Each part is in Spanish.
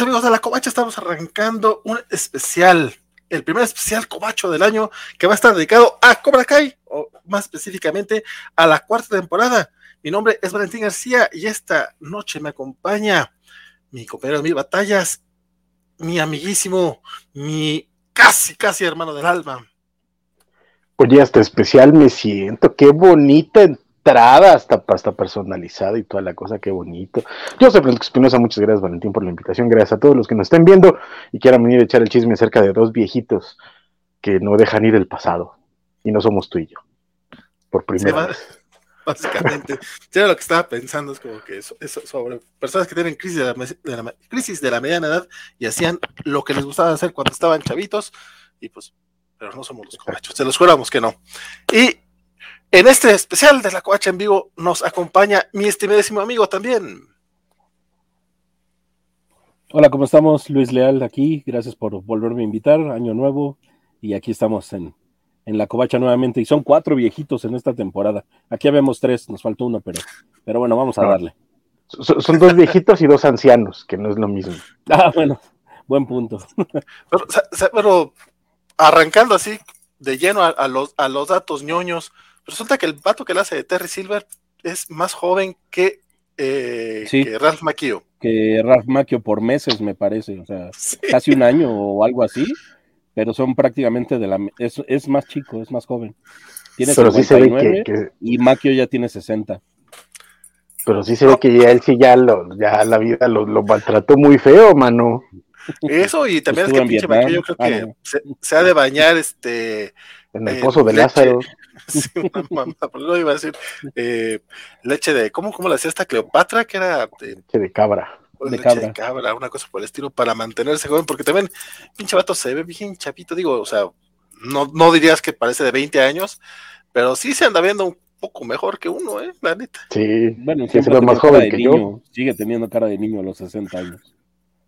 amigos de la Covacha. Estamos arrancando un especial, el primer especial Covacho del año que va a estar dedicado a Cobra Kai, o más específicamente a la cuarta temporada. Mi nombre es Valentín García y esta noche me acompaña mi compañero de mil batallas, mi amiguísimo, mi casi, casi hermano del alma. Oye, hasta especial me siento, qué bonita entrada hasta, hasta personalizada y toda la cosa, qué bonito. Yo soy Francisco Espinosa, muchas gracias Valentín por la invitación, gracias a todos los que nos estén viendo y quieran venir a echar el chisme acerca de dos viejitos que no dejan ir el pasado y no somos tú y yo. Por primera vez. Básicamente, ya lo que estaba pensando es como que eso, sobre personas que tienen crisis de, la, crisis de la mediana edad y hacían lo que les gustaba hacer cuando estaban chavitos y pues, pero no somos los comachos, se los juramos que no. Y en este especial de la Coacha en vivo nos acompaña mi estimadísimo amigo también. Hola, ¿cómo estamos? Luis Leal aquí. Gracias por volverme a invitar. Año nuevo. Y aquí estamos en, la Covacha nuevamente. Y son cuatro viejitos en esta temporada. Aquí vemos tres, nos faltó uno, pero, pero bueno, vamos a darle. Son, dos viejitos y dos ancianos, que no es lo mismo. Ah, bueno, buen punto. Pero, arrancando así de lleno a, los, a los datos ñoños, Resulta que el vato que le hace de Terry Silver es más joven que, eh, Ralph Macchio. Que Ralph Macchio por meses, me parece. O sea, casi un año o algo así. Pero son prácticamente de la. Es, es más chico, es más joven. Tiene pero 59 que, y Macchio ya tiene 60. Pero sí se ve que ya él sí ya, lo, ya la vida lo, maltrató muy feo, mano. Eso, y también es que pinche Macchio yo creo que ah, se, ha de bañar este. En el pozo de Lázaro. sí, una mamá, no iba a decir eh, leche de, ¿cómo, ¿cómo la hacía esta Cleopatra? Que era de, leche de cabra. De leche cabra. de cabra, una cosa por el estilo, para mantenerse joven, porque también, pinche vato se ve bien chapito, digo, o sea, no, no dirías que parece de 20 años, pero sí se anda viendo un poco mejor que uno, ¿eh? La neta. Sí, bueno, se ve más joven que yo. Sigue teniendo cara de niño a los 60 años.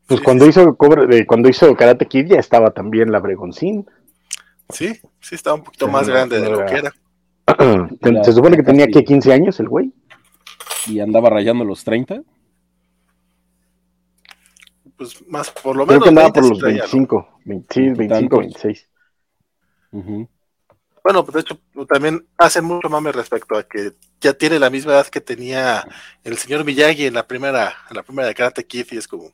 Pues cuando hizo cuando hizo Karate Kid ya estaba también la Bregoncín. Sí, sí estaba un poquito más grande de lo que era. Se supone que tenía que 15 años el güey. Y andaba rayando los 30. Pues más, por lo menos. Creo que andaba por los 25, 25, 25 26. Bueno, pues de hecho, también hace mucho mame respecto a que ya tiene la misma edad que tenía el señor Miyagi en la primera, en la primera de Karate Kid, y es como,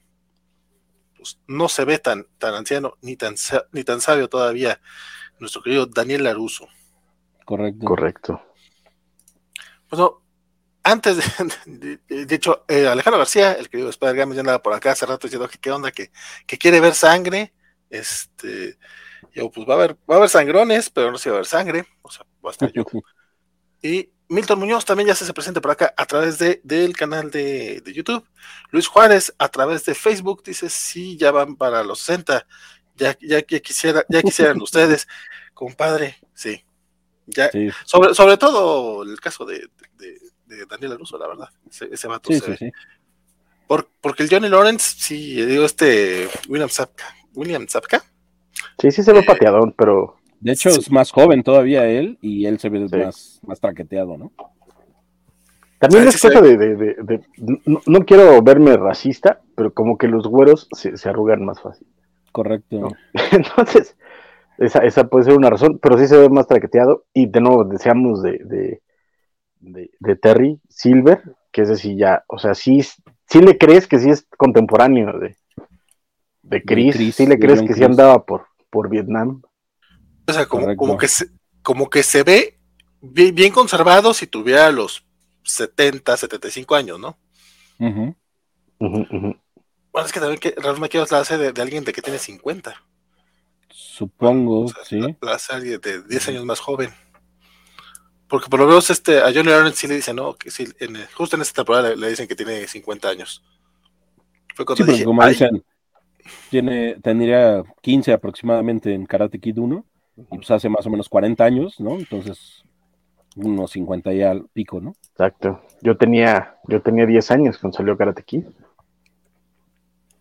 pues no se ve tan, tan anciano ni tan, ni tan sabio todavía nuestro querido Daniel Laruso. Correcto. Correcto. Bueno, antes de, de, hecho, eh, Alejandro García, el querido Spider Games, ya andaba por acá hace rato diciendo que qué onda, que, que quiere ver sangre. Este, yo, pues va a haber, va a haber sangrones, pero no se va a ver sangre. O sea, va a estar yo. Y Milton Muñoz también ya se hace presente por acá a través de, del canal de, de, YouTube. Luis Juárez a través de Facebook dice sí, ya van para los 60. Ya, ya, ya quisiera, ya quisieran ustedes, compadre, sí, sobre, sobre todo el caso de, de, Daniel Aruso, la verdad. Ese, ese vato Por, porque el Johnny Lawrence, sí, digo, este William Zapka. William Zapka. Sí, sí se ve eh, pateadón, pero. De hecho, es más joven todavía él y él se ve más, más traqueteado, ¿no? También es cosa de, de, no, quiero verme racista, pero como que los güeros se, se arrugan más fácil. Correcto. Entonces, esa, esa puede ser una razón, pero sí se ve más traqueteado. Y de nuevo, deseamos de, de, Terry Silver, que es decir, ya, o sea, sí, sí le crees que sí es contemporáneo de, de Chris, sí le crees que sí andaba por, por Vietnam. O sea, como, como, que, se, como que se ve bien, conservado si tuviera los 70, 75 años, ¿no? Bueno, es que también que Ralph Macchio la hace de, de, alguien de que tiene 50. Supongo, sí. La, serie de 10 años más joven. Porque por lo menos este, a Johnny Lawrence sí le dicen, no, que sí, en, justo en esta temporada le, dicen que tiene 50 años. Fue cuando sí, como dicen, tiene, tendría 15 aproximadamente en Karate Kid 1, y pues hace más o menos 40 años, ¿no? Entonces, unos 50 ya al pico, ¿no? Exacto. Yo tenía, yo tenía 10 años cuando salió Karate Kid.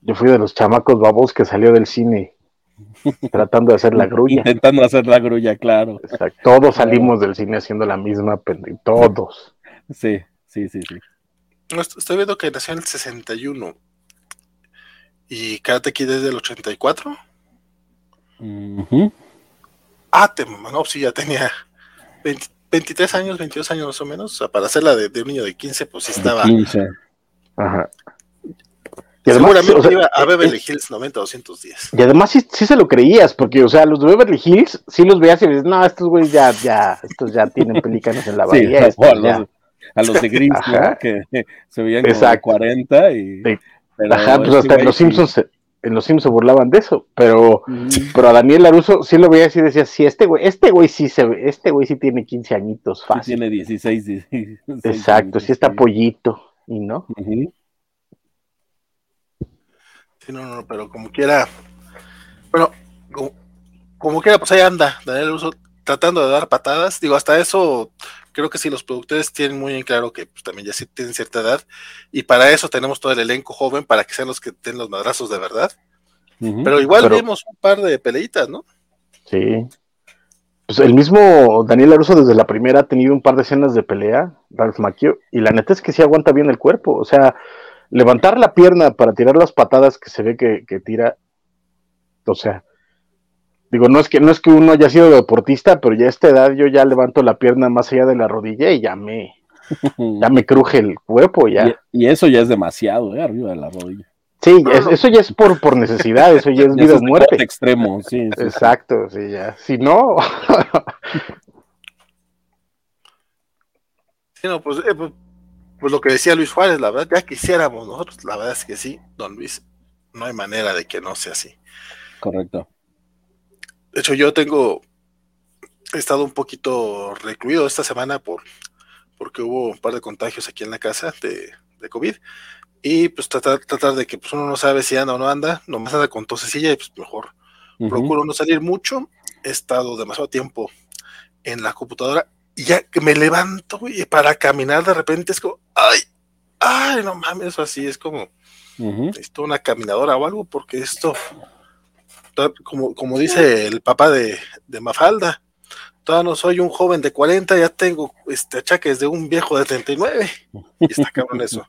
Yo fui de los chamacos babos que salió del cine Tratando de hacer la grulla. Intentando hacer la grulla, claro. Todos salimos del cine haciendo la misma, todos. Sí, sí, sí, sí. Estoy viendo que nació en el 61. y Karate Kid desde el 84. Ujú. Ah, te, no, sí, ya tenía 20 23 años, 22 años más o menos. O sea, para hacerla de, de un niño de 15, pues sí estaba. 15. Ajá. Y además, Seguramente o sea, iba a eh, Beverly Hills 90 210. Y además sí, sí se lo creías, porque, o sea, los de Beverly Hills sí los veías y dices, no, estos güeyes ya, ya, estos ya tienen pelícanos en la Sí, bahía. o estos a, ya". los, a los de Gris, ¿no? Que se veían como de Exacto. 40 y... Sí. pero Ajá, pues este hasta en los sí. Simpsons, se- en los Simpsons se burlaban de eso, pero, pero a Daniel Laruso sí lo veías y decías, sí, este güey, este güey sí se ve, este güey sí tiene 15 añitos Sí fácil. tiene 16, 16. Exacto, sí está pollito, y no. Sí, no, no, pero como quiera. Bueno, como, como quiera, pues ahí anda Daniel Russo tratando de dar patadas. Digo, hasta eso creo que sí, los productores tienen muy en claro que pues, también ya sí tienen cierta edad. Y para eso tenemos todo el elenco joven para que sean los que den los madrazos de verdad. Pero igual Pero- vimos un par de peleitas, ¿no? Sí. Pues el mismo Daniel Laruso desde la primera ha tenido un par de escenas de pelea, Ralph Macchio, y la neta es que sí aguanta bien el cuerpo. O sea, levantar la pierna para tirar las patadas que se ve que, que tira. O sea, digo, no es que no es que uno haya sido deportista, pero ya a esta edad yo ya levanto la pierna más allá de la rodilla y ya me, ya me cruje el cuerpo, ya. Y, y eso ya es demasiado, ¿eh? Arriba de la rodilla. Sí, No, es- no. eso ya es por, por necesidad, eso ya es vida o es muerte. extremo, sí. Exacto, sí, ya. Si no, Sí, no, pues, eh, pues, pues lo que decía Luis Juárez, la verdad, ya quisiéramos nosotros, la verdad es que sí, don Luis, no hay manera de que no sea así. Correcto. De hecho, yo tengo, he estado un poquito recluido esta semana por, porque hubo un par de contagios aquí en la casa de, de COVID. Y pues tratar, tratar de que pues, uno no sabe si anda o no anda, nomás anda con tosecilla y pues mejor procuro no salir mucho. He estado demasiado tiempo en la computadora y ya que me levanto y para caminar de repente es como, ay, ay, no mames, eso así es como, Ujú. necesito una caminadora o algo porque esto, to- como, como dice el papá de, de Mafalda, todavía no soy un joven de 40, ya tengo este achaques de un viejo de 39. Y está cabrón eso.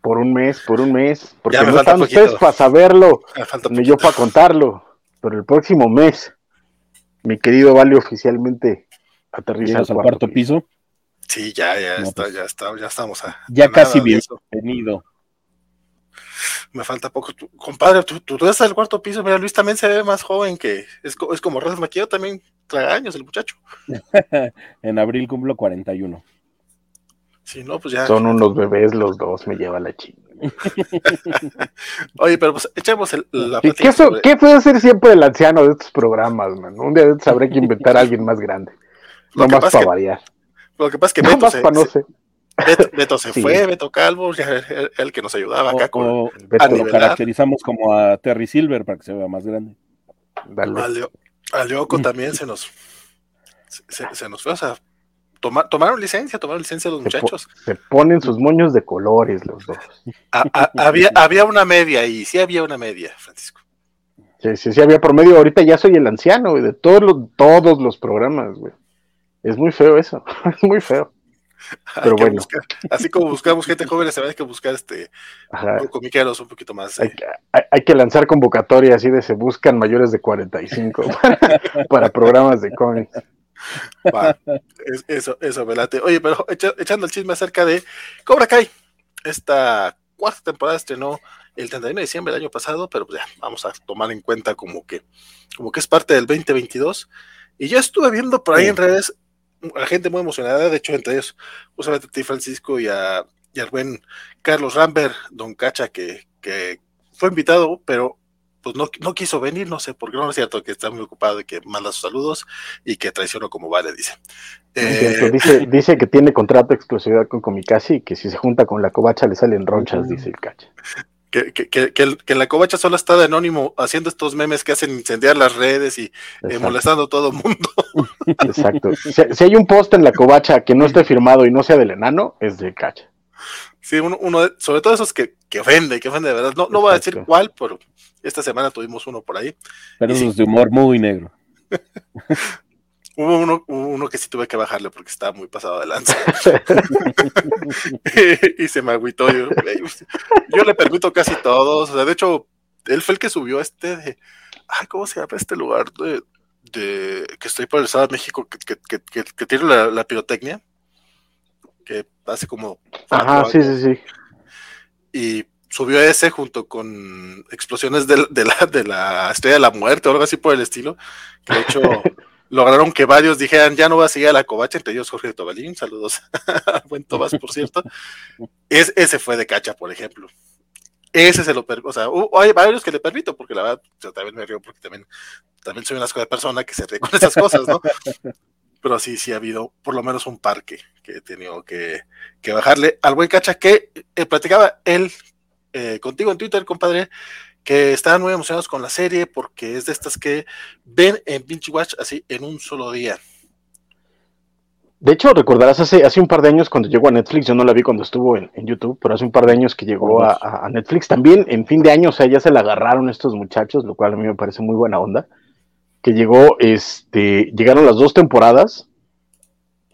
por un mes, por un mes, porque Ya me no falta están poquito. ustedes para saberlo, ni yo para contarlo, pero el próximo mes, mi querido Vale oficialmente aterriza al al cuarto piso. Sí, ya, ya No, está, pues. ya está, ya estamos a, Ya a casi bienvenido. Me falta poco. Tú- compadre, tú, tú, estás al cuarto piso. Mira, Luis también se ve más joven que. Es, es como Ralph Macchio también trae años el muchacho. en abril cumplo 41. Sí, no, pues ya. Son unos bebés los dos, me lleva la chica. Oye, pero pues echemos el- la ¿Qué, sobre- qué fue ser siempre el anciano de estos programas, man? Un día de estos habrá que inventar a alguien más grande. Lo No más para variar. Lo que pasa es que No Beto más se, para no se-. Beto, Beto se Sí. fue, Beto Calvo, el, el que nos ayudaba acá O, con. o- Beto, a lo caracterizamos como a Terry Silver para que se vea más grande. dale. A, Leo- a Leoco también se nos. Se, nos fue, o sea. toma- tomaron licencia, tomaron licencia los Se po- muchachos. Se ponen sus moños de colores los dos. A- a- había, había una media y sí había una media, Francisco. Sí, sí, sí, había promedio. Ahorita ya soy el anciano, güey, de todos los, todos los programas, güey. Es muy feo eso, es muy feo. Pero bueno. buscar- así como buscamos gente joven, se hay que buscar este comiqueros un poquito más. Hay, eh, que- hay- hay que lanzar convocatorias así de se buscan mayores de 45 para, para programas de cómics. va. Es- eso, eso me late. Oye, pero echa- echando el chisme acerca de Cobra Kai. Esta cuarta temporada estrenó el 31 de diciembre del año pasado, pero pues ya vamos a tomar en cuenta como que, como que es parte del 2022. Y yo estuve viendo por ahí Sí. en redes la gente muy emocionada, de hecho, entre ellos, justamente a ti, Francisco, y, a, y al buen Carlos Rambert, don Cacha, que, que fue invitado, pero pues no, no quiso venir, no sé, porque no es cierto que está muy ocupado y que manda sus saludos y que traicionó como vale, dice. Eh, dice, dice que tiene contrato de exclusividad con Comicasi y que si se junta con la covacha le salen ronchas, dice el cacha. Que, que, que, que en la covacha solo está de anónimo haciendo estos memes que hacen incendiar las redes y eh, molestando a todo el mundo. exacto. Si, si hay un post en la covacha que no esté firmado y no sea del enano, es de cacha. Sí, uno, uno de- sobre todo esos que, que ofende, que ofende de verdad. No, no voy a decir cuál, pero esta semana tuvimos uno por ahí. Pero Y sí. esos de humor muy negro. Hubo uno, hubo uno que sí tuve que bajarle porque estaba muy pasado de lanza. y se me agüitó. Yo, yo le permito casi todos. O sea, de hecho, él fue el que subió este de, ay, ¿cómo se llama este lugar de, de que estoy por el Estado de México que, que, que, que tiene la, la, pirotecnia? Que hace como... Ajá, sí, sí, sí. Y subió ese junto con explosiones de, de, la, de la Estrella de la Muerte o algo así por el estilo, que de hecho lograron que varios dijeran, ya no va a seguir a la covacha, entre ellos Jorge Tobalín, saludos buen Tobas, por cierto. Es, ese fue de cacha, por ejemplo. Ese se lo permito, o sea, hay varios que le permito, porque la verdad, también me río, porque también, también soy una de persona que se ríe con esas cosas, ¿no? Pero sí, sí ha habido por lo menos un par que, que he tenido que, que bajarle al buen cacha que eh, platicaba él eh, contigo en Twitter, compadre, que estaban muy emocionados con la serie porque es de estas que ven en Binge Watch así en un solo día. De hecho, recordarás hace, hace un par de años cuando llegó a Netflix, yo no la vi cuando estuvo en, en YouTube, pero hace un par de años que llegó a, a, Netflix. También en fin de año, o sea, ya se la agarraron estos muchachos, lo cual a mí me parece muy buena onda. Que llegó, este, llegaron las dos temporadas.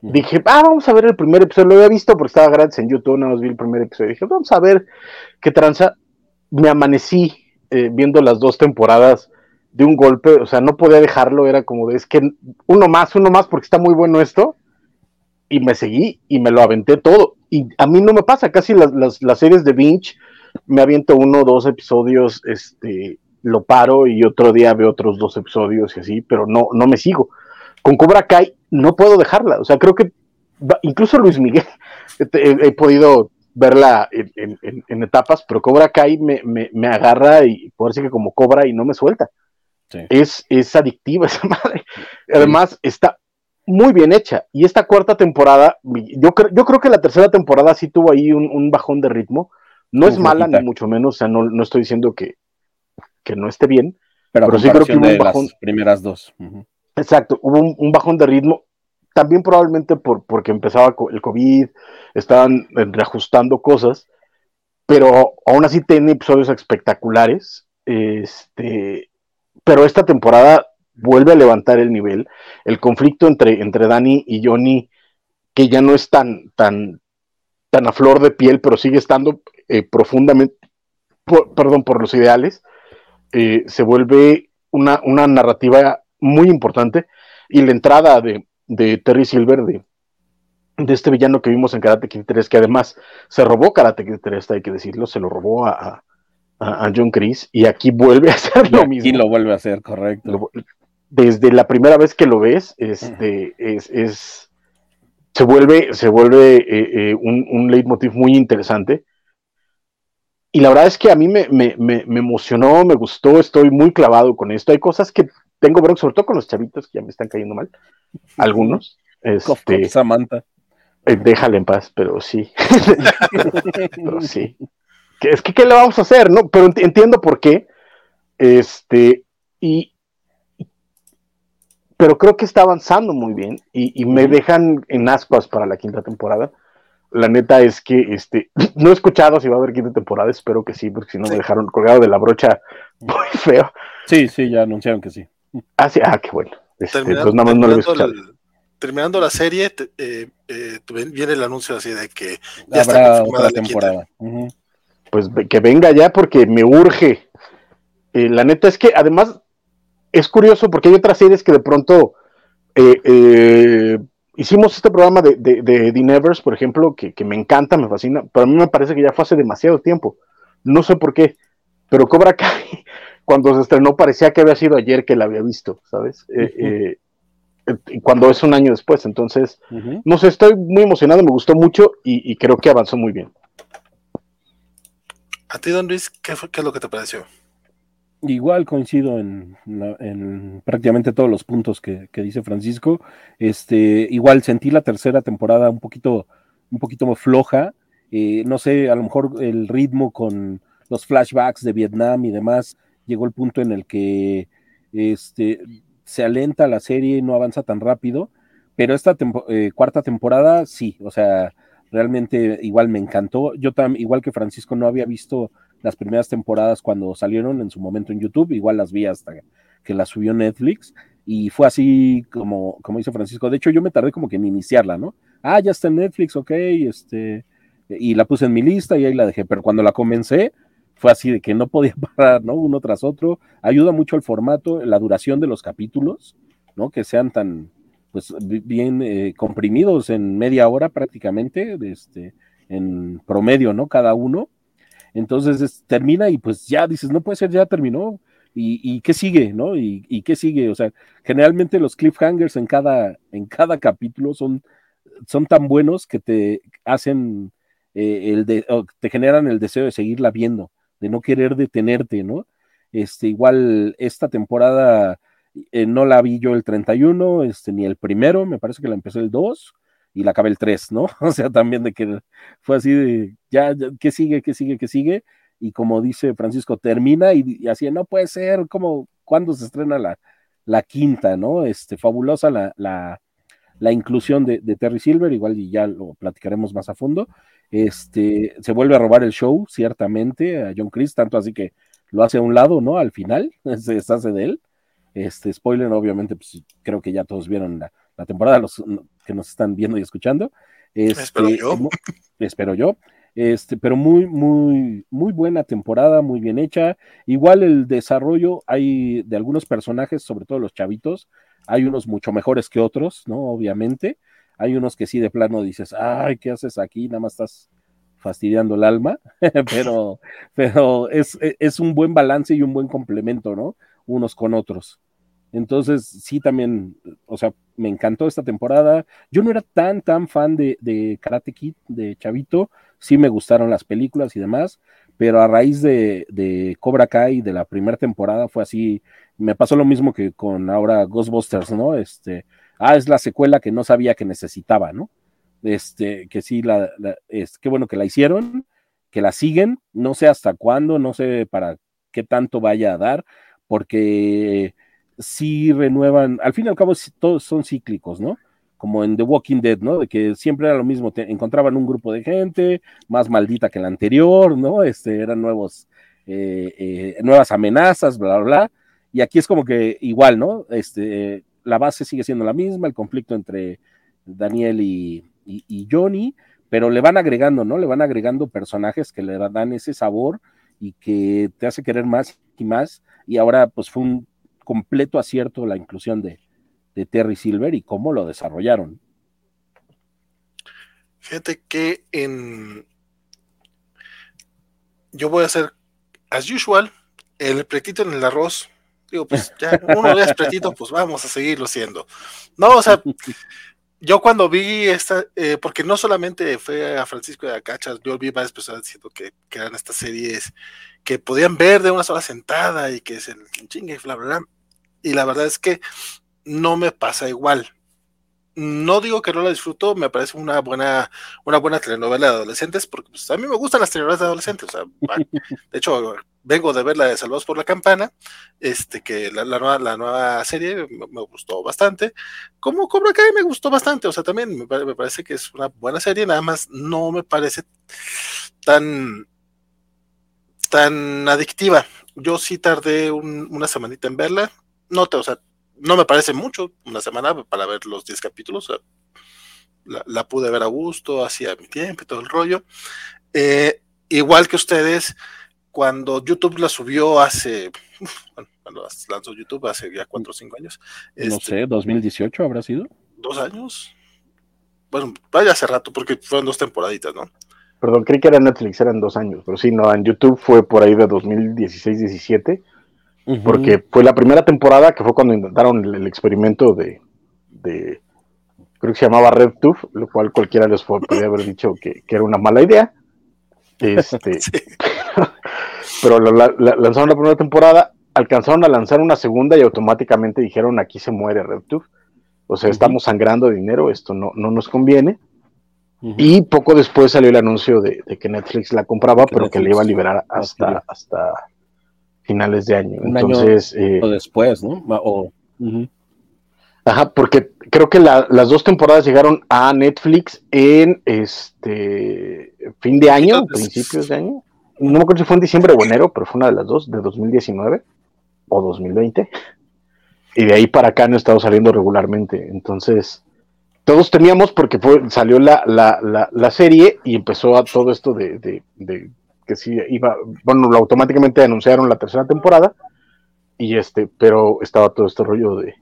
Dije, ah, vamos a ver el primer episodio. Lo había visto porque estaba gratis en YouTube, nada más vi el primer episodio. Dije, vamos a ver qué tranza. Me amanecí eh, viendo las dos temporadas de un golpe, o sea, no podía dejarlo, era como de, es que uno más, uno más, porque está muy bueno esto, y me seguí y me lo aventé todo. Y a mí no me pasa, casi las, las, series de Binge, me aviento uno o dos episodios, este, lo paro y otro día veo otros dos episodios y así, pero no, no me sigo. Con Cobra Kai no puedo dejarla, o sea, creo que incluso Luis Miguel he podido verla en, en, en, etapas, pero Cobra Kai me, me, me agarra y por decir que como cobra y no me suelta. Sí. Es, es adictiva esa madre. Además, está muy bien hecha. Y esta cuarta temporada, yo, cre yo creo que la tercera temporada sí tuvo ahí un, un bajón de ritmo. No es mala, ni mucho menos, o sea, no, no estoy diciendo que, que, no esté bien, pero, pero sí creo que hubo un bajón. Las primeras dos. Uh -huh. Exacto, hubo un, un, bajón de ritmo también probablemente por, porque empezaba el COVID, estaban reajustando cosas, pero aún así tiene episodios espectaculares. Este, pero esta temporada vuelve a levantar el nivel. El conflicto entre, entre Dani y Johnny, que ya no es tan, tan, tan a flor de piel, pero sigue estando eh, profundamente, por, perdón, por los ideales, eh, se vuelve una, una narrativa muy importante. Y la entrada de, de Terry Silver, de, de, este villano que vimos en Karate Kid 3, que además se robó Karate Kid 3, hay que decirlo, se lo robó a, a, a John Chris, y aquí vuelve a hacer y lo aquí mismo. lo vuelve a hacer, correcto. Lo, desde la primera vez que lo ves, este, es, es, se vuelve, se vuelve eh, eh, un, un leitmotiv muy interesante. Y la verdad es que a mí me, me, me, me, emocionó, me gustó, estoy muy clavado con esto. Hay cosas que tengo bronca, sobre todo con los chavitos que ya me están cayendo mal, algunos. Este, Samantha. Eh, déjale en paz, pero sí. pero sí. Que, es que, ¿qué le vamos a hacer? no Pero entiendo por qué. Este, y, pero creo que está avanzando muy bien y, y me dejan en ascuas para la quinta temporada. La neta es que este, no he escuchado si va a haber quinta temporada, espero que sí, porque si no sí. me dejaron colgado de la brocha muy feo. Sí, sí, ya anunciaron que sí. Ah, sí, ah, qué bueno. Este, pues nada más no lo he escuchado. El, terminando la serie, te, eh, eh, viene el anuncio así de que ya Habrá está confirmada la temporada. Uh -huh. Pues que venga ya porque me urge. Eh, la neta es que además es curioso porque hay otras series que de pronto eh, eh, hicimos este programa de, de, de The Nevers, por ejemplo, que, que, me encanta, me fascina, pero a mí me parece que ya fue hace demasiado tiempo. No sé por qué, pero Cobra Kai, cuando se estrenó, parecía que había sido ayer que la había visto, ¿sabes? Uh -huh. eh, cuando es un año después, entonces, uh -huh. no sé, estoy muy emocionado, me gustó mucho y, y, creo que avanzó muy bien. A ti, don Luis, ¿qué, fue, qué es lo que te pareció? Igual coincido en, en, prácticamente todos los puntos que, que, dice Francisco. Este, igual sentí la tercera temporada un poquito, un poquito más floja. Eh, no sé, a lo mejor el ritmo con los flashbacks de Vietnam y demás llegó el punto en el que este, se alenta la serie y no avanza tan rápido. Pero esta tempo, eh, cuarta temporada sí, o sea, realmente igual me encantó. Yo también, igual que Francisco, no había visto las primeras temporadas cuando salieron en su momento en YouTube, igual las vi hasta que las subió Netflix, y fue así como, como dice Francisco, de hecho yo me tardé como que en iniciarla, ¿no? Ah, ya está en Netflix, ok, este, y la puse en mi lista y ahí la dejé, pero cuando la comencé, fue así de que no podía parar, ¿no? Uno tras otro. Ayuda mucho el formato, la duración de los capítulos, ¿no? Que sean tan, pues, bien eh, comprimidos en media hora prácticamente, este, en promedio, ¿no? Cada uno. Entonces termina y pues ya dices, no puede ser, ya terminó. ¿Y, qué sigue, no? ¿Y, qué sigue? O sea, generalmente los cliffhangers en cada, en cada capítulo son, son tan buenos que te hacen eh, el de, te generan el deseo de seguirla viendo, de no querer detenerte, ¿no? Este, igual esta temporada eh, no la vi yo el 31, este, ni el primero, me parece que la empecé el 2 y la acabé el 3, ¿no? O sea, también de que fue así de, ya, ¿qué sigue, qué sigue, qué sigue? Y como dice Francisco, termina y, así, no puede ser, como, ¿cuándo se estrena la, la quinta, ¿no? Este, fabulosa la, la, la inclusión de, de, Terry Silver, igual y ya lo platicaremos más a fondo. Este, se vuelve a robar el show, ciertamente, a John Chris, tanto así que lo hace a un lado, ¿no? Al final, se deshace de él. Este, spoiler, obviamente, pues creo que ya todos vieron la, la temporada, los que nos están viendo y escuchando. Este, espero yo. espero yo. Este, pero muy, muy, muy buena temporada, muy bien hecha. Igual el desarrollo hay de algunos personajes, sobre todo los chavitos, hay unos mucho mejores que otros, ¿no? Obviamente. Hay unos que sí de plano dices, ay, ¿qué haces aquí? Nada más estás fastidiando el alma, pero, pero es, es, un buen balance y un buen complemento, ¿no? Unos con otros. Entonces, sí, también, o sea, me encantó esta temporada. Yo no era tan, tan fan de, de Karate Kid, de Chavito, sí me gustaron las películas y demás, pero a raíz de, de Cobra Kai, de la primera temporada, fue así, me pasó lo mismo que con ahora Ghostbusters, ¿no? Este, ah, es la secuela que no sabía que necesitaba, ¿no? Este, que sí, la, es, qué bueno que la hicieron, que la siguen, no sé hasta cuándo, no sé para qué tanto vaya a dar, porque sí renuevan, al fin y al cabo todos son cíclicos, ¿no? Como en The Walking Dead, ¿no? De que siempre era lo mismo, te encontraban un grupo de gente más maldita que la anterior, ¿no? Este, eran nuevos, eh, eh, nuevas amenazas, bla, bla, bla. Y aquí es como que igual, ¿no? Este, la base sigue siendo la misma, el conflicto entre Daniel y, Johnny, pero le van agregando, ¿no? Le van agregando personajes que le dan ese sabor y que te hace querer más y más. Y ahora, pues fue un completo acierto la inclusión de, Terry Silver y cómo lo desarrollaron. Fíjate que en. Yo voy a hacer, as usual, el pretito en el arroz Digo, pues ya uno es pretito, pues vamos a seguirlo siendo. No, o sea, yo cuando vi esta, eh, porque no solamente fue a Francisco de Acachas, yo vi varias personas diciendo que, que, eran estas series que podían ver de una sola sentada y que es el chingue y bla, bla, bla. Y la verdad es que no me pasa igual. No digo que no la disfruto, me parece una buena, una buena telenovela de adolescentes, porque pues, a mí me gustan las telenovelas de adolescentes. O sea, de hecho, vengo de ver la de Salvados por la Campana, este, que la, nueva, la nueva serie me, gustó bastante. Como Cobra Kai me gustó bastante, o sea, también me, parece que es una buena serie, nada más no me parece tan, tan adictiva. Yo sí tardé una semanita en verla, no te, o sea, no me parece mucho, una semana para ver los 10 capítulos, la, pude ver a gusto, hacía mi tiempo y todo el rollo. Eh, igual que ustedes, cuando YouTube la subió hace, bueno, cuando lanzó YouTube hace ya 4 o 5 años. No este, sé, 2018 habrá sido. ¿Dos años? Bueno, vaya hace rato, porque fueron dos temporaditas, ¿no? Perdón, creí que era Netflix, eran dos años, pero sí, no, en YouTube fue por ahí de 2016-17 porque fue la primera temporada que fue cuando intentaron el, experimento de, creo que se llamaba RedTooth, lo cual cualquiera les podría haber dicho que, era una mala idea. Este, pero lanzaron la primera temporada, alcanzaron a lanzar una segunda y automáticamente dijeron aquí se muere RedTooth. O sea, estamos sangrando dinero, esto no, no nos conviene. Y poco después salió el anuncio de, que Netflix la compraba, pero que le iba a liberar hasta, hasta finales de año. Entonces, eh, o después, ¿no? Ajá, porque creo que las dos temporadas llegaron a Netflix en este fin de año, principios de año. No me acuerdo si fue en diciembre o enero, pero fue una de las dos, de 2019 o 2020. Y de ahí para acá han estado saliendo regularmente. Entonces, todos teníamos porque fue, salió la, la, la, serie y empezó a todo esto de, de que sí iba, bueno, automáticamente anunciaron la tercera temporada, y este, pero estaba todo este rollo de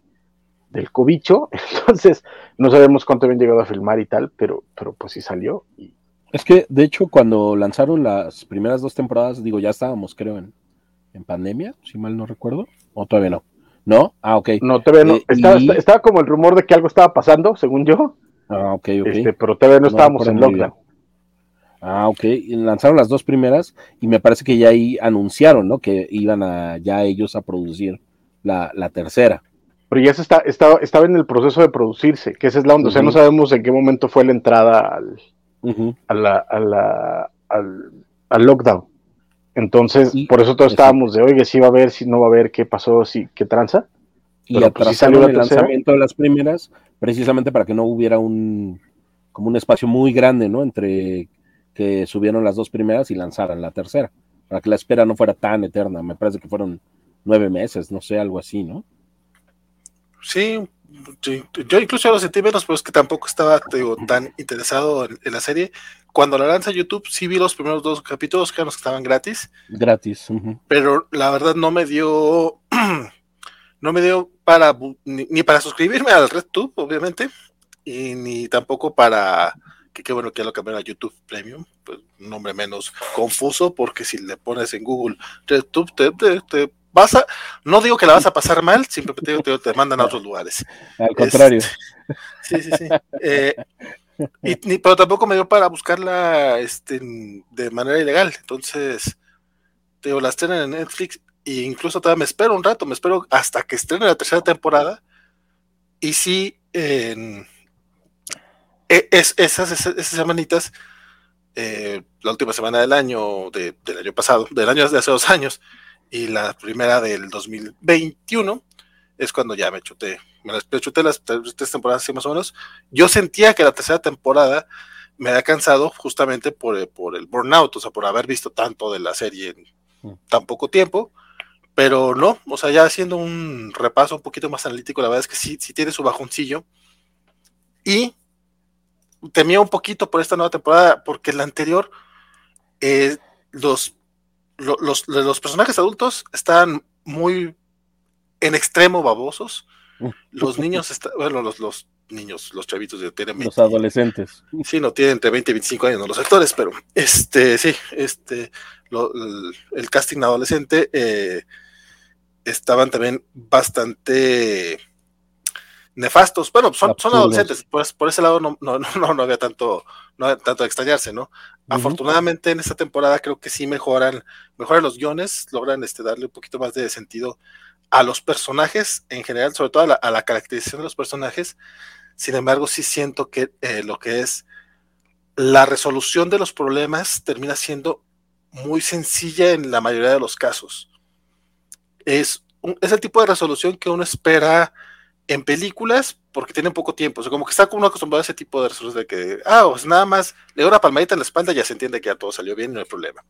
del cobicho, entonces no sabemos cuánto habían llegado a filmar y tal, pero, pero pues sí salió. Y... Es que, de hecho, cuando lanzaron las primeras dos temporadas, digo, ya estábamos, creo, en, en pandemia, si mal no recuerdo, o todavía no. ¿No? Ah, ok. No, todavía no. Eh, estaba, estaba, como el rumor de que algo estaba pasando, según yo. Ah, ok, ok. Este, pero todavía no, estábamos en lockdown. Ah, ok. lanzaron las dos primeras y me parece que ya ahí anunciaron, ¿no? Que iban a ya ellos a producir la, la tercera. Pero ya se está, estaba, estaba en el proceso de producirse, que esa es la onda. O sea, no sabemos en qué momento fue la entrada al, a la, a la, al, al lockdown. Entonces, por eso todos estábamos de, oye, si va a haber, si no va a haber, qué pasó, si, qué tranza. Y Pero pues, salió el lanzamiento de las primeras, precisamente para que no hubiera un, como un espacio muy grande, ¿no? Entre que subieron las dos primeras y lanzaran la tercera, para que la espera no fuera tan eterna. Me parece que fueron nueve meses, no sé, algo así, ¿no? Sí, yo incluso lo sentí menos, pero es que tampoco estaba tan interesado en, la serie. Cuando la lanza YouTube, sí vi los primeros dos capítulos, que eran los que estaban gratis. Gratis. Pero la verdad no me dio, no me dio para, ni, para suscribirme al RedTube, obviamente, y ni tampoco para, que qué bueno que ya lo cambiaron a YouTube Premium, pues un nombre menos confuso, porque si le pones en Google RedTube, te, te vas a, no digo que la vas a pasar mal, simplemente que te mandan a otros lugares. Al contrario. Este, sí, sí, sí. Eh, y, pero tampoco me dio para buscarla este, de manera ilegal. Entonces, digo, la estrenen en Netflix e incluso todavía me espero un rato, me espero hasta que estrene la tercera temporada. Y sí, en, es, esas, esas, semanitas, eh, la última semana del año, del año pasado, del año de hace dos años, y la primera del 2021 es cuando ya me chuté, me las chuté las tres temporadas así más o menos. Yo sentía que la tercera temporada me había cansado justamente por, por el burnout, o sea, por haber visto tanto de la serie en mm. tan poco tiempo, pero no, o sea, ya haciendo un repaso un poquito más analítico, la verdad es que sí, sí tiene su bajoncillo. Y temía un poquito por esta nueva temporada, porque la anterior, eh, los los, los personajes adultos están muy en extremo babosos. Los niños, están, bueno, los, los niños, los chavitos tienen los adolescentes. Sí, no tienen entre 20 y 25 años, no los actores, pero este, sí, este, el, casting adolescente eh, estaban también bastante nefastos. Bueno, son, son adolescentes, por, por, ese lado no, no, no, no había tanto, no tanto extrañarse, ¿no? Afortunadamente en esta temporada creo que sí mejoran, mejoran los guiones, logran este, darle un poquito más de sentido a los personajes en general, sobre todo a la, caracterización de los personajes. Sin embargo, sí siento que eh, lo que es la resolución de los problemas termina siendo muy sencilla en la mayoría de los casos. Es, es el tipo de resolución que uno espera en películas porque tienen poco tiempo. O sea, como que está uno acostumbrado a ese tipo de resolución de que, ah, pues nada más le doy una palmadita en la espalda y ya se entiende que ya todo salió bien, no hay problema.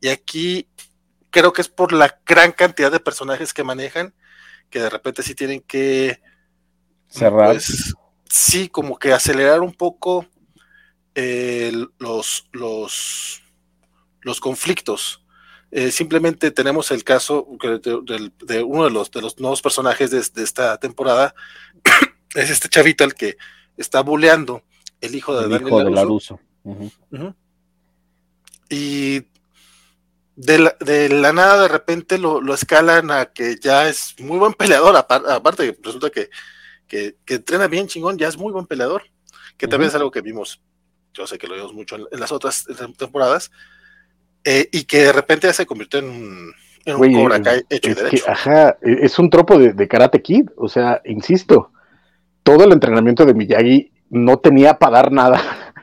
Y aquí creo que es por la gran cantidad de personajes que manejan que de repente sí tienen que cerrar. Pues, sí, como que acelerar un poco eh, los, los, los conflictos eh, simplemente tenemos el caso de, uno de los, de los nuevos personajes de, esta temporada, es este chavito el que está buleando el hijo de el hijo Laruso. Y de la, de la, nada de repente lo, escalan a que ya es muy buen peleador, aparte resulta que, que, entrena bien chingón, ya es muy buen peleador, que también es algo que vimos, yo sé que lo vimos mucho en las otras temporadas, eh, y que de repente ya se convirtió en un, en Cobra hecho y derecho. ajá, e, es un tropo de, Karate Kid, o sea, insisto, todo el entrenamiento de Miyagi no tenía para dar nada.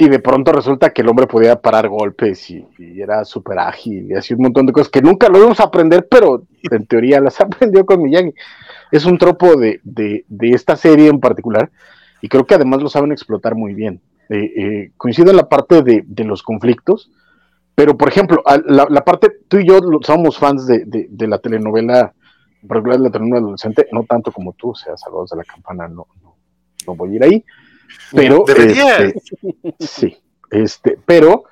Y de pronto resulta que el hombre podía parar golpes y, era súper ágil y hacía un montón de cosas que nunca lo íbamos a aprender, pero en teoría las aprendió con Miyagi. Es un tropo de, de, esta serie en particular y creo que además lo saben explotar muy bien. Eh, eh, coincido en la parte de, de los conflictos, pero, por ejemplo, la, parte, tú y yo somos fans de, la telenovela, en particular de la telenovela adolescente, no tanto como tú, o sea, Saludos de la Campana, no, no, voy a ir ahí. Pero, este, sí, este, pero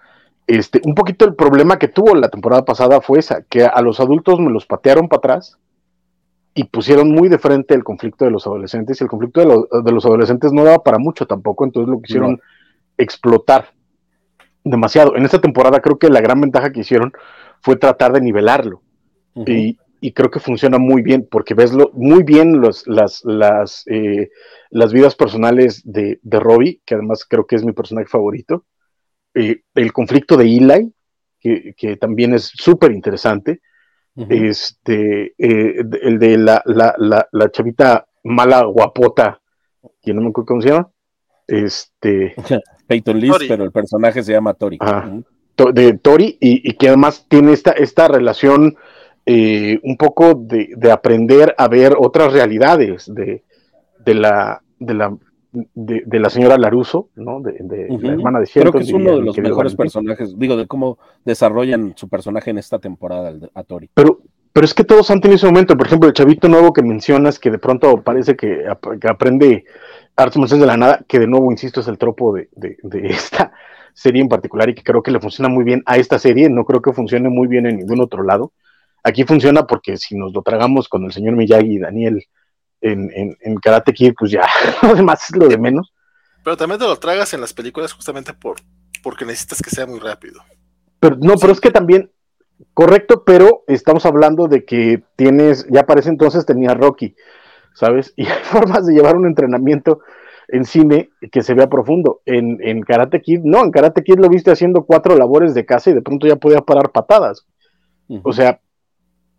Este, un poquito el problema que tuvo la temporada pasada fue esa, que a los adultos me los patearon para atrás y pusieron muy de frente el conflicto de los adolescentes y el conflicto de, los adolescentes no daba para mucho tampoco, entonces lo quisieron explotar demasiado. En esta temporada creo que la gran ventaja que hicieron fue tratar de nivelarlo. Y, creo que funciona muy bien porque ves muy bien los, las, las, eh, las vidas personales de, de Robbie, que además creo que es mi personaje favorito. Eh, el conflicto de Eli, que, también es súper interesante, este, eh, el de la, la, chavita mala guapota, que no me acuerdo cómo se llama, este... Peyton List, pero el personaje se llama Tori. de Tori, y, que además tiene esta, esta relación eh, un poco de, de, aprender a ver otras realidades de, de la, de la de, la señora Laruso, ¿no? De, la hermana de Creo que es uno de los mejores personajes, digo, de cómo desarrollan su personaje en esta temporada a Tori. Pero, pero es que todos han tenido ese momento, por ejemplo, el chavito nuevo que mencionas, que de pronto parece que, aprende artes marciales de la nada, que de nuevo, insisto, es el tropo de, esta serie en particular y que creo que le funciona muy bien a esta serie, no creo que funcione muy bien en ningún otro lado. Aquí funciona porque si nos lo tragamos con el señor Miyagi y Daniel en, en, Karate Kid, pues ya, además es lo de menos. Pero también te lo tragas en las películas justamente por, porque necesitas que sea muy rápido. Pero no, pero es que también, correcto, pero estamos hablando de que tienes, ya parece entonces tenía Rocky, ¿sabes? Y hay formas de llevar un entrenamiento en cine que se vea profundo. En, en Karate Kid, no, en Karate Kid lo viste haciendo cuatro labores de casa y de pronto ya podía parar patadas. O sea,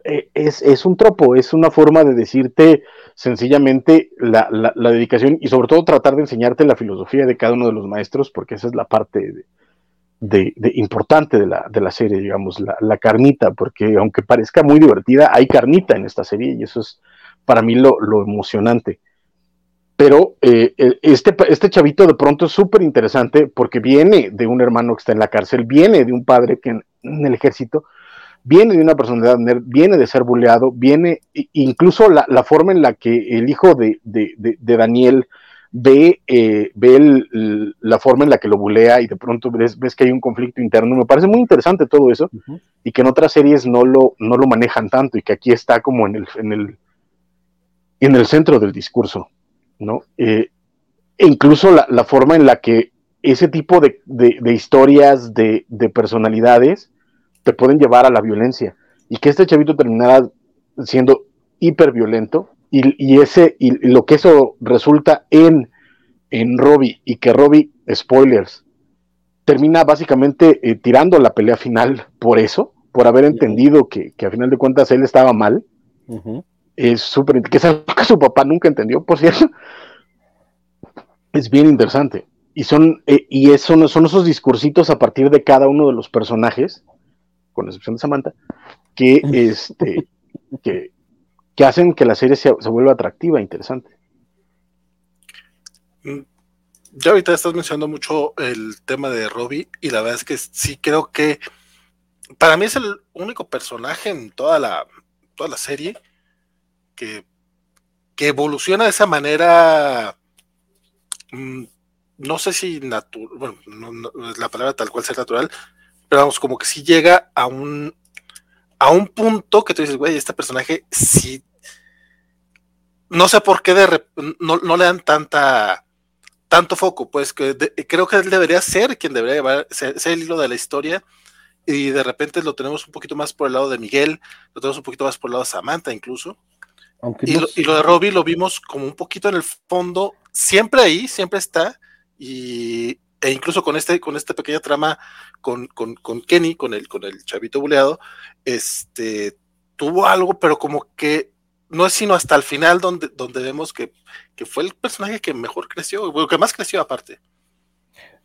e, es, es, un tropo, es una forma de decirte sencillamente la, la, dedicación y sobre todo tratar de enseñarte la filosofía de cada uno de los maestros, porque esa es la parte de, de, importante de la, de la, serie, digamos, la, carnita, porque aunque parezca muy divertida, hay carnita en esta serie y eso es para mí lo, lo emocionante. Pero eh, este, este chavito de pronto es súper interesante porque viene de un hermano que está en la cárcel, viene de un padre que en el ejército, viene de una personalidad nerd, viene de ser buleado, viene incluso la, forma en la que el hijo de, Daniel ve, eh, ve la forma en la que lo bulea y de pronto ves, que hay un conflicto interno. Me parece muy interesante todo eso y que en otras series no lo, no lo manejan tanto y que aquí está como en el, en el, en el centro del discurso, ¿no? Eh, incluso la, forma en la que ese tipo de, historias, de, personalidades, te pueden llevar a la violencia. Y que este chavito terminara siendo hiperviolento y, y ese, y lo que eso resulta en, en Robbie y que Robbie, spoilers, termina básicamente eh, tirando la pelea final por eso, por haber entendido que, que a final de cuentas él estaba mal. Es súper, que es algo que su papá nunca entendió, por cierto. Es bien interesante. Y son, eh, y eso, son esos discursitos a partir de cada uno de los personajes con excepción de Samantha, que, este, que, hacen que la serie se, vuelva atractiva e interesante. Mm, ya ahorita estás mencionando mucho el tema de Robbie y la verdad es que sí creo que para mí es el único personaje en toda la, toda la serie que, evoluciona de esa manera, mm, no sé si natural, bueno, no, la palabra tal cual sea natural, pero vamos, como que si llega a un, a un punto que tú dices, güey, este personaje sí, no sé por qué de no, le dan tanta, tanto foco, pues que creo que él debería ser quien debería llevar, ser, el hilo de la historia, y de repente lo tenemos un poquito más por el lado de Miguel, lo tenemos un poquito más por el lado de Samantha incluso. Y, lo, y, lo, de Robbie lo vimos como un poquito en el fondo, siempre ahí, siempre está, y, e incluso con este, con esta pequeña trama con, con, con, Kenny, con el, con el chavito buleado, este, tuvo algo, pero como que no es sino hasta el final donde, donde vemos que, que fue el personaje que mejor creció, que más creció aparte.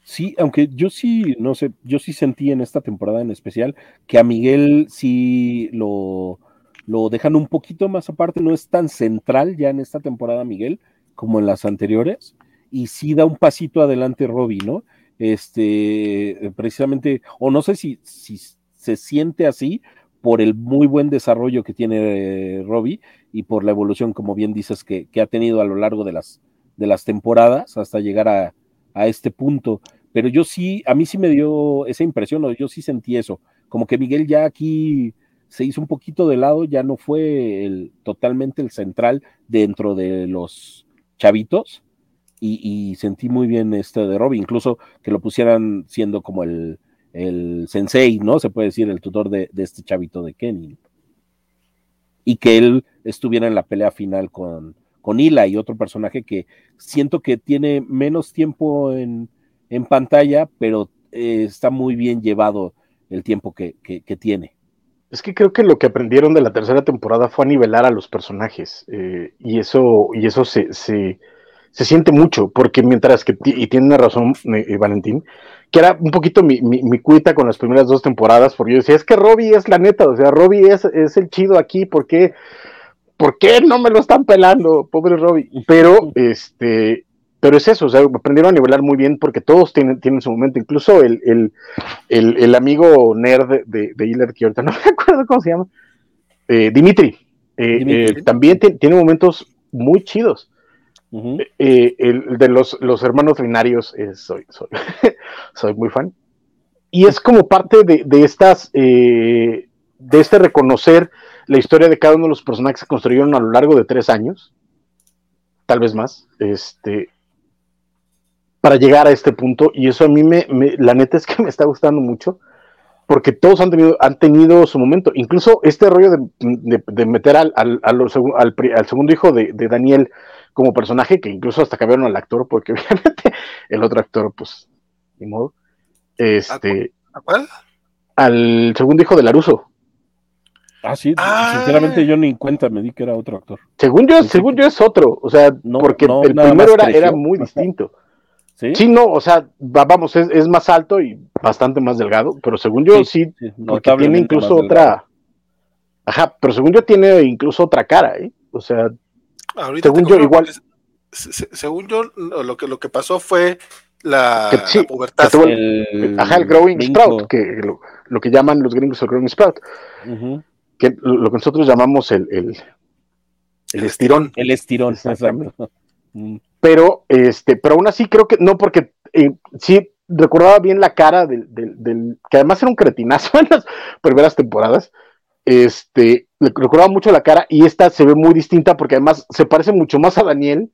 Sí, aunque yo sí, no sé, yo sí sentí en esta temporada en especial que a Miguel sí lo, lo dejan un poquito más aparte, no es tan central ya en esta temporada Miguel como en las anteriores y sí da un pasito adelante Robbie, ¿no? Este, precisamente, o no sé si, si se siente así por el muy buen desarrollo que tiene eh, Robbie y por la evolución, como bien dices, que, ha tenido a lo largo de las, de las temporadas hasta llegar a, a, este punto. pero yo sí, a mí sí me dio esa impresión, o yo sí sentí eso, como que Miguel ya aquí se hizo un poquito de lado, ya no fue el, totalmente el central dentro de los chavitos, y, sentí muy bien este de Robbie, incluso que lo pusieran siendo como el, sensei, ¿no? Se puede decir, el tutor de, de este chavito de Kenny. Y que él estuviera en la pelea final con, con Hila y otro personaje que siento que tiene menos tiempo en, en pantalla, pero eh, está muy bien llevado el tiempo que, que, tiene. Es que creo que lo que aprendieron de la tercera temporada fue a nivelar a los personajes eh, y eso, y eso se, se, se, siente mucho, porque mientras que, y tiene razón eh, Valentín, que era un poquito mi, mi, cuita con las primeras dos temporadas, porque yo decía, es que Robbie es la neta, o sea, Robbie es, es el chido aquí, porque ¿por qué no me lo están pelando? Pobre Robbie. Pero, este, pero es eso, o sea, aprendieron a nivelar muy bien porque todos tienen, tienen su momento, incluso el, el, el, amigo nerd de, de Hiller, que ahorita no me acuerdo cómo se llama, eh, Dimitri, eh, eh, también tiene momentos muy chidos. el de los, los hermanos binarios soy, soy, soy muy fan. Y es como parte de, de estas, de este reconocer la historia de cada uno de los personajes se construyeron a lo largo de tres años, tal vez más, este, para llegar a este punto. Y eso a mí me, la neta es que me está gustando mucho, porque todos han tenido, han tenido su momento. Incluso este rollo de, meter al, al, al, segundo hijo de, Daniel como personaje, que incluso hasta cambiaron al actor, porque obviamente el otro actor, pues, ni modo. Este, ¿A cuál? Al segundo hijo de Laruso. Ah, sí, ah. sinceramente yo ni cuenta me di que era otro actor. Según yo, según yo es otro, o sea, porque el primero era, era, muy distinto. ¿Sí? no, o sea, vamos, es, más alto y bastante más delgado, pero según yo sí, porque tiene incluso otra. Ajá, pero según yo tiene incluso otra cara, ¿eh? O sea, según yo igual. según yo, lo que, lo que pasó fue la, pubertad. ajá, el growing sprout, que lo, que llaman los gringos el growing sprout lo que nosotros llamamos el, el, estirón. El estirón, exacto. Mm. Pero, este, pero aún así creo que no, porque eh, sí recordaba bien la cara del, del, que además era un cretinazo en las primeras temporadas. Este, recordaba mucho la cara y esta se ve muy distinta porque además se parece mucho más a Daniel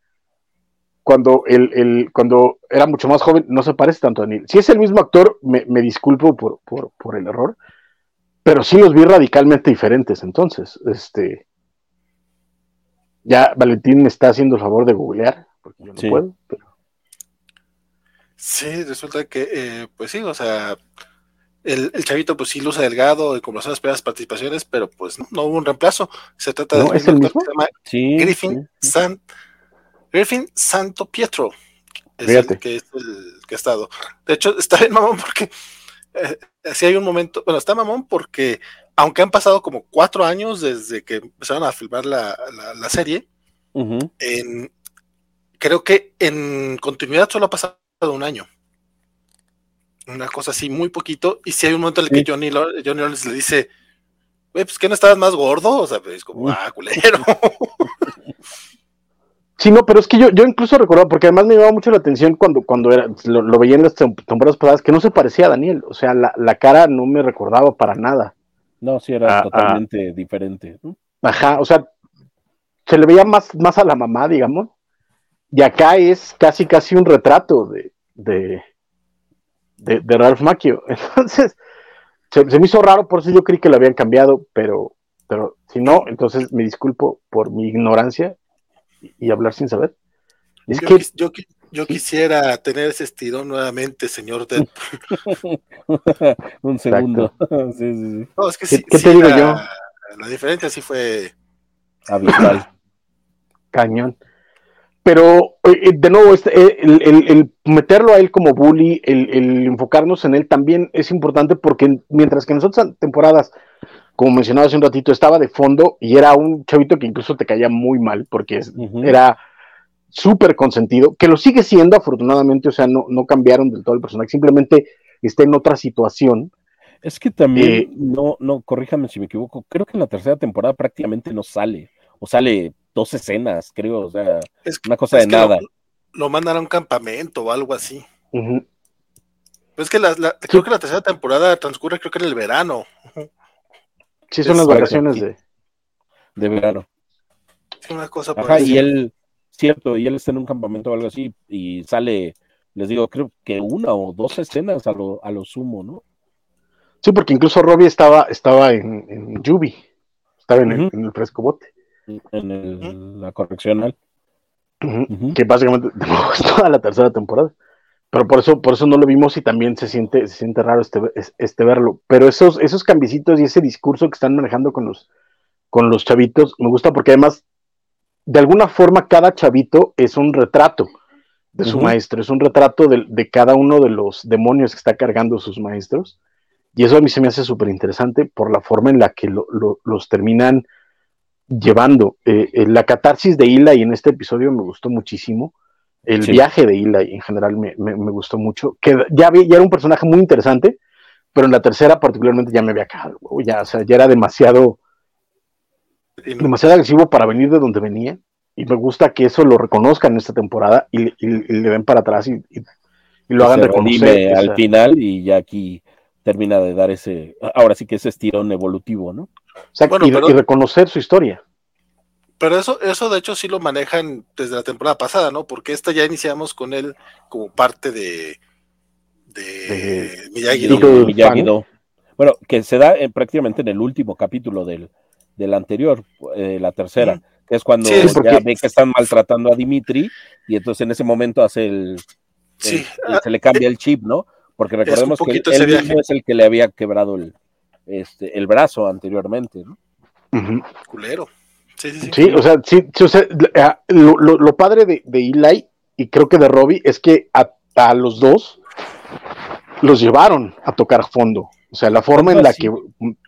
cuando, el, el, cuando era mucho más joven, no se parece tanto a Daniel. Si es el mismo actor, me, me disculpo por, por, por, el error, pero sí los vi radicalmente diferentes entonces. Este, ya Valentín me está haciendo el favor de googlear, porque yo no puedo, Sí, resulta que, eh, pues sí, o sea, el, chavito pues sí luce delgado y como son las primeras participaciones, pero pues no, hubo un reemplazo. Se trata de ¿es el mismo? Griffin, San, Griffin Santo Pietro. Es el que es el que ha estado. De hecho, está bien mamón porque eh, si hay un momento, bueno, está mamón porque aunque han pasado como cuatro años desde que empezaron a filmar la, serie, creo que en continuidad solo ha pasado un año. Una cosa así, muy poquito. Y si hay un momento en el que Johnny, Johnny Lawrence le dice, pues que no estabas más gordo, o sea, pues como, ah, culero. Sí, no, pero es que yo, yo incluso recuerdo, porque además me llamaba mucho la atención cuando, cuando era, lo, veía en las temporadas pasadas, que no se parecía a Daniel, o sea, la, la cara no me recordaba para nada. No, sí, era totalmente diferente. Ajá, o sea, se le veía más, más a la mamá, digamos, y acá es casi, casi un retrato de, de, de, Ralph Macchio. Entonces, se, se, me hizo raro, por eso yo creí que lo habían cambiado, pero, pero si no, entonces me disculpo por mi ignorancia y hablar sin saber. Es yo, que, yo, yo, quisiera tener ese estirón nuevamente, señor Deadpool. Un segundo. sí, sí, sí. No, es que ¿Qué, ¿qué te digo yo? La diferencia sí fue habitual. Cañón. Pero, eh, de nuevo, este, eh, el, el, el, meterlo a él como bully, el, el, enfocarnos en él también es importante porque mientras que en otras temporadas como mencionaba hace un ratito, estaba de fondo y era un chavito que incluso te caía muy mal porque era súper consentido, que lo sigue siendo afortunadamente, o sea, no, no cambiaron del todo el personaje, simplemente está en otra situación. Es que también, eh, no, no, corríjame si me equivoco, creo que en la tercera temporada prácticamente no sale, o sale dos escenas, creo, o sea, es una cosa de nada. Lo, mandan a un campamento o algo así. Pues es que la, la- creo que la tercera temporada transcurre creo que en el verano. Sí, son Es las vacaciones de. de verano. Sí, una cosa por Ajá, y él, cierto, y él está en un campamento o algo así, y sale, les digo, creo que una o dos escenas a lo, a lo sumo, ¿no? Sí, porque incluso Robbie estaba, estaba en, en Yubi. Estaba en, el, en el fresco bote. En el- la correccional. Que básicamente es toda la tercera temporada. Pero por eso, por eso no lo vimos y también se siente, se siente raro este, es- este verlo. Pero esos, esos cambicitos y ese discurso que están manejando con los, con los chavitos, me gusta porque además, de alguna forma, cada chavito es un retrato de su maestro, es un retrato de, de cada uno de los demonios que está cargando sus maestros. Y eso a mí se me hace súper interesante por la forma en la que lo- lo- los terminan llevando. Eh, eh, la catarsis de Eli en este episodio me gustó muchísimo. El Sí. viaje de Eli en general me, me- me gustó mucho. Que ya, había- ya era un personaje muy interesante, pero en la tercera particularmente ya me había cagado. Ya, o sea, ya era demasiado, demasiado agresivo para venir de donde venía. Y me gusta que eso lo reconozcan en esta temporada y, y- y le den para atrás y, lo hagan reconocer. esa- al final y ya aquí termina de dar ese, ahora sí que ese estirón evolutivo, ¿no? o sea, Bueno, y, pero- y reconocer su historia. Pero eso, eso de hecho sí lo manejan desde la temporada pasada, ¿no? Porque esta ya iniciamos con él como parte de, de De- Miyagi. Digo, ¿no? fan. Miyagi-Do. Bueno, que se da eh, prácticamente en el último capítulo del, del anterior, eh, la tercera, que es cuando Sí, es porque- ya ve que están maltratando a Dimitri y entonces en ese momento hace el, Sí, el- el- se le cambia el chip, ¿no? Porque recordemos que él, mismo es el que le había quebrado el, este, el brazo anteriormente, ¿no? Culero. Sí, sí, sí. Sí, o sea, sí, sí, o sea, lo, lo- lo padre de, de Eli y creo que de Robbie es que a, a los dos los llevaron a tocar fondo. O sea, la forma en la así. que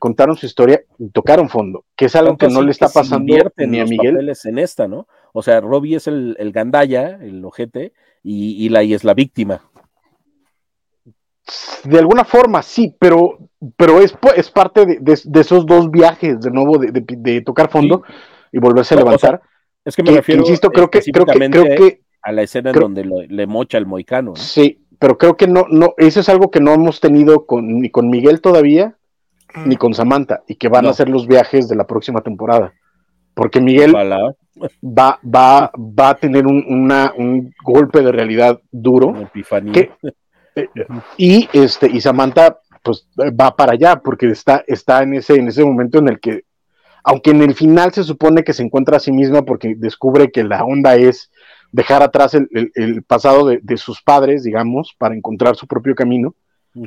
contaron su historia, tocaron fondo, que es algo que no le está se pasando invierten ni a Miguel. en esta, ¿no? O sea, Robbie es el, el gandaya, el ojete, y Eli es la víctima. De alguna forma, sí, pero, pero es, po- es parte de, de- de esos dos viajes, de nuevo, de, de- de tocar fondo y volverse a No, o levantar. Es que me que, que refiero insisto, creo que, creo que, creo que a la escena creo- en donde lo- le mocha el moicano, ¿no? Sí, pero creo que no, no, eso es algo que no hemos tenido con, ni con Miguel todavía, Mm. ni con Samantha, y que van No. a ser los viajes de la próxima temporada. Porque Miguel Ojalá, va, va, va a tener un, una- un golpe de realidad duro, una epifanía. Y este, y Samantha, pues va para allá, porque está, está en ese, en ese momento en el que, aunque en el final se supone que se encuentra a sí misma porque descubre que la onda es dejar atrás el, el- el pasado de, de sus padres, digamos, para encontrar su propio camino,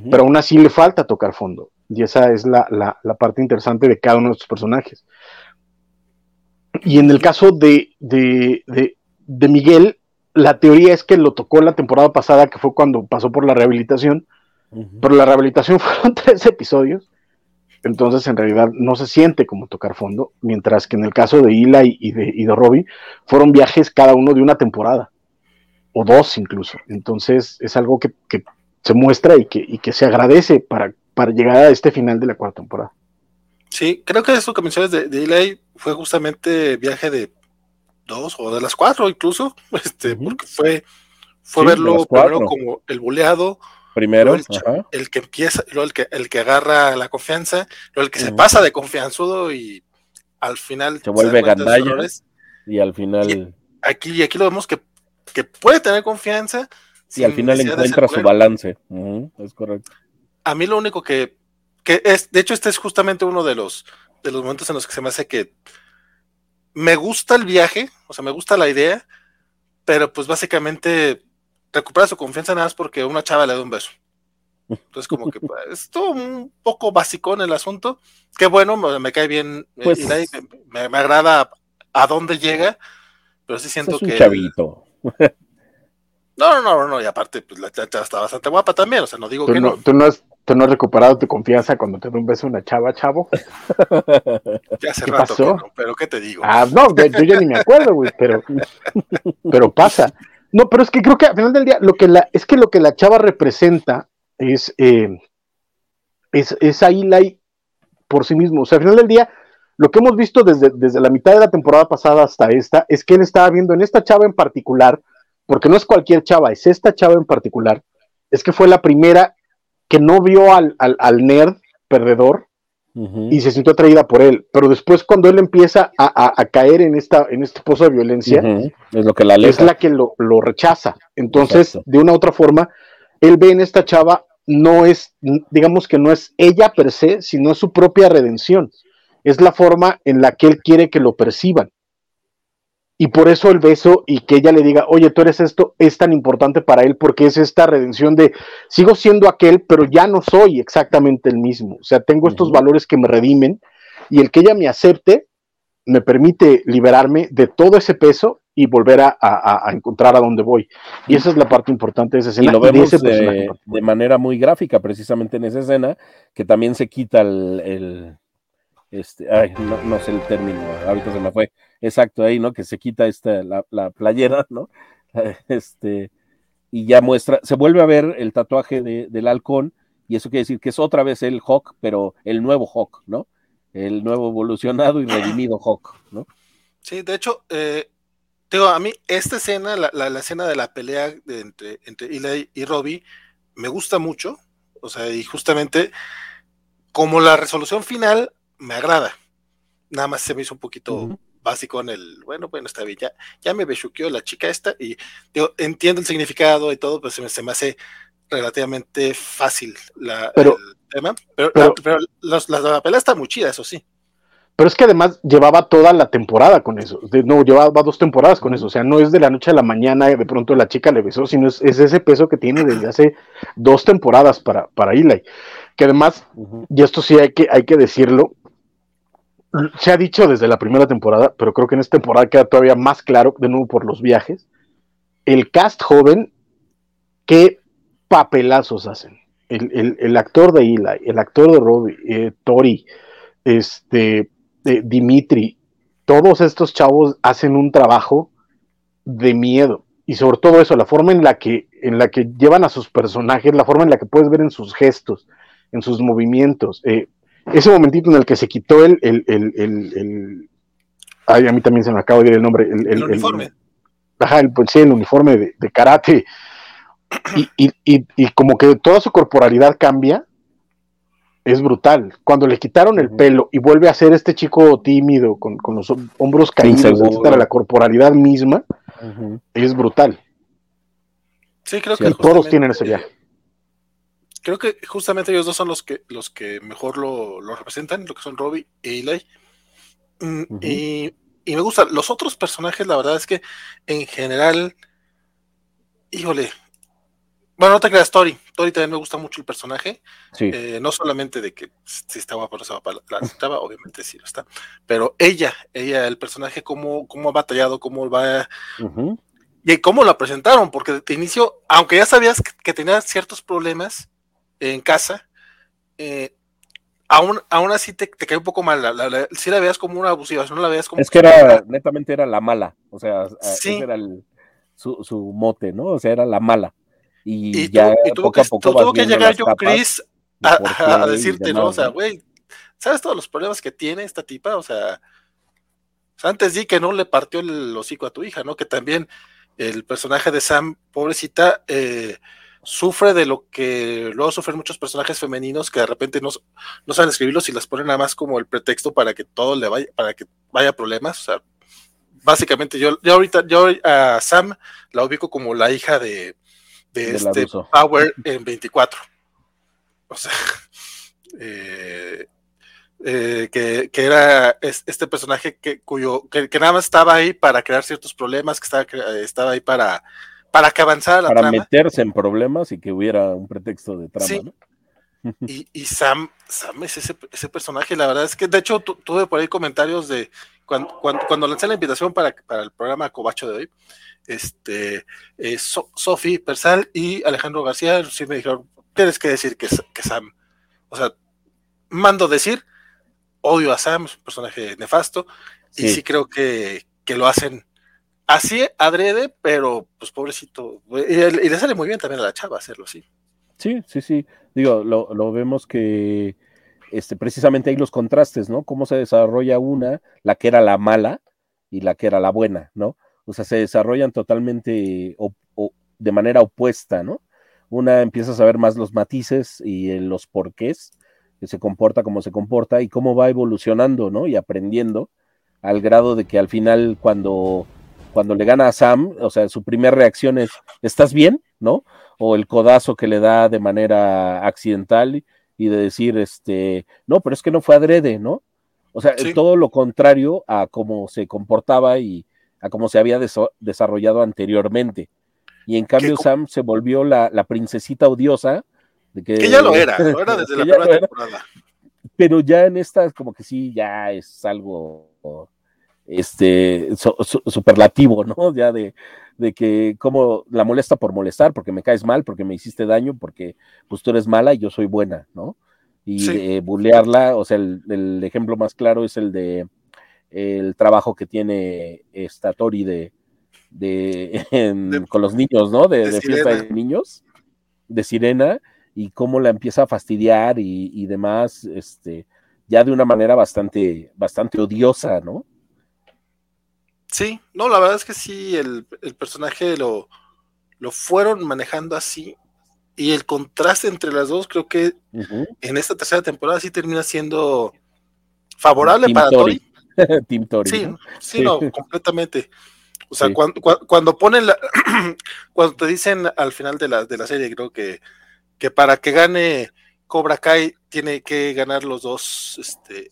pero aún así le falta tocar fondo. Y esa es la, la- la parte interesante de cada uno de estos personajes. Y en el caso de, de- de Miguel, la teoría es que lo tocó la temporada pasada, que fue cuando pasó por la rehabilitación, pero la rehabilitación fueron tres episodios, entonces en realidad no se siente como tocar fondo, mientras que en el caso de Eli y de, y de Robbie fueron viajes cada uno de una temporada, o dos incluso. Entonces es algo que, que se muestra y que, y que se agradece para, para llegar a este final de la cuarta temporada. Sí, creo que eso que mencionas de, de Eli fue justamente viaje de dos o de las cuatro incluso, este, Ujú. porque fue, fue Sí, verlo primero como el buleado, Primero, el, el que empieza, luego el que, el que agarra la confianza, luego el que se Ujú. pasa de confianzudo y al final Se vuelve gandalla. y al final, Aquí, aquí lo vemos que, que puede tener confianza. y al final encuentra su balance. Ujú, es correcto. a mí lo único que, que es, de hecho, este es justamente uno de los, de los momentos en los que se me hace que me gusta el viaje, o sea, me gusta la idea, pero pues básicamente recupera su confianza nada más porque una chava le da un beso. Entonces, como que pues, es todo un poco básico en el asunto. Qué bueno, me, me cae bien, eh, Pues- me, me agrada a dónde llega, pero sí siento es un que. chavito. No, no, no, no, y aparte, pues la chava está bastante guapa también, o sea, no digo ¿Tú que no, no. tú no has, tú no has recuperado tu confianza cuando te da un beso una chava, chavo? Ya hace ¿Qué rato pasó? que no, pero ¿qué te digo? Ah, no, yo ya ni me acuerdo, güey, pero, pero pasa. No, pero es que creo que al final del día, lo que la, es que lo que la chava representa es, eh, es, es a Eli por sí mismo. O sea, al final del día, lo que hemos visto desde, desde la mitad de la temporada pasada hasta esta, es que él estaba viendo en esta chava en particular, porque no es cualquier chava, es esta chava en particular, es que fue la primera que no vio al, al, al nerd perdedor y se sintió atraída por él. Pero después cuando él empieza a, a, caer en, esta, en este pozo de violencia, es, lo que la, es la que lo, lo rechaza. Entonces, de una u otra forma, él ve en esta chava, no es, digamos que no es ella per se, sino su propia redención. Es la forma en la que él quiere que lo perciban. Y por eso el beso y que ella le diga, oye, tú eres esto, es tan importante para él porque es esta redención de, sigo siendo aquel, pero ya no soy exactamente el mismo. O sea, tengo estos valores que me redimen y el que ella me acepte me permite liberarme de todo ese peso y volver a, encontrar a dónde voy. Y esa es la parte importante de esa escena. Y lo vemos de, manera muy gráfica, precisamente en esa escena, que también se quita el, este, ay, no, sé el término, ahorita se me fue, exacto, ahí, ¿no? Que se quita esta, la, playera, ¿no? Este, y ya muestra, se vuelve a ver el tatuaje del halcón, y eso quiere decir que es otra vez el Hawk, pero el nuevo Hawk, ¿no? El nuevo evolucionado y redimido Hawk, ¿no? Sí, de hecho, eh, digo, a mí esta escena, la, la, escena de la pelea entre, entre Eli y Robbie, me gusta mucho, o sea, y justamente como la resolución final me agrada. Nada más se me hizo un poquito básico en el, bueno, bueno, está bien, ya, ya me bechuqueó la chica esta y yo entiendo el significado y todo, pues se me, se me hace relativamente fácil la, pero, el tema. Pero, pero, la, pelea está muy chida, eso sí. Pero es que además llevaba toda la temporada con eso. no, llevaba dos temporadas con eso. O sea, no es de la noche a la mañana y de pronto la chica le besó, sino es, ese peso que tiene desde hace dos temporadas para, para Eli. Que además, y esto sí hay que, hay que decirlo, se ha dicho desde la primera temporada, pero creo que en esta temporada queda todavía más claro, de nuevo por los viajes, el cast joven, qué papelazos hacen. El, actor de Eli, el actor de Robbie, eh, Tori, este, eh, Dimitri, todos estos chavos hacen un trabajo de miedo. Y sobre todo eso, la forma en la que, en la que llevan a sus personajes, la forma en la que puedes ver en sus gestos, en sus movimientos. Eh, ese momentito en el que se quitó el, el, el, el, ay, a mí también se me acaba de ir el nombre, el, uniforme. ajá, el, pues, sí, el uniforme de, de karate, y, y, y, y, como que toda su corporalidad cambia, es brutal. Cuando le quitaron el pelo y vuelve a ser este chico tímido, con, con los hombros caídos, la corporalidad misma, es brutal. Sí, creo que todos tienen ese viaje creo que justamente ellos dos son los que, los que mejor lo, representan, lo que son Robbie e Eli. Mm, y, me gusta. Los otros personajes, la verdad es que en general, híjole. Bueno, no te creas, Tori. Tori también me gusta mucho el personaje. Eh, no solamente de que si está guapa no la estaba, obviamente sí lo está. Pero ella, ella, el personaje, cómo, cómo ha batallado, cómo va. Y cómo la presentaron, porque de inicio, aunque ya sabías que tenía ciertos problemas, en casa, eh, aún, aún así te, te cae un poco mal. si la veas como una abusiva, si no la veas como. Es que era, netamente era la mala, o sea, ese era su, su, mote, ¿no? O sea, era la mala. Y, ya poco que, a poco. Tuvo que llegar yo, Chris, a, decirte, ¿no? O sea, güey, ¿sabes todos los problemas que tiene esta tipa? O sea, antes di que no le partió el hocico a tu hija, ¿no? Que también el personaje de Sam, pobrecita, eh, sufre de lo que luego sufren muchos personajes femeninos que de repente no, no saben escribirlos y las ponen nada más como el pretexto para que todo le vaya, para que vaya problemas. O sea, básicamente yo, yo ahorita, yo a Sam la ubico como la hija de, de, este Power en 24. O sea, eh, eh, que, que, era este personaje que, cuyo, que, nada más estaba ahí para crear ciertos problemas, que estaba, estaba ahí para para que avanzara la para meterse en problemas y que hubiera un pretexto de trama, ¿no? Y, y, Sam, Sam es ese, ese, personaje, la verdad es que de hecho tuve por ahí comentarios de cuando, cuando, cuando, lancé la invitación para, para el programa Cobacho de hoy, este, eh, Sofi Persal y Alejandro García sí me dijeron, tienes que decir que, que Sam, o sea, mando decir, odio a Sam, es un personaje nefasto, y sí creo que, que lo hacen así adrede, pero pues pobrecito. Y, le sale muy bien también a la chava hacerlo así. Sí, sí, sí. Digo, lo, vemos que este, precisamente hay los contrastes, ¿no? Cómo se desarrolla una, la que era la mala y la que era la buena, ¿no? O sea, se desarrollan totalmente de manera opuesta, ¿no? una empiezas a ver más los matices y eh, los porqués, que se comporta como se comporta y cómo va evolucionando, ¿no? Y aprendiendo al grado de que al final cuando, cuando le gana a Sam, o sea, su primera reacción es, ¿estás bien? ¿No? O el codazo que le da de manera accidental y de decir, este, no, pero es que no fue adrede, ¿no? O sea, todo lo contrario a cómo se comportaba y a cómo se había desarrollado anteriormente. Y en cambio Sam se volvió la, princesita odiosa. De que, ya lo era, lo era desde la primera temporada. Pero ya en esta como que sí, ya es algo este superlativo, ¿no? Ya de, de que como la molesta por molestar, porque me caes mal, porque me hiciste daño, porque pues tú eres mala y yo soy buena, ¿no? Y de bulearla, o sea, el, ejemplo más claro es el de el trabajo que tiene esta Tori de, de, con los niños, ¿no? De, fiesta de niños, de sirena, y cómo la empieza a fastidiar y, demás, este, ya de una manera bastante, bastante odiosa, ¿no? Sí, no, la verdad es que sí, el, personaje lo, lo fueron manejando así. Y el contraste entre las dos, creo que en esta tercera temporada sí termina siendo favorable para Tori. Team Tori. Sí, sí, no, completamente. O sea, cuando, cuando, ponen la, cuando te dicen al final de la, de la serie, creo que, que para que gane Cobra Kai tiene que ganar los dos, este,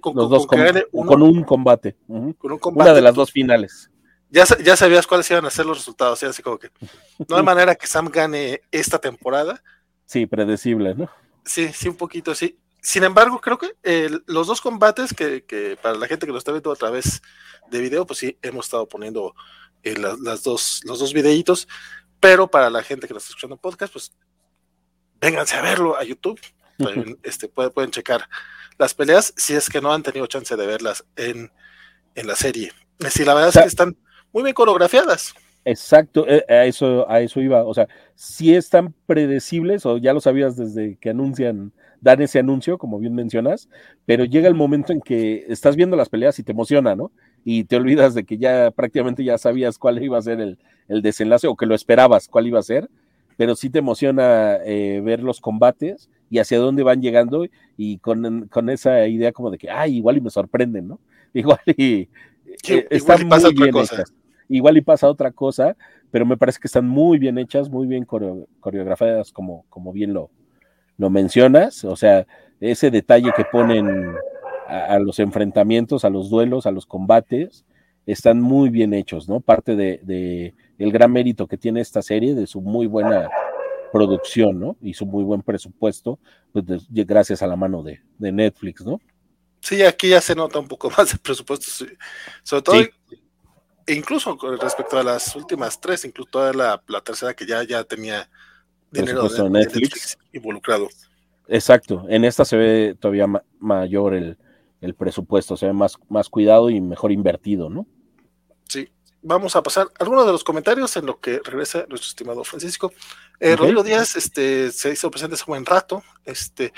con, los dos con, un combate. Con un combate. Una de las dos finales. Ya, ya sabías cuáles iban a ser los resultados, así como que no hay manera que Sam gane esta temporada. Sí, predecible, ¿no? Sí, sí, un poquito, sí. Sin embargo, creo que los dos combates que, que, para la gente que lo está viendo a través de video, pues sí, hemos estado poniendo eh, las, dos, los dos videitos, pero para la gente que lo está escuchando en podcast, pues vénganse a verlo a YouTube. Pueden, este, pueden, checar las peleas si es que no han tenido chance de verlas en, la serie. Sí, la verdad es que están muy bien coreografiadas. Exacto, eh, a eso, a eso iba. O sea, si están predecibles, o ya lo sabías desde que anuncian dan ese anuncio, como bien mencionas, pero llega el momento en que estás viendo las peleas y te emociona, ¿no? Y te olvidas de que ya prácticamente ya sabías cuál iba a ser el, desenlace o que lo esperabas cuál iba a ser, pero sí te emociona eh, ver los combates y hacia dónde van llegando y con, esa idea como de que, ay, igual y me sorprenden, ¿no? Igual y eh, están muy bien hechas. Igual y pasa otra cosa, pero me parece que están muy bien hechas, muy bien coreografiadas, como, como bien lo, lo mencionas, o sea, ese detalle que ponen a, los enfrentamientos, a los duelos, a los combates, están muy bien hechos, ¿no? Parte de, el gran mérito que tiene esta serie, de su muy buena producción, ¿no? Y su muy buen presupuesto, pues gracias a la mano de, Netflix, ¿no? Sí, aquí ya se nota un poco más el presupuesto, sobre todo, incluso con respecto a las últimas tres, incluso toda la, la tercera que ya, ya tenía dinero de, Netflix. involucrado. Exacto, en esta se ve todavía mayor el, presupuesto, se ve más, más cuidado y mejor invertido, ¿no? Vamos a pasar algunos de los comentarios en lo que regresa nuestro estimado Francisco. Eh, Rodrigo Díaz este, se hizo presente hace un buen rato, este,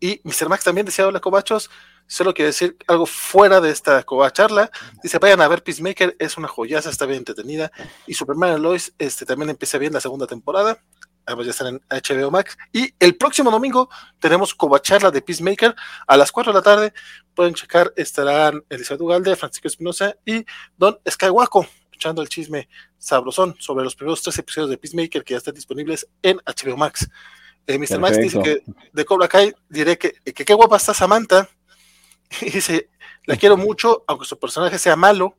y Mr. Max también decía, hola cobachos, solo quiero decir algo fuera de esta charla. Dice, vayan a ver Peacemaker, es una joyaza, está bien entretenida. Y Superman Lois este, también empieza bien la segunda temporada además ya están en HBO Max. Y el próximo domingo tenemos Covacharla de Peacemaker a las 4 de la tarde. Pueden checar, estarán Elizabeth Ugalde, Francisco Espinosa y Don Skywaco, echando el chisme sabrosón sobre los primeros tres episodios de Peacemaker que ya están disponibles en HBO Max. Eh, Mr. Max dice que de Cobra Kai diré que, que qué guapa está Samantha. Y dice, la quiero mucho, aunque su personaje sea malo.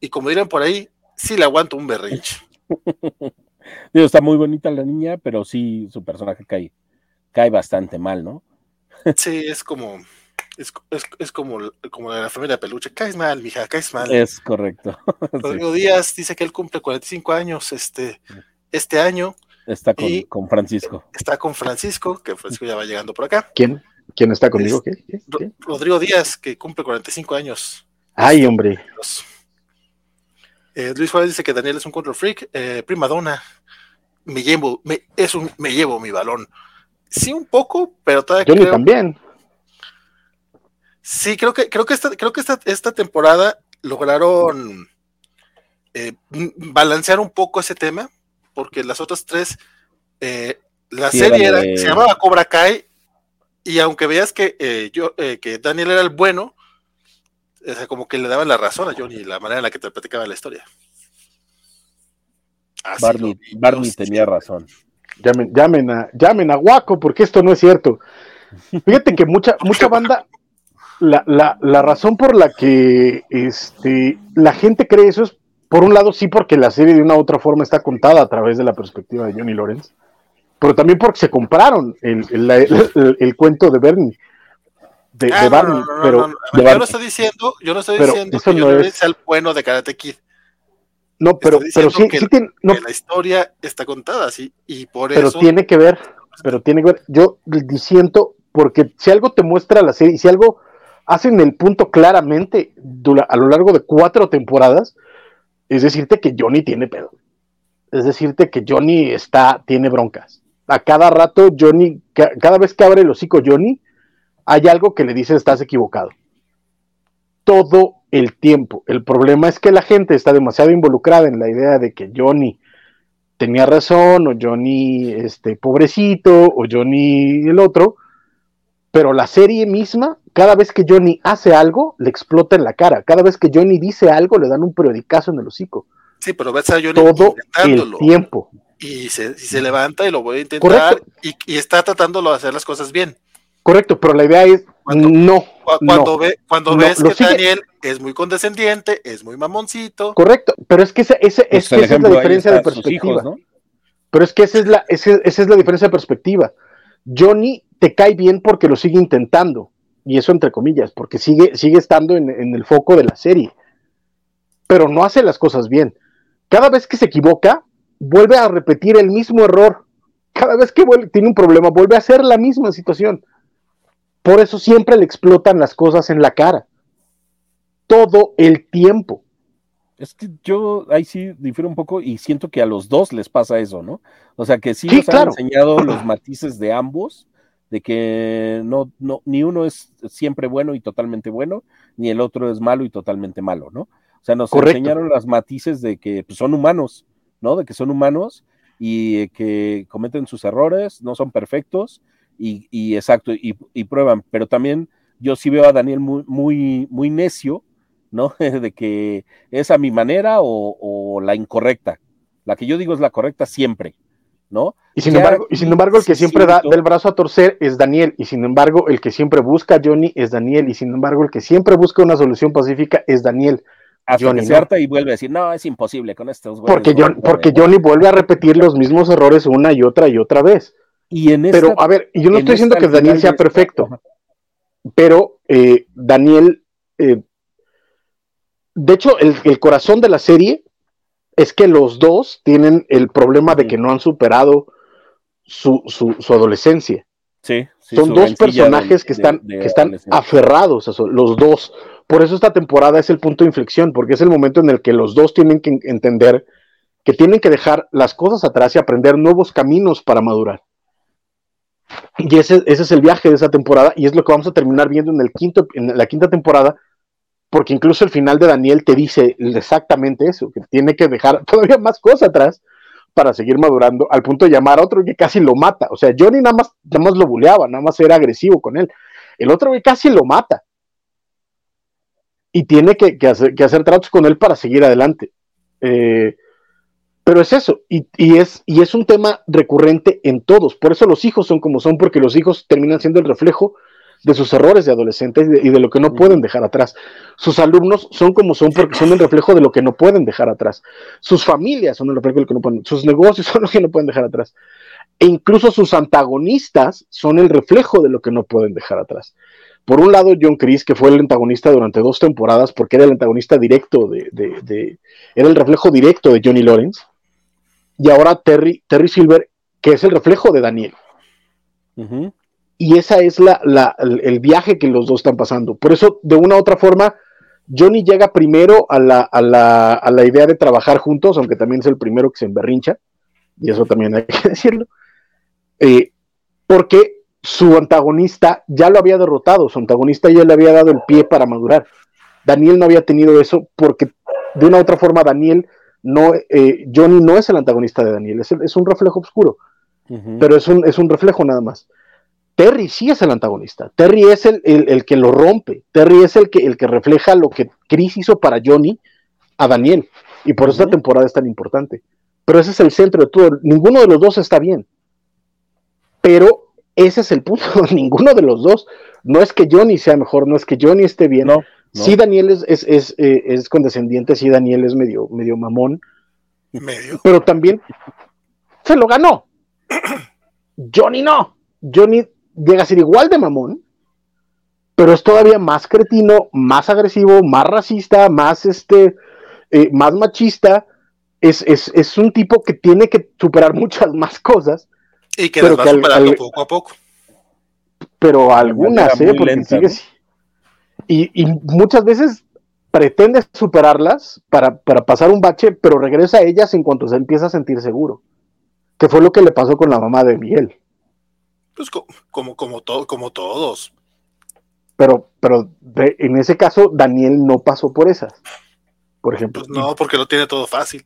Y como dirán por ahí, sí le aguanto un berrinche. Digo, está muy bonita la niña, pero sí su personaje cae, cae bastante mal, ¿no? Sí, es como, es, es, como, como la familia Peluche. Caes mal, mija, caes mal. Es correcto. Rodrigo Díaz dice que él cumple 45 años este, este año. Está con, Francisco. Está con Francisco, que Francisco ya va llegando por acá. ¿Quién? ¿Quién está conmigo? ¿Qué? Rodrigo Díaz, que cumple 45 años. Ay, hombre. Eh, Luis Juárez dice que Daniel es un control freak. Eh, prima donna, me llevo, me, es un, me llevo mi balón. Sí, un poco, pero todavía. Yo también. Sí, creo que, creo que esta, creo que esta, esta temporada lograron eh, balancear un poco ese tema, porque las otras tres eh, la serie era, se llamaba Cobra Kai y aunque veas que, eh, yo, eh, que Daniel era el bueno, como que le daban la razón a Johnny la manera en la que te platicaba la historia. Barney, tenía razón. Llamen, llamen, a, llamen a Waco porque esto no es cierto. Fíjate que mucha, mucha banda, la, la, la, razón por la que este, la gente cree eso es, por un lado, sí, porque la serie de una u otra forma está contada a través de la perspectiva de Johnny Lawrence pero también porque se compraron el, el, el, cuento de Bernie. De, ah, Barney, pero yo no estoy diciendo, yo no estoy diciendo que no es el bueno de Karate Kid. No, pero, pero sí, que, sí tiene, no, la historia está contada así y por pero eso. Pero tiene que ver, pero tiene que ver. Yo diciendo, porque si algo te muestra la serie, si algo hacen el punto claramente a lo largo de cuatro temporadas, es decirte que Johnny tiene pedo. Es decirte que Johnny está, tiene broncas a cada rato Johnny, cada vez que abre el hocico Johnny, hay algo que le dice estás equivocado. Todo el tiempo. El problema es que la gente está demasiado involucrada en la idea de que Johnny tenía razón, o Johnny, este, pobrecito, o Johnny el otro, pero la serie misma, cada vez que Johnny hace algo, le explota en la cara. Cada vez que Johnny dice algo, le dan un periodicazo en el hocico. Sí, pero ves a Johnny todo el tiempo y se, levanta y lo voy a intentar y, está tratando de hacer las cosas bien. Correcto, pero la idea es no. Cuando, Ve, cuando ves que Daniel es muy condescendiente, es muy mamoncito. Correcto, pero es que, ese, ese, pues es, esa es la diferencia de perspectiva. Pero es que esa es, la, esa, es la diferencia de perspectiva. Johnny te cae bien porque lo sigue intentando, y eso entre comillas, porque sigue, sigue estando en, en el foco de la serie, pero no hace las cosas bien. Cada vez que se equivoca, vuelve a repetir el mismo error. Cada vez que tiene un problema, vuelve a hacer la misma situación. Por eso siempre le explotan las cosas en la cara. Todo el tiempo. Es que yo ahí sí difiero un poco y siento que a los dos les pasa eso, ¿no? O sea que sí, nos han enseñado los matices de ambos, de que no, no, ni uno es siempre bueno y totalmente bueno, ni el otro es malo y totalmente malo, ¿no? O sea, nos enseñaron los matices de que pues, son humanos, ¿no? De que son humanos y que cometen sus errores, no son perfectos y, exacto, y, prueban, pero también yo sí veo a Daniel muy, muy, muy necio, ¿no? de que es a mi manera o, la incorrecta. La que yo digo es la correcta siempre, ¿no? Y sin, embargo, y sin embargo, el que siempre da del brazo a torcer es Daniel, y sin embargo, el que siempre busca a Johnny es Daniel, y sin embargo, el que siempre busca una solución pacífica es Daniel. Hasta y vuelve a decir, no, es imposible con estos Porque, porque Johnny vuelve a repetir los mismos errores una y otra y otra vez. Y en pero, a ver, yo no estoy diciendo que Daniel sea perfecto, pero eh, Daniel, eh, de hecho, el, corazón de la serie es que los dos tienen el problema de que no han superado su, adolescencia. Sí, Son dos personajes que están, que están aferrados, a los dos. Por eso esta temporada es el punto de inflexión, porque es el momento en el que los dos tienen que entender que tienen que dejar las cosas atrás y aprender nuevos caminos para madurar. Y ese, es el viaje de esa temporada y es lo que vamos a terminar viendo en, el quinto, en la quinta temporada, porque incluso el final de Daniel te dice exactamente eso, que tiene que dejar todavía más cosas atrás para seguir madurando, al punto de llamar a otro que casi lo mata. O sea, Johnny nada más, nada más lo buleaba, nada más era agresivo con él. El otro que casi lo mata y tiene que, hacer, tratos con él para seguir adelante. Eh, pero es eso, y, es, y es un tema recurrente en todos. Por eso los hijos son como son, porque los hijos terminan siendo el reflejo de sus errores de adolescentes y de, lo que no pueden dejar atrás. Sus alumnos son como son porque son el reflejo de lo que no pueden dejar atrás. Sus familias son el reflejo de lo que no pueden, sus negocios son lo que no pueden dejar atrás. E incluso sus antagonistas son el reflejo de lo que no pueden dejar atrás. Por un lado, John Chris, que fue el antagonista durante dos temporadas, porque era el antagonista directo de, era el reflejo directo de Johnny Lawrence. Y ahora Terry, Terry Silver, que es el reflejo de Daniel. Y esa es la, el viaje que los dos están pasando. Por eso, de una u otra forma, Johnny llega primero a la, a la, a la idea de trabajar juntos, aunque también es el primero que se emberrincha, y eso también hay que decirlo, eh, porque su antagonista ya lo había derrotado, su antagonista ya le había dado el pie para madurar. Daniel no había tenido eso porque de una u otra forma Daniel no, eh, Johnny no es el antagonista de Daniel, es, un reflejo oscuro. pero es un, es un reflejo nada más. Terry sí es el antagonista. Terry es el, el, que lo rompe. Terry es el que, el que refleja lo que Chris hizo para Johnny a Daniel. Y por eso esta temporada es tan importante. Pero ese es el centro de todo. Ninguno de los dos está bien. Pero ese es el punto. Ninguno de los dos. No es que Johnny sea mejor, no es que Johnny esté bien. No, Sí, Daniel es, es, es, eh, es, condescendiente, sí, Daniel es medio, medio mamón. Medio. Pero también se lo ganó. Johnny no. Johnny llega a ser igual de mamón, pero es todavía más cretino, más agresivo, más racista, más este, eh, más machista. Es, es, es, un tipo que tiene que superar muchas más cosas. Y que las va superando poco a poco. Pero algunas, ¿eh? Porque sigue, y, y, muchas veces pretende superarlas para, para, pasar un bache, pero regresa a ellas en cuanto se empieza a sentir seguro. Que fue lo que le pasó con la mamá de Miguel. Pues como, como, todo, como todos. Pero, pero en ese caso, Daniel no pasó por esas. Por ejemplo. Pues no, porque lo tiene todo fácil.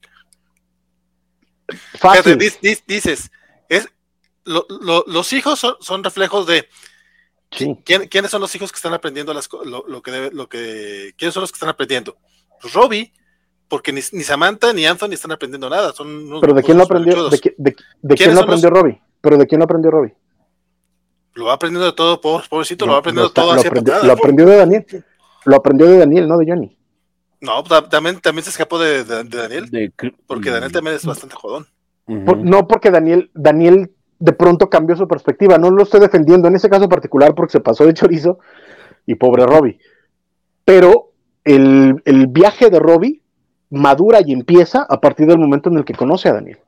Fácil. dices, es, los hijos son, son, reflejos de. ¿Quiénes son los hijos que están aprendiendo las, lo, lo, que debe, lo que quiénes son los que están aprendiendo? Pues Robbie, porque ni, ni Samantha ni Anthony están aprendiendo nada. Son Pero de quién lo aprendió, de, de, de quién lo aprendió Robbie? Pero de quién lo aprendió Robbie? Lo va aprendiendo de todo, pobrecito, lo va aprendiendo todo lo aprendió, lo aprendió de Daniel. Lo aprendió de Daniel, no de Johnny. No, también, también se escapó de, Daniel. porque Daniel también es bastante jodón. no, porque Daniel, Daniel de pronto cambió su perspectiva. No lo estoy defendiendo en ese caso particular porque se pasó de chorizo y pobre Robbie. Pero el, el viaje de Robbie madura y empieza a partir del momento en el que conoce a Daniel.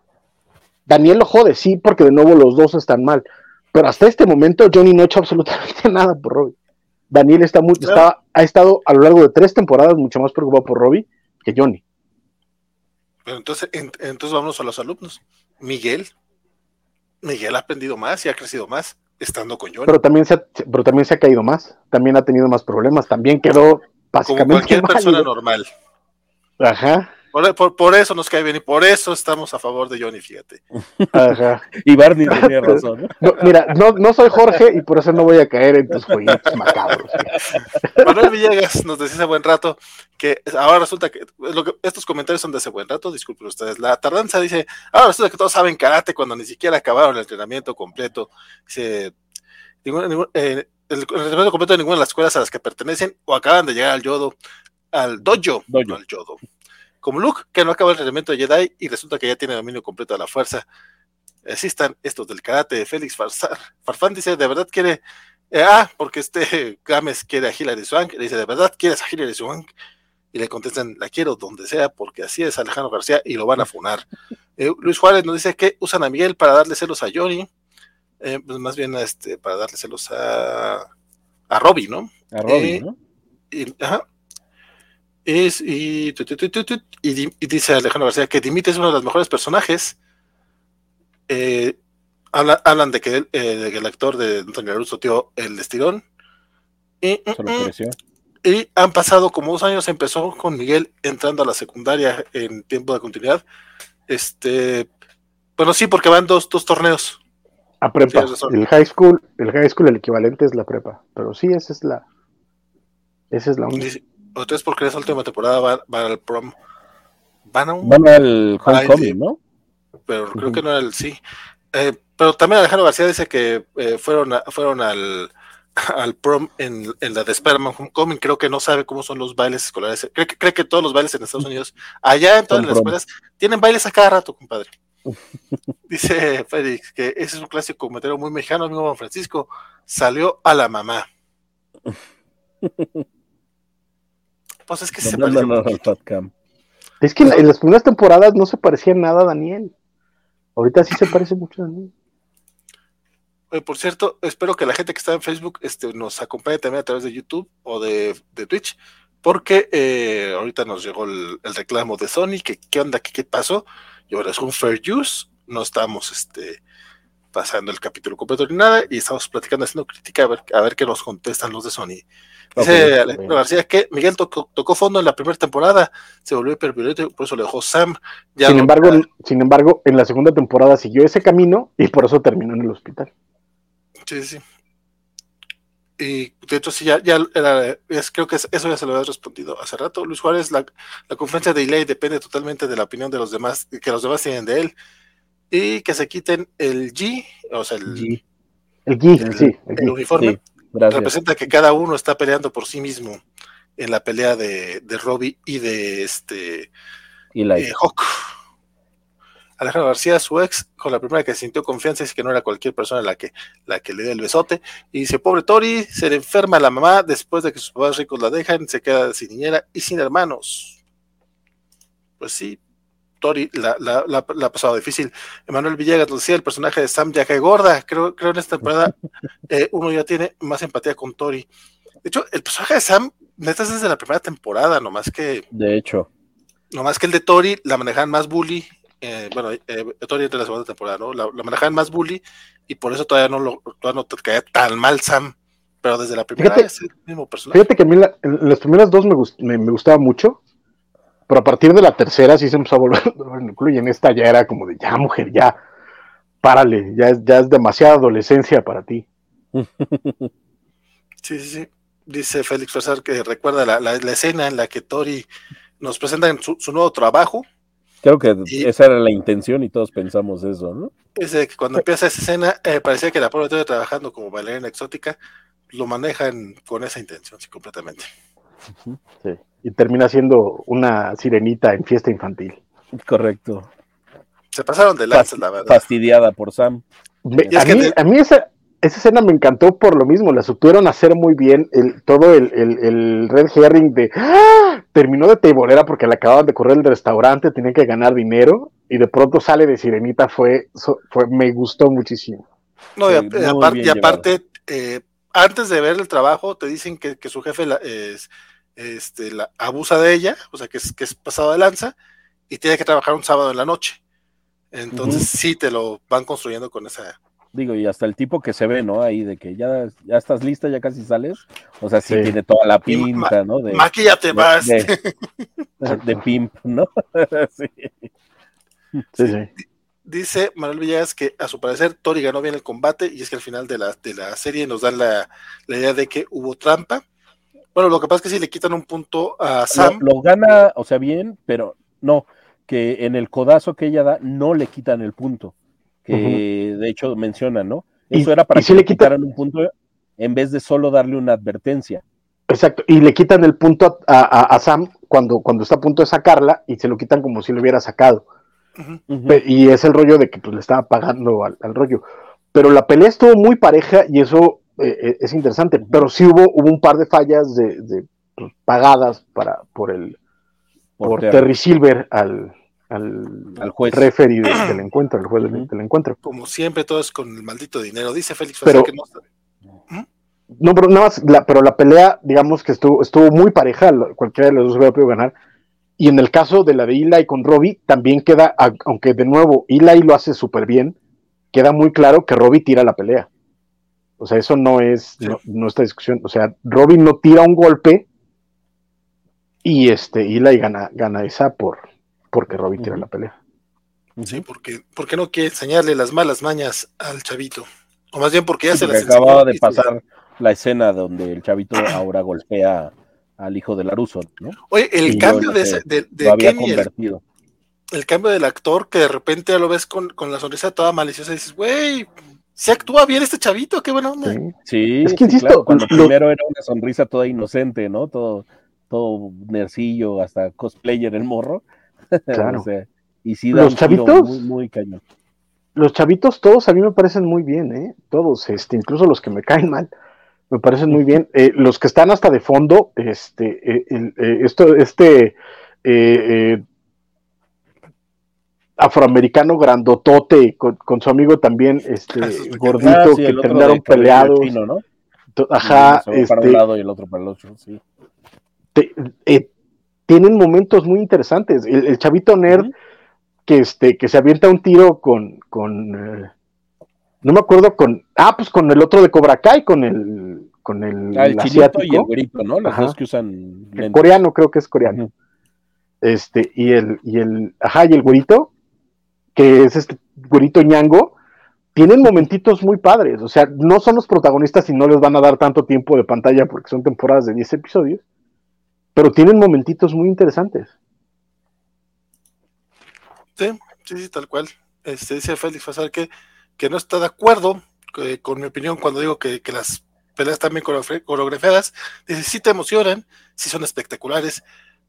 Daniel lo jode, sí, porque de nuevo los dos están mal. Pero hasta este momento Johnny no ha hecho absolutamente nada por Robbie. Daniel está muy, ha estado a lo largo de tres temporadas mucho más preocupado por Robbie que Johnny. Pero entonces, entonces vamos a los alumnos. Miguel. Miguel ha aprendido más y ha crecido más estando con Johnny. Pero también se ha, pero también se ha caído más. También ha tenido más problemas. También quedó básicamente. Como cualquier persona normal. Ajá. Por, eso nos cae bien y por eso estamos a favor de Johnny, fíjate. Ajá. y Barney tenía razón. mira, no, no, soy Jorge y por eso no voy a caer en tus jueguitos macabros. Manuel Villegas nos decía hace buen rato que ahora resulta que, estos comentarios son de hace buen rato, disculpen ustedes. La tardanza dice, ahora resulta que todos saben karate cuando ni siquiera acabaron el entrenamiento completo. Dice, ningún, eh, el, entrenamiento completo de ninguna de las escuelas a las que pertenecen o acaban de llegar al yodo, al dojo, dojo. al yodo como Luke, que no acaba el entrenamiento de Jedi y resulta que ya tiene dominio completo de la fuerza. Así están estos del karate de Félix Farfán dice, ¿de verdad quiere? Eh, ah, porque este Games quiere a Hilary Swank. Le dice, ¿de verdad quieres a Hilary Swank? Y le contestan, la quiero donde sea, porque así es Alejandro García y lo van a funar. Eh, Luis Juárez nos dice que usan a Miguel para darle celos a Johnny. Eh, pues más bien este, para darle celos a, a Robbie, ¿no? A Robbie, ¿no? Y, ajá, es, y, y, dice Alejandro García que Dimite es uno de los mejores personajes. Eh, hablan, de que, eh, el actor de Antonio Russo dio el estirón. Y, mm, mm, y, han pasado como dos años, empezó con Miguel entrando a la secundaria en tiempo de continuidad. Este, bueno, sí, porque van dos, dos torneos. A prepa. el high school, el high school, el equivalente es la prepa. Pero sí, esa es la. Esa es la única o tres porque esa última temporada van, al prom. Van, a un, van al homecoming, ¿no? Pero creo que no era el sí. Eh, pero también Alejandro García dice que eh, fueron, fueron al, al prom en, en la de Spider-Man Homecoming. Creo que no sabe cómo son los bailes escolares. Cree que, cree que todos los bailes en Estados Unidos, allá en todas las escuelas, tienen bailes a cada rato, compadre. Dice Félix que ese es un clásico comentario muy mexicano, amigo Juan Francisco. Salió a la mamá. Pues es que se Es que en, las primeras temporadas no se parecía nada a Daniel. Ahorita sí se parece mucho a Daniel. por cierto, espero que la gente que está en Facebook este, nos acompañe también a través de YouTube o de, Twitch, porque eh, ahorita nos llegó el, reclamo de Sony, que qué onda, que qué pasó, y ahora es un fair use, no estamos este, pasando el capítulo completo ni nada, y estamos platicando, haciendo crítica, a ver, a ver qué nos contestan los de Sony. Dice Alejandro García que Miguel tocó, tocó, fondo en la primera temporada, se volvió hiperviolento y por eso le dejó Sam. Ya sin, embargo, sin embargo, en la segunda temporada siguió ese camino y por eso terminó en el hospital. Sí, sí. Y de hecho, sí, ya, ya era, creo que eso ya se lo había respondido hace rato. Luis Juárez, la, la conferencia de Ilay depende totalmente de la opinión de los demás, que los demás tienen de él. Y que se quiten el G, o sea, el G, el, G, sí, el, uniforme. Representa que cada uno está peleando por sí mismo en la pelea de, de Robbie y de este Eli. Eh, Hawk. Alejandro García, su ex, con la primera que sintió confianza, es que no era cualquier persona la que, la que le dio el besote. Y dice, pobre Tori, se le enferma la mamá después de que sus papás ricos la dejan, se queda sin niñera y sin hermanos. Pues sí, Tori la, la, la, ha pasado difícil. Emanuel Villegas decía, el personaje de Sam ya cae gorda. Creo, creo en esta temporada eh, uno ya tiene más empatía con Tori. De hecho, el personaje de Sam, neta, es desde la primera temporada, nomás que... De hecho. Nomás que el de Tori la manejan más bully eh, bueno, eh, todavía entre la segunda temporada, ¿no? La, manejaban más bully y por eso todavía no, lo, todavía no te caía tan mal Sam, pero desde la primera fíjate, es el mismo personaje. Fíjate que a mí la, en las primeras dos me, gust, me, me, gustaba mucho, pero a partir de la tercera sí se empezó a volver en el culo y en esta ya era como de, ya mujer, ya, párale, ya es, ya es demasiada adolescencia para ti. Sí, sí, sí. Dice Félix Fresar que recuerda la, la, la, escena en la que Tori nos presenta en su, su nuevo trabajo Creo que y, esa era la intención y todos pensamos eso, ¿no? Dice que cuando empieza esa escena, eh, parecía que la pobre estuviera trabajando como bailarina exótica, lo manejan con esa intención, sí, completamente. Sí, y termina siendo una sirenita en fiesta infantil. Correcto. Se pasaron de lanzas, la verdad. Fastidiada por Sam. Me, a, mí, a, mí, esa, esa escena me encantó por lo mismo, la supieron hacer muy bien, el, todo el, el, el red herring de ¡Ah! terminó de tebolera porque le acababan de correr el restaurante, tenía que ganar dinero y de pronto sale de sirenita, fue, fue me gustó muchísimo. No, y, aparte, y aparte eh, antes de ver el trabajo, te dicen que, que su jefe la, es, este, la, abusa de ella, o sea que es, que es pasado de lanza, y tiene que trabajar un sábado en la noche. Entonces uh -huh. sí te lo van construyendo con esa digo, y hasta el tipo que se ve, ¿no? Ahí de que ya, ya estás lista, ya casi sales. O sea, sí, sí. tiene toda la pinta, ¿no? De, Maquillate más. De, de, de, pimp, ¿no? sí. sí. sí. Dice Manuel Villegas que a su parecer Tori ganó bien el combate y es que al final de la, de la serie nos dan la, la idea de que hubo trampa. Bueno, lo que pasa es que si le quitan un punto a Sam. Lo, lo gana, o sea, bien, pero no, que en el codazo que ella da no le quitan el punto que uh -huh. de hecho mencionan, ¿no? Eso y, era para que si le quitan un punto en vez de solo darle una advertencia. Exacto, y le quitan el punto a, a, a, Sam cuando, cuando está a punto de sacarla y se lo quitan como si lo hubiera sacado. Uh -huh. Y es el rollo de que pues, le estaba pagando al, al, rollo. Pero la pelea estuvo muy pareja y eso eh, es interesante, pero sí hubo, hubo un par de fallas de, de pues, pagadas para, por el por, por Terry. Silver al, al, al juez referee del, del encuentro, el juez del, del, encuentro. Como siempre, todo es con el maldito dinero. Dice Félix pero, que no ¿Mm? No, pero nada más, la, pero la pelea, digamos que estuvo, estuvo muy pareja, cualquiera de los dos hubiera podido ganar. Y en el caso de la de Eli con Robbie, también queda, aunque de nuevo Eli lo hace súper bien, queda muy claro que Robbie tira la pelea. O sea, eso no es, sí. no, esta discusión. O sea, Robbie no tira un golpe y este Eli gana, gana esa por, porque Robbie tira uh -huh. la pelea. Sí, porque, porque no quiere enseñarle las malas mañas al chavito. O más bien porque ya sí, se las acababa de pasar la escena donde el chavito ahora golpea al hijo de Laruso, ¿no? Oye, el y cambio de, ese, de, de lo había convertido. El, el, cambio del actor que de repente ya lo ves con, con la sonrisa toda maliciosa y dices, güey, se actúa bien este chavito, qué buena onda. Sí, sí es que insisto, claro, cuando lo... primero era una sonrisa toda inocente, ¿no? Todo, todo nercillo, hasta cosplayer el morro. Claro. o sea, y sí los chavitos, muy, muy cañón. Los chavitos todos a mí me parecen muy bien, ¿eh? Todos, este, incluso los que me caen mal, me parecen muy bien. Eh, los que están hasta de fondo, este, eh, el, eh, esto, este afroamericano grandotote con, con, su amigo también, este, gordito, ah, sí, que terminaron peleados. Chino, ¿no? Ajá, este, para un lado y el otro para el otro, sí. Te, eh, tienen momentos muy interesantes. El, el chavito nerd uh -huh. que, este, que se avienta un tiro con, con eh, no me acuerdo con, ah, pues con el otro de Cobra Kai, con el, con el, ah, el, asiático. y el güerito, ¿no? Los dos que usan el coreano, creo que es coreano. Este, y el, y el, ajá, y el güerito, que es este güerito ñango, tienen momentitos muy padres. O sea, no son los protagonistas y no les van a dar tanto tiempo de pantalla porque son temporadas de 10 episodios, pero tienen momentitos muy interesantes. Sí, sí, sí, tal cual. Este, dice Félix Fasar que, que no está de acuerdo eh, con mi opinión cuando digo que, las peleas bien coreografiadas. Dice, sí te emocionan, sí son espectaculares,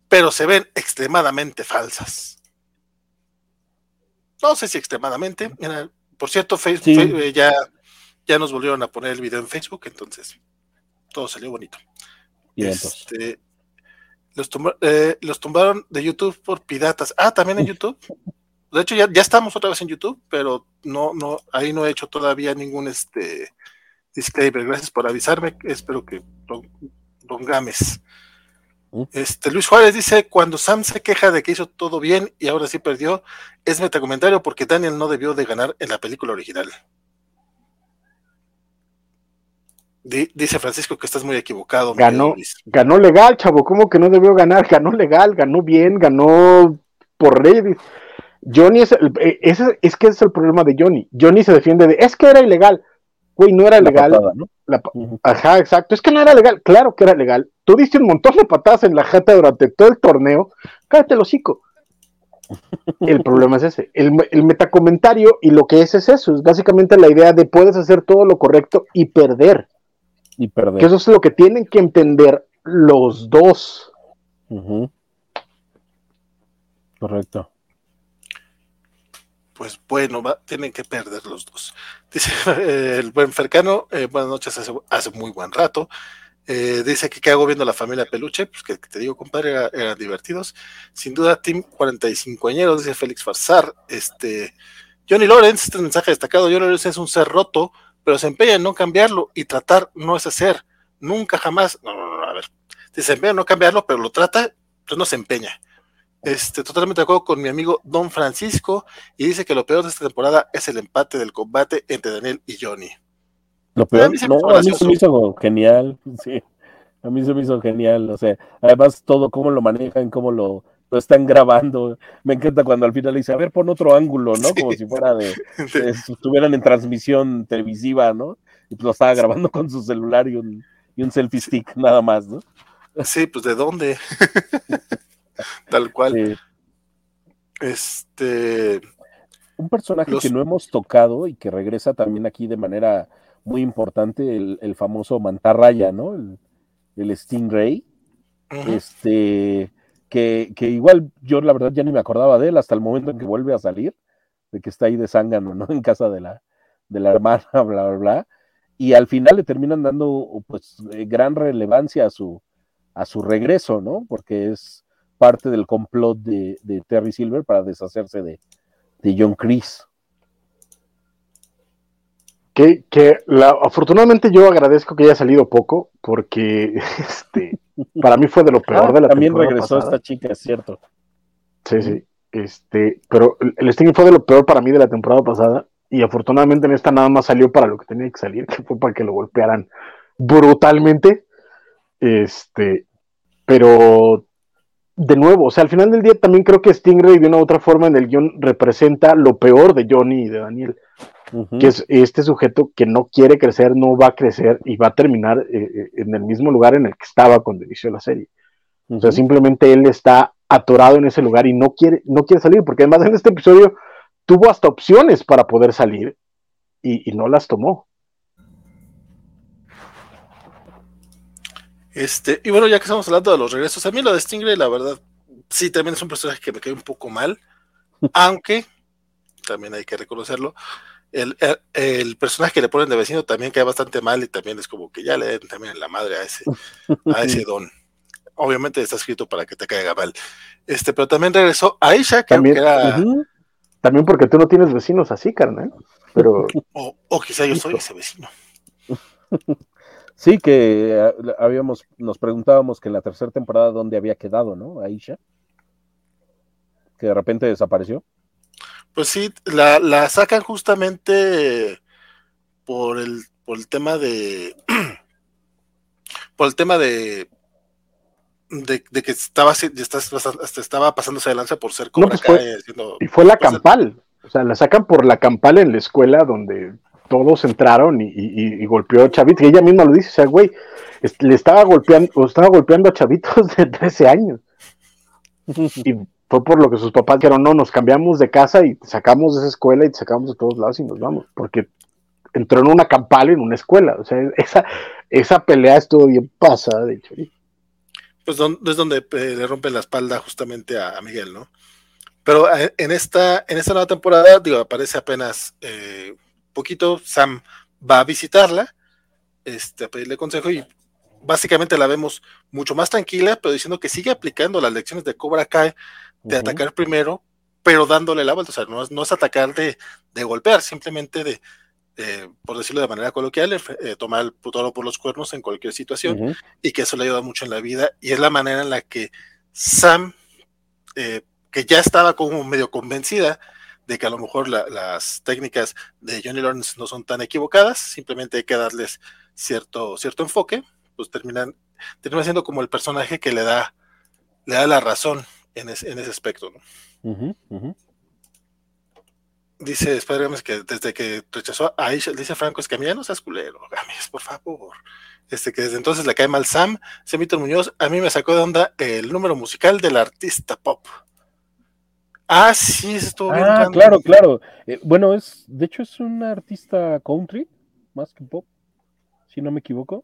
pero se ven extremadamente falsas. No sé si extremadamente. Por cierto, Facebook eh, ya, ya nos volvieron a poner el video en Facebook, entonces todo salió bonito. Este, los, eh, los tumbaron de YouTube por piratas. Ah, también en YouTube. De hecho, ya, ya estamos otra vez en YouTube, pero no, no, ahí no he hecho todavía ningún este disclaimer. Gracias por avisarme. Espero que don, Gámez. Este, Luis Juárez dice, cuando Sam se queja de que hizo todo bien y ahora sí perdió, es metacomentario porque Daniel no debió de ganar en la película original. dice Francisco que estás muy equivocado. Ganó, ganó legal, chavo. ¿Cómo que no debió ganar? Ganó legal, ganó bien, ganó por Reddit. Johnny es, eh, es que es el problema de Johnny. Johnny se defiende de, es que era ilegal. Güey, no era legal. Ajá, exacto. Es que no era legal. Claro que era legal. Tú diste un montón de patadas en la jeta durante todo el torneo. Cállate el hocico. El problema es ese. El, el, metacomentario y lo que es es eso. Es básicamente la idea de puedes hacer todo lo correcto y perder. Y perder. Que eso es lo que tienen que entender los dos. Correcto pues bueno, tienen que perder los dos. Dice el buen Fercano, eh, buenas noches, hace, muy buen rato. Eh, dice que qué hago viendo la familia Peluche, pues que, te digo, compadre, eran divertidos. Sin duda, Team 45 añeros, dice Félix Farsar. Este, Johnny Lawrence, este mensaje destacado, Johnny Lawrence es un ser roto, pero se empeña en no cambiarlo y tratar no es hacer. Nunca jamás, no, no, no, a ver, se empeña en no cambiarlo, pero lo trata, pues no se empeña. Este, totalmente de acuerdo con mi amigo Don Francisco y dice que lo peor de esta temporada es el empate del combate entre Daniel y Johnny. Lo peor, a no, a mí se me hizo genial, sí. A mí se me hizo genial, o sea, además todo cómo lo manejan, cómo lo, lo están grabando. Me encanta cuando al final dice, a ver, pon otro ángulo, ¿no? Como si fuera de, estuvieran en transmisión televisiva, ¿no? Y pues lo estaba grabando con su celular y un, y un selfie stick, nada más, ¿no? Sí, pues de dónde. Tal cual. Este. Un personaje que no hemos tocado y que regresa también aquí de manera muy importante, el, famoso mantarraya, ¿no? El, el Stingray. Este. Que, igual yo la verdad ya ni me acordaba de él hasta el momento en que vuelve a salir, de que está ahí de zángano, ¿no? En casa de la, de la hermana, bla, bla, bla. Y al final le terminan dando pues eh, gran relevancia a su, a su regreso, ¿no? Porque es parte del complot de, Terry Silver para deshacerse de, John Chris. Que, que afortunadamente yo agradezco que haya salido poco, porque este, para mí fue de lo peor ah, de la También regresó esta chica, es cierto. Sí, sí. Este, pero el Sting fue de lo peor para mí de la temporada pasada, y afortunadamente en esta nada más salió para lo que tenía que salir, que fue para que lo golpearan brutalmente. Este, pero de nuevo, o sea, al final del día también creo que Stingray de una u otra forma en el guion representa lo peor de Johnny y de Daniel, que es este sujeto que no quiere crecer, no va a crecer y va a terminar eh, eh, en el mismo lugar en el que estaba cuando inició la serie. O sea, simplemente él está atorado en ese lugar y no quiere, no quiere salir, porque además en este episodio tuvo hasta opciones para poder salir y no las tomó. Este, y bueno, ya que estamos hablando de los regresos, a mí lo de Stingray, la verdad, sí, también es un personaje que me cae un poco mal, aunque también hay que reconocerlo. El, el, personaje que le ponen de vecino también cae bastante mal y también es como que ya le den también la madre a ese, a ese don. Obviamente está escrito para que te caiga mal. Este, pero también regresó Aisha, que también, era... También porque tú no tienes vecinos así, carnal. Pero... O, o quizá yo soy ese vecino. Sí, que eh, habíamos, nos preguntábamos que en la tercera temporada dónde había quedado, ¿no? Aisha. Que de repente desapareció. Pues sí, la, la sacan justamente por el, por el tema de por el tema de de, que estaba, estaba pasándose de lanza por ser Cobra pues y fue la campal, o sea, la sacan por la campal en la escuela donde todos entraron y, golpeó a chavitos, y ella misma lo dice, o sea, güey, le estaba golpeando, estaba golpeando a chavitos de 13 años. Y fue por lo que sus papás dijeron, no, nos cambiamos de casa y sacamos de esa escuela y sacamos de todos lados y nos vamos, porque entró en una campal en una escuela, o sea, esa, esa pelea estuvo bien pasada, de hecho pues es donde eh, le rompe la espalda justamente a, Miguel, ¿no? Pero eh, en esta, en esta nueva temporada, digo, aparece apenas eh, poquito, Sam va a visitarla, este, a pedirle consejo y básicamente la vemos mucho más tranquila, pero diciendo que sigue aplicando las lecciones de Cobra Kai, de atacar primero, pero dándole la vuelta, o sea, no es, no es atacar de, de golpear, simplemente de, eh, por decirlo de manera coloquial, eh, tomar el toro por los cuernos en cualquier situación y que eso le ayuda mucho en la vida y es la manera en la que Sam, eh, que ya estaba como medio convencida de que a lo mejor las técnicas de Johnny Lawrence no son tan equivocadas, simplemente hay que darles cierto, cierto enfoque, pues terminan, termina siendo como el personaje que le da, le da la razón en, ese aspecto. ¿no? Dice spider que desde que rechazó a Aisha, dice Franco es que a mí ya no seas culero, Gamis, por favor. Este, que desde entonces le cae mal Sam, Semito Muñoz, a mí me sacó de onda el número musical del artista pop. Ah, sí, estuvo bien. Ah, claro, claro. Eh, bueno, es, de hecho es un artista country, más que pop, si no me equivoco.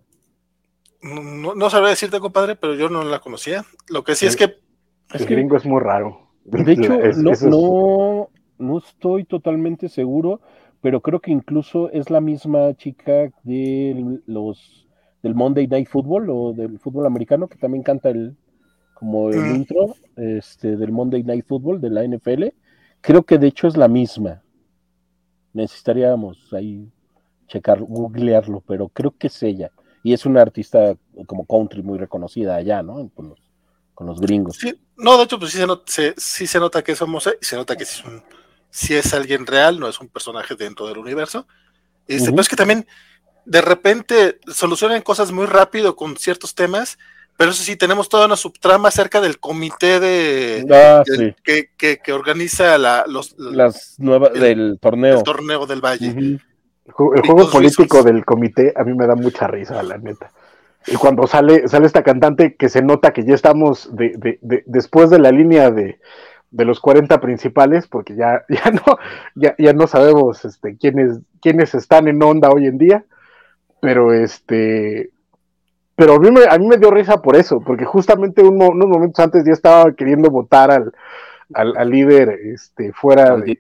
No, no sabría decirte, compadre, pero yo no la conocía. Lo que sí es que... El gringo es muy raro. De hecho, no, no, no estoy totalmente seguro, pero creo que incluso es la misma chica de los del Monday Night Football o del fútbol americano que también canta el como el intro este del Monday Night Football de la NFL. Creo que de hecho es la misma. Necesitaríamos ahí checar, googlearlo, pero creo que es ella. Y es una artista como country muy reconocida allá, ¿no? Con los, con los gringos. Sí, no, de hecho, pues sí se, nota, sí se nota que somos, y se nota que es un si es alguien real, no es un personaje dentro del universo. Este, Pero es que también de repente solucionan cosas muy rápido con ciertos temas, pero eso sí, tenemos toda una subtrama acerca del comité de, ah, que, que, organiza la, los, las nuevas del torneo. torneo del Valle. El juego político del comité a mí me da mucha risa, la neta. Y cuando sale, sale esta cantante que se nota que ya estamos de, después de la línea de, de los 40 principales, porque ya, ya no, ya, ya no sabemos este, quiénes, quiénes están en onda hoy en día, pero este, pero a mí me, a mí me dio risa por eso, porque justamente unos momentos antes ya estaba queriendo votar al, al, líder este, fuera del,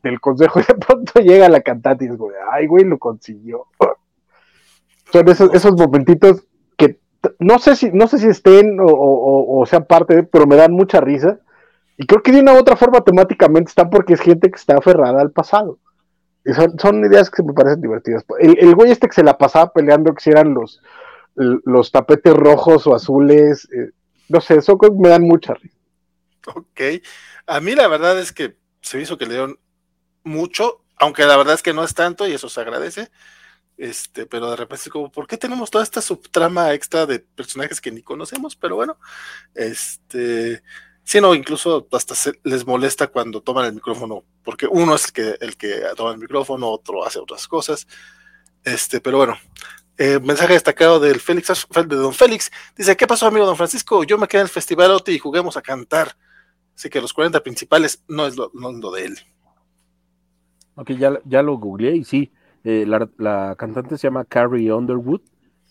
del, consejo y de pronto llega la cantante y es güey, ay güey, lo consiguió. Son esos, esos momentitos que no sé si, no sé si estén o, o, o sean parte de, pero me dan mucha risa y creo que de una u otra forma temáticamente está porque es gente que está aferrada al pasado. Y son, ideas que me parecen divertidas. El, güey este que se la pasaba peleando que si eran los, los tapetes rojos o azules, eh, no sé, eso me dan mucha risa. Ok, a mí la verdad es que se hizo que le dieron mucho, aunque la verdad es que no es tanto y eso se agradece. Este, pero de repente es como, ¿por qué tenemos toda esta subtrama extra de personajes que ni conocemos? Pero bueno, este, Sí, no, incluso hasta les molesta cuando toman el micrófono, porque uno es el que, el que toma el micrófono, otro hace otras cosas. Este, pero bueno, eh, mensaje destacado del Félix, de don Félix. Dice, ¿qué pasó, amigo don Francisco? Yo me quedé en el festival OTI y juguemos a cantar. Así que los 40 principales no es lo, de él. Ok, ya, ya lo googleé y sí, eh, la, la, cantante se llama Carrie Underwood,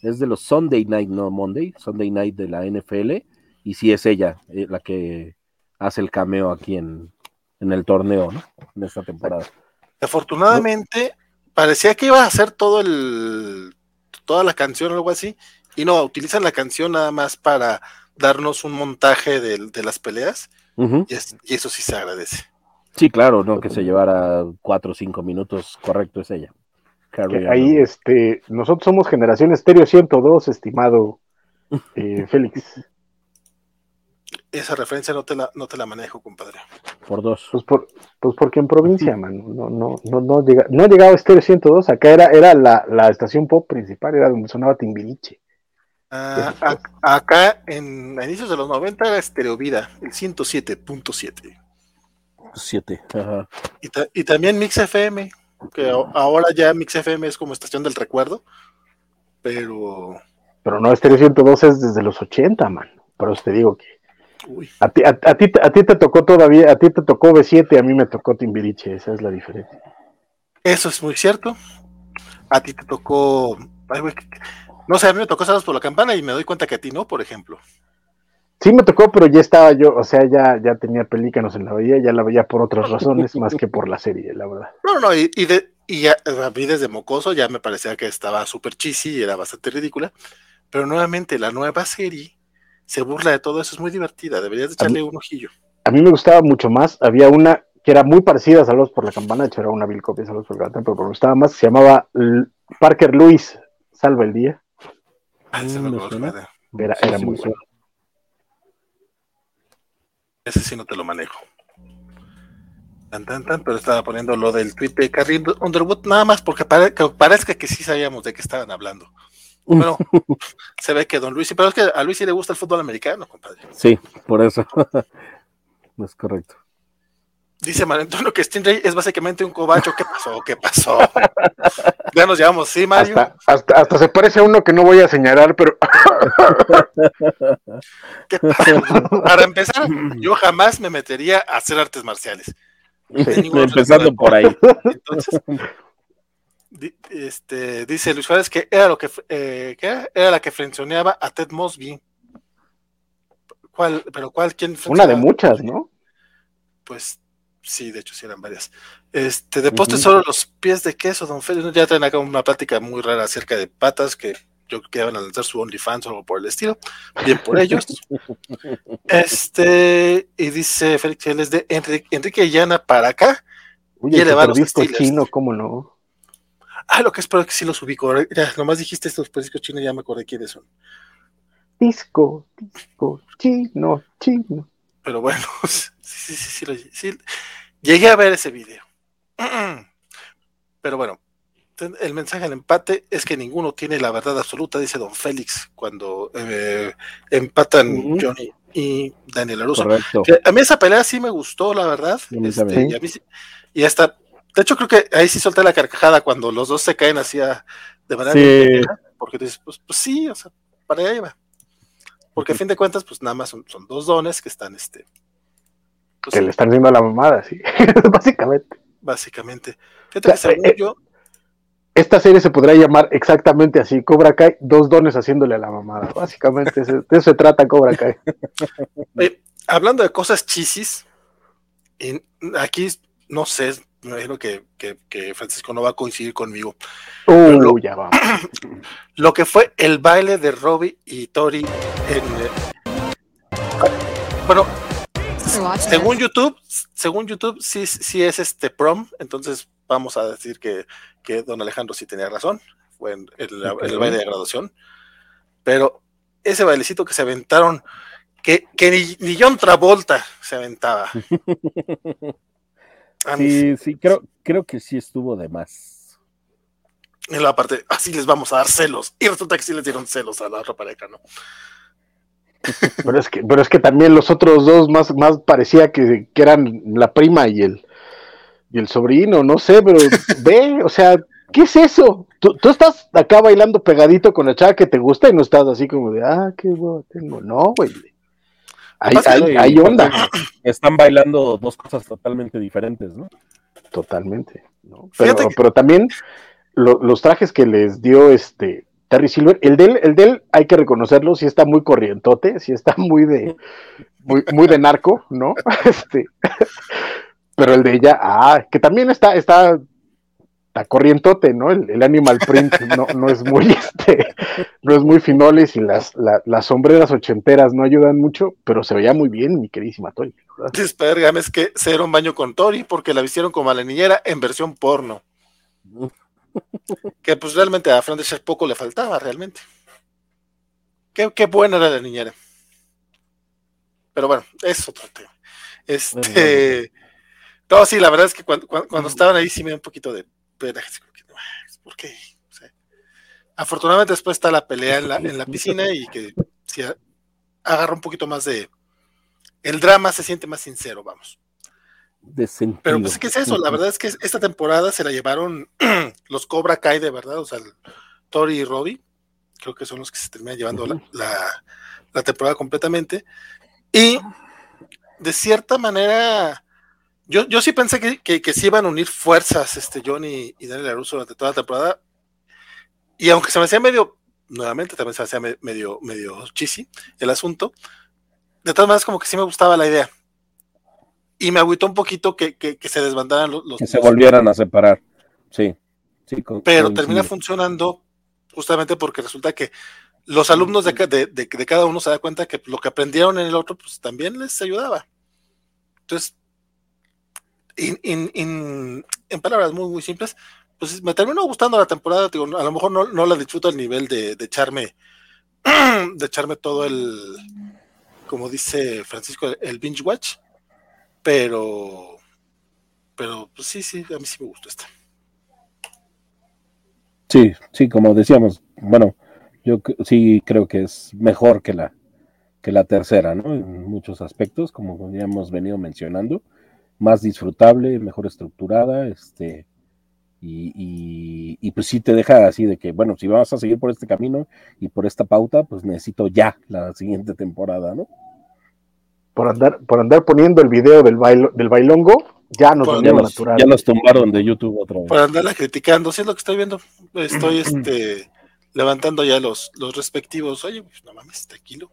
es de los Sunday Night, no Monday, Sunday Night de la NFL y sí es ella eh, la que hace el cameo aquí en, el torneo, ¿no? En esta temporada. Afortunadamente, parecía que iba a hacer todo el toda la canción o algo así, y no, utilizan la canción nada más para darnos un montaje de, las peleas, y, eso sí se agradece. Sí, claro, no, que se llevara cuatro o cinco minutos, correcto es ella. ahí, este, nosotros somos generación estéreo 102, estimado eh, Félix. Esa referencia no te la, no te la manejo, compadre. Por dos. Pues, por, pues porque en provincia, man, no, no, no, no, llega, no ha llegado Estéreo 102, acá era, era la, la estación pop principal, era donde sonaba Timbiriche. Ah, a- acá en a inicios de los 90 era Estereovida, el 107.7. Siete. Ajá. Y, ta- y también Mix FM, que ahora ya Mix FM es como estación del recuerdo, pero Pero no, Estéreo 102 es desde los 80, man. Pero te digo que a ti, a, a ti, a ti te tocó todavía, a ti te tocó B7, a mí me tocó Timbiriche, esa es la diferencia. eso es muy cierto. A ti te tocó, ay, no sé, a mí me tocó Saludos por la Campana y me doy cuenta que a ti no, por ejemplo. Sí me tocó, pero ya estaba yo, o sea, ya, ya tenía pelícanos en la veía, ya la veía por otras razones más que por la serie, la verdad. No, no, y, y de, y ya, a mí desde mocoso ya me parecía que estaba súper cheesy y era bastante ridícula. Pero nuevamente, la nueva serie se burla de todo eso, es muy divertida, deberías de echarle un ojillo. A mí me gustaba mucho más, había una que era muy parecida a Saludos por la Campana, de hecho era una vil copia de Saludos por la Campana, pero me gustaba más, se llamaba L- Parker Lewis, Salva el Día, Ah, ese Mm, no era, Sí, era sí, muy ese sí no te lo manejo. Tan, tan, tan, pero estaba poniendo lo del tweet de Carrie Underwood, nada más porque pare- que parezca que sí sabíamos de qué estaban hablando. Bueno, se ve que Don Luis, sí, pero es que a Luis sí le gusta el fútbol americano, compadre. Sí, por eso. es correcto. Dice Mario Antonio que Stingray es básicamente un cobacho. ¿Qué pasó? ¿Qué pasó? ya nos llevamos, sí, Mario. Hasta, hasta, hasta se parece a uno que no voy a señalar, pero ¿Qué pasó? Para empezar, yo jamás me metería a hacer artes marciales. Empezando por ahí. Entonces, este, dice Luis Juárez que era lo que eh, ¿qué era? La que frenzoneaba a Ted Mosby. ¿Cuál? ¿Pero cuál? ¿Quién una de muchas, ¿no? Pues sí, de hecho sí eran varias. Este, de postre solo los pies de queso, don Félix. Ya traen acá una plática muy rara acerca de patas que yo creo que van a lanzar su OnlyFans o algo por el estilo. Bien por ellos. Este, y dice Félix, él es de Enrique, Enrique Llana para acá. Oye, Y el disco Steelers. chino, ¿cómo no? Ah, lo que espero que sí los ubico. Ya, nomás dijiste estos discos chinos, ya me acordé quiénes son. Disco, disco, chino, chino. Pero bueno, sí, sí, sí, sí, lo- sí. Llegué a ver ese video. Pero bueno, el mensaje del empate es que ninguno tiene la verdad absoluta, dice don Félix, cuando eh, empatan. Johnny y Daniel Aruso. A mí esa pelea sí me gustó, la verdad. Este, y, a mí sí- y hasta, de hecho creo que ahí sí solté la carcajada cuando los dos se caen así a- de manera Sí. porque dices, pues, pues sí, o sea, para allá iba. Porque a fin de cuentas, pues nada más son, son dos dones que están, este, pues, Que le están haciendo a la mamada, sí. Básicamente. básicamente. Fíjate que O sea, según eh, yo, Esta serie se podría llamar exactamente así: Cobra Kai, dos dones haciéndole a la mamada. Básicamente, de eso se trata Cobra Kai. eh, hablando de cosas chisis, y aquí no sé, me imagino que, que- que Francisco no va a coincidir conmigo. Uh, lo- ya vamos. Lo que fue el baile de Robbie y Tori en. eh, bueno, según. YouTube, según YouTube, sí, sí es este prom, entonces vamos a decir que, que don Alejandro sí tenía razón, fue en, el, baile de graduación, pero ese bailecito que se aventaron, que, que ni, ni John Travolta se aventaba. Sí, Sí, sí, creo, creo que sí estuvo de más. en la parte, así les vamos a dar celos, y resulta que sí les dieron celos a la otra pareja, ¿no? Pero es que, pero es que también los otros dos más, más parecía que, que eran la prima y el, y el sobrino, no sé, pero ve, o sea, ¿qué es eso? Tú, tú estás acá bailando pegadito con la chava que te gusta y no estás así como de, ah, qué huevo tengo. No, güey. Hay, hay, que- hay onda. Están bailando dos cosas totalmente diferentes, ¿no? Totalmente. ¿no? Pero, Fíjate que- pero también lo- los trajes que les dio este Terry Silver, el del, el del hay que reconocerlo, sí está muy corrientote, sí está muy de muy, muy de narco, ¿no? Este, pero el de ella, ah, que también está, está, está corrientote, ¿no? El, el animal print no, no es muy este, no es muy finoles y las, la- las sombreras ochenteras no ayudan mucho, pero se veía muy bien, mi queridísima Tori. ¿verdad? Dice Pergam es que se dieron baño con Tori porque la vistieron como a la niñera en versión porno. Que pues realmente a Fran Drescher poco le faltaba realmente. Qué, qué buena era la niñera. Pero bueno, es otro tema. Este. No, sí, la verdad es que cuando, cuando, cuando estaban ahí sí me da un poquito de pena. así como que, "Ay, ¿Por qué? O sea, Afortunadamente después está la pelea en la, en la piscina y que si agarra un poquito más de... El drama se siente más sincero, vamos. De. Pero pues, ¿qué es eso? La verdad es que esta temporada se la llevaron los Cobra Kai de verdad, o sea, Tori y Robbie, creo que son los que se terminan llevando la, la, la, temporada completamente. Y de cierta manera, yo, yo sí pensé que, que, que se iban a unir fuerzas este Johnny y Daniel LaRusso durante toda la temporada. Y aunque se me hacía medio, nuevamente también se me hacía medio, medio chisi el asunto, de todas maneras como que sí me gustaba la idea. Y me agüitó un poquito que, que, que se desbandaran los, los... Que se volvieran a separar, sí. sí con, Pero con, termina sí. funcionando justamente porque resulta que los alumnos de, de, de, de, cada uno se da cuenta que lo que aprendieron en el otro, pues también les ayudaba. Entonces, en palabras muy, muy simples, pues me terminó gustando la temporada, a lo mejor no, no la disfruto al nivel de, de, echarme, de echarme todo el, como dice Francisco, el binge watch, pero, pero pues sí, sí, a mí sí me gustó esta. Sí, sí, como decíamos, bueno, yo sí creo que es mejor que la, que la tercera, ¿no? En muchos aspectos, como ya hemos venido mencionando, más disfrutable, mejor estructurada, este, y, y, y, pues sí te deja así de que, bueno, si vamos a seguir por este camino y por esta pauta, pues necesito ya la siguiente temporada, ¿no? Por andar, por andar poniendo el video del, bailo, del bailongo, ya nos ya los, natural. Ya los tumbaron de YouTube otra vez. Por andarla criticando, sí es lo que estoy viendo. Estoy este levantando ya los, los respectivos. Oye, pues no mames, tranquilo.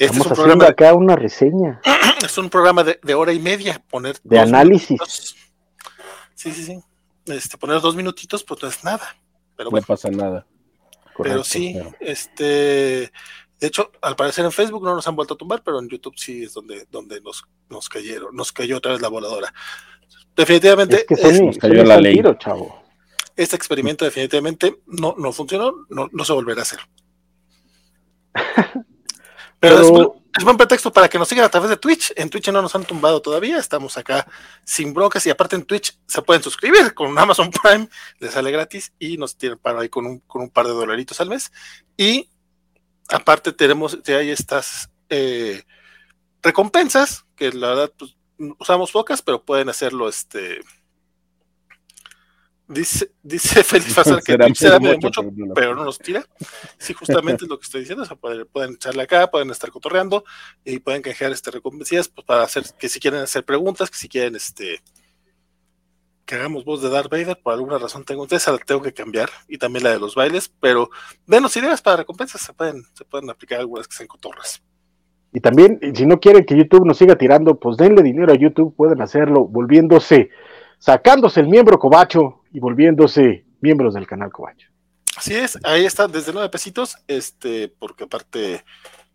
Este Estamos es un programa de, acá una reseña. Es un programa de, de hora y media. Poner de análisis. Minutitos. Sí, sí, sí. Este, poner dos minutitos, pues no es nada. Pero bueno. No pasa nada. Correcto, pero sí, pero... este. De hecho, al parecer en Facebook no nos han vuelto a tumbar, pero en YouTube sí es donde, donde nos, nos cayeron, nos cayó otra vez la voladora. Definitivamente es que son, es, nos cayó la ley. Tiro, chavo. Este experimento definitivamente no, no funcionó, no, no se volverá a hacer. Pero, pero... Es, es, buen pretexto para que nos sigan a través de Twitch. En Twitch no nos han tumbado todavía, estamos acá sin broncas y aparte en Twitch se pueden suscribir con Amazon Prime, les sale gratis y nos tienen para ahí con un, con un par de dolaritos al mes. Y aparte tenemos, ya hay estas eh, recompensas, que la verdad pues, usamos pocas, pero pueden hacerlo este Dice, dice Félix Fazar que Twitch se da mucho, mucho, pero no nos tira. Sí, justamente es lo que estoy diciendo. O sea, pueden, pueden, echarle acá, pueden estar cotorreando y pueden canjear este recompensas pues, para hacer que si quieren hacer preguntas, que si quieren este que hagamos voz de Darth Vader, por alguna razón tengo, esa la tengo que cambiar, y también la de los bailes, pero denos ideas para recompensas, se pueden, se pueden aplicar algunas que sean cotorras. Y también, si no quieren que YouTube nos siga tirando, pues denle dinero a YouTube, pueden hacerlo volviéndose, sacándose el miembro cobacho y volviéndose miembros del canal cobacho. Así es, ahí está, desde nueve pesitos, este, porque aparte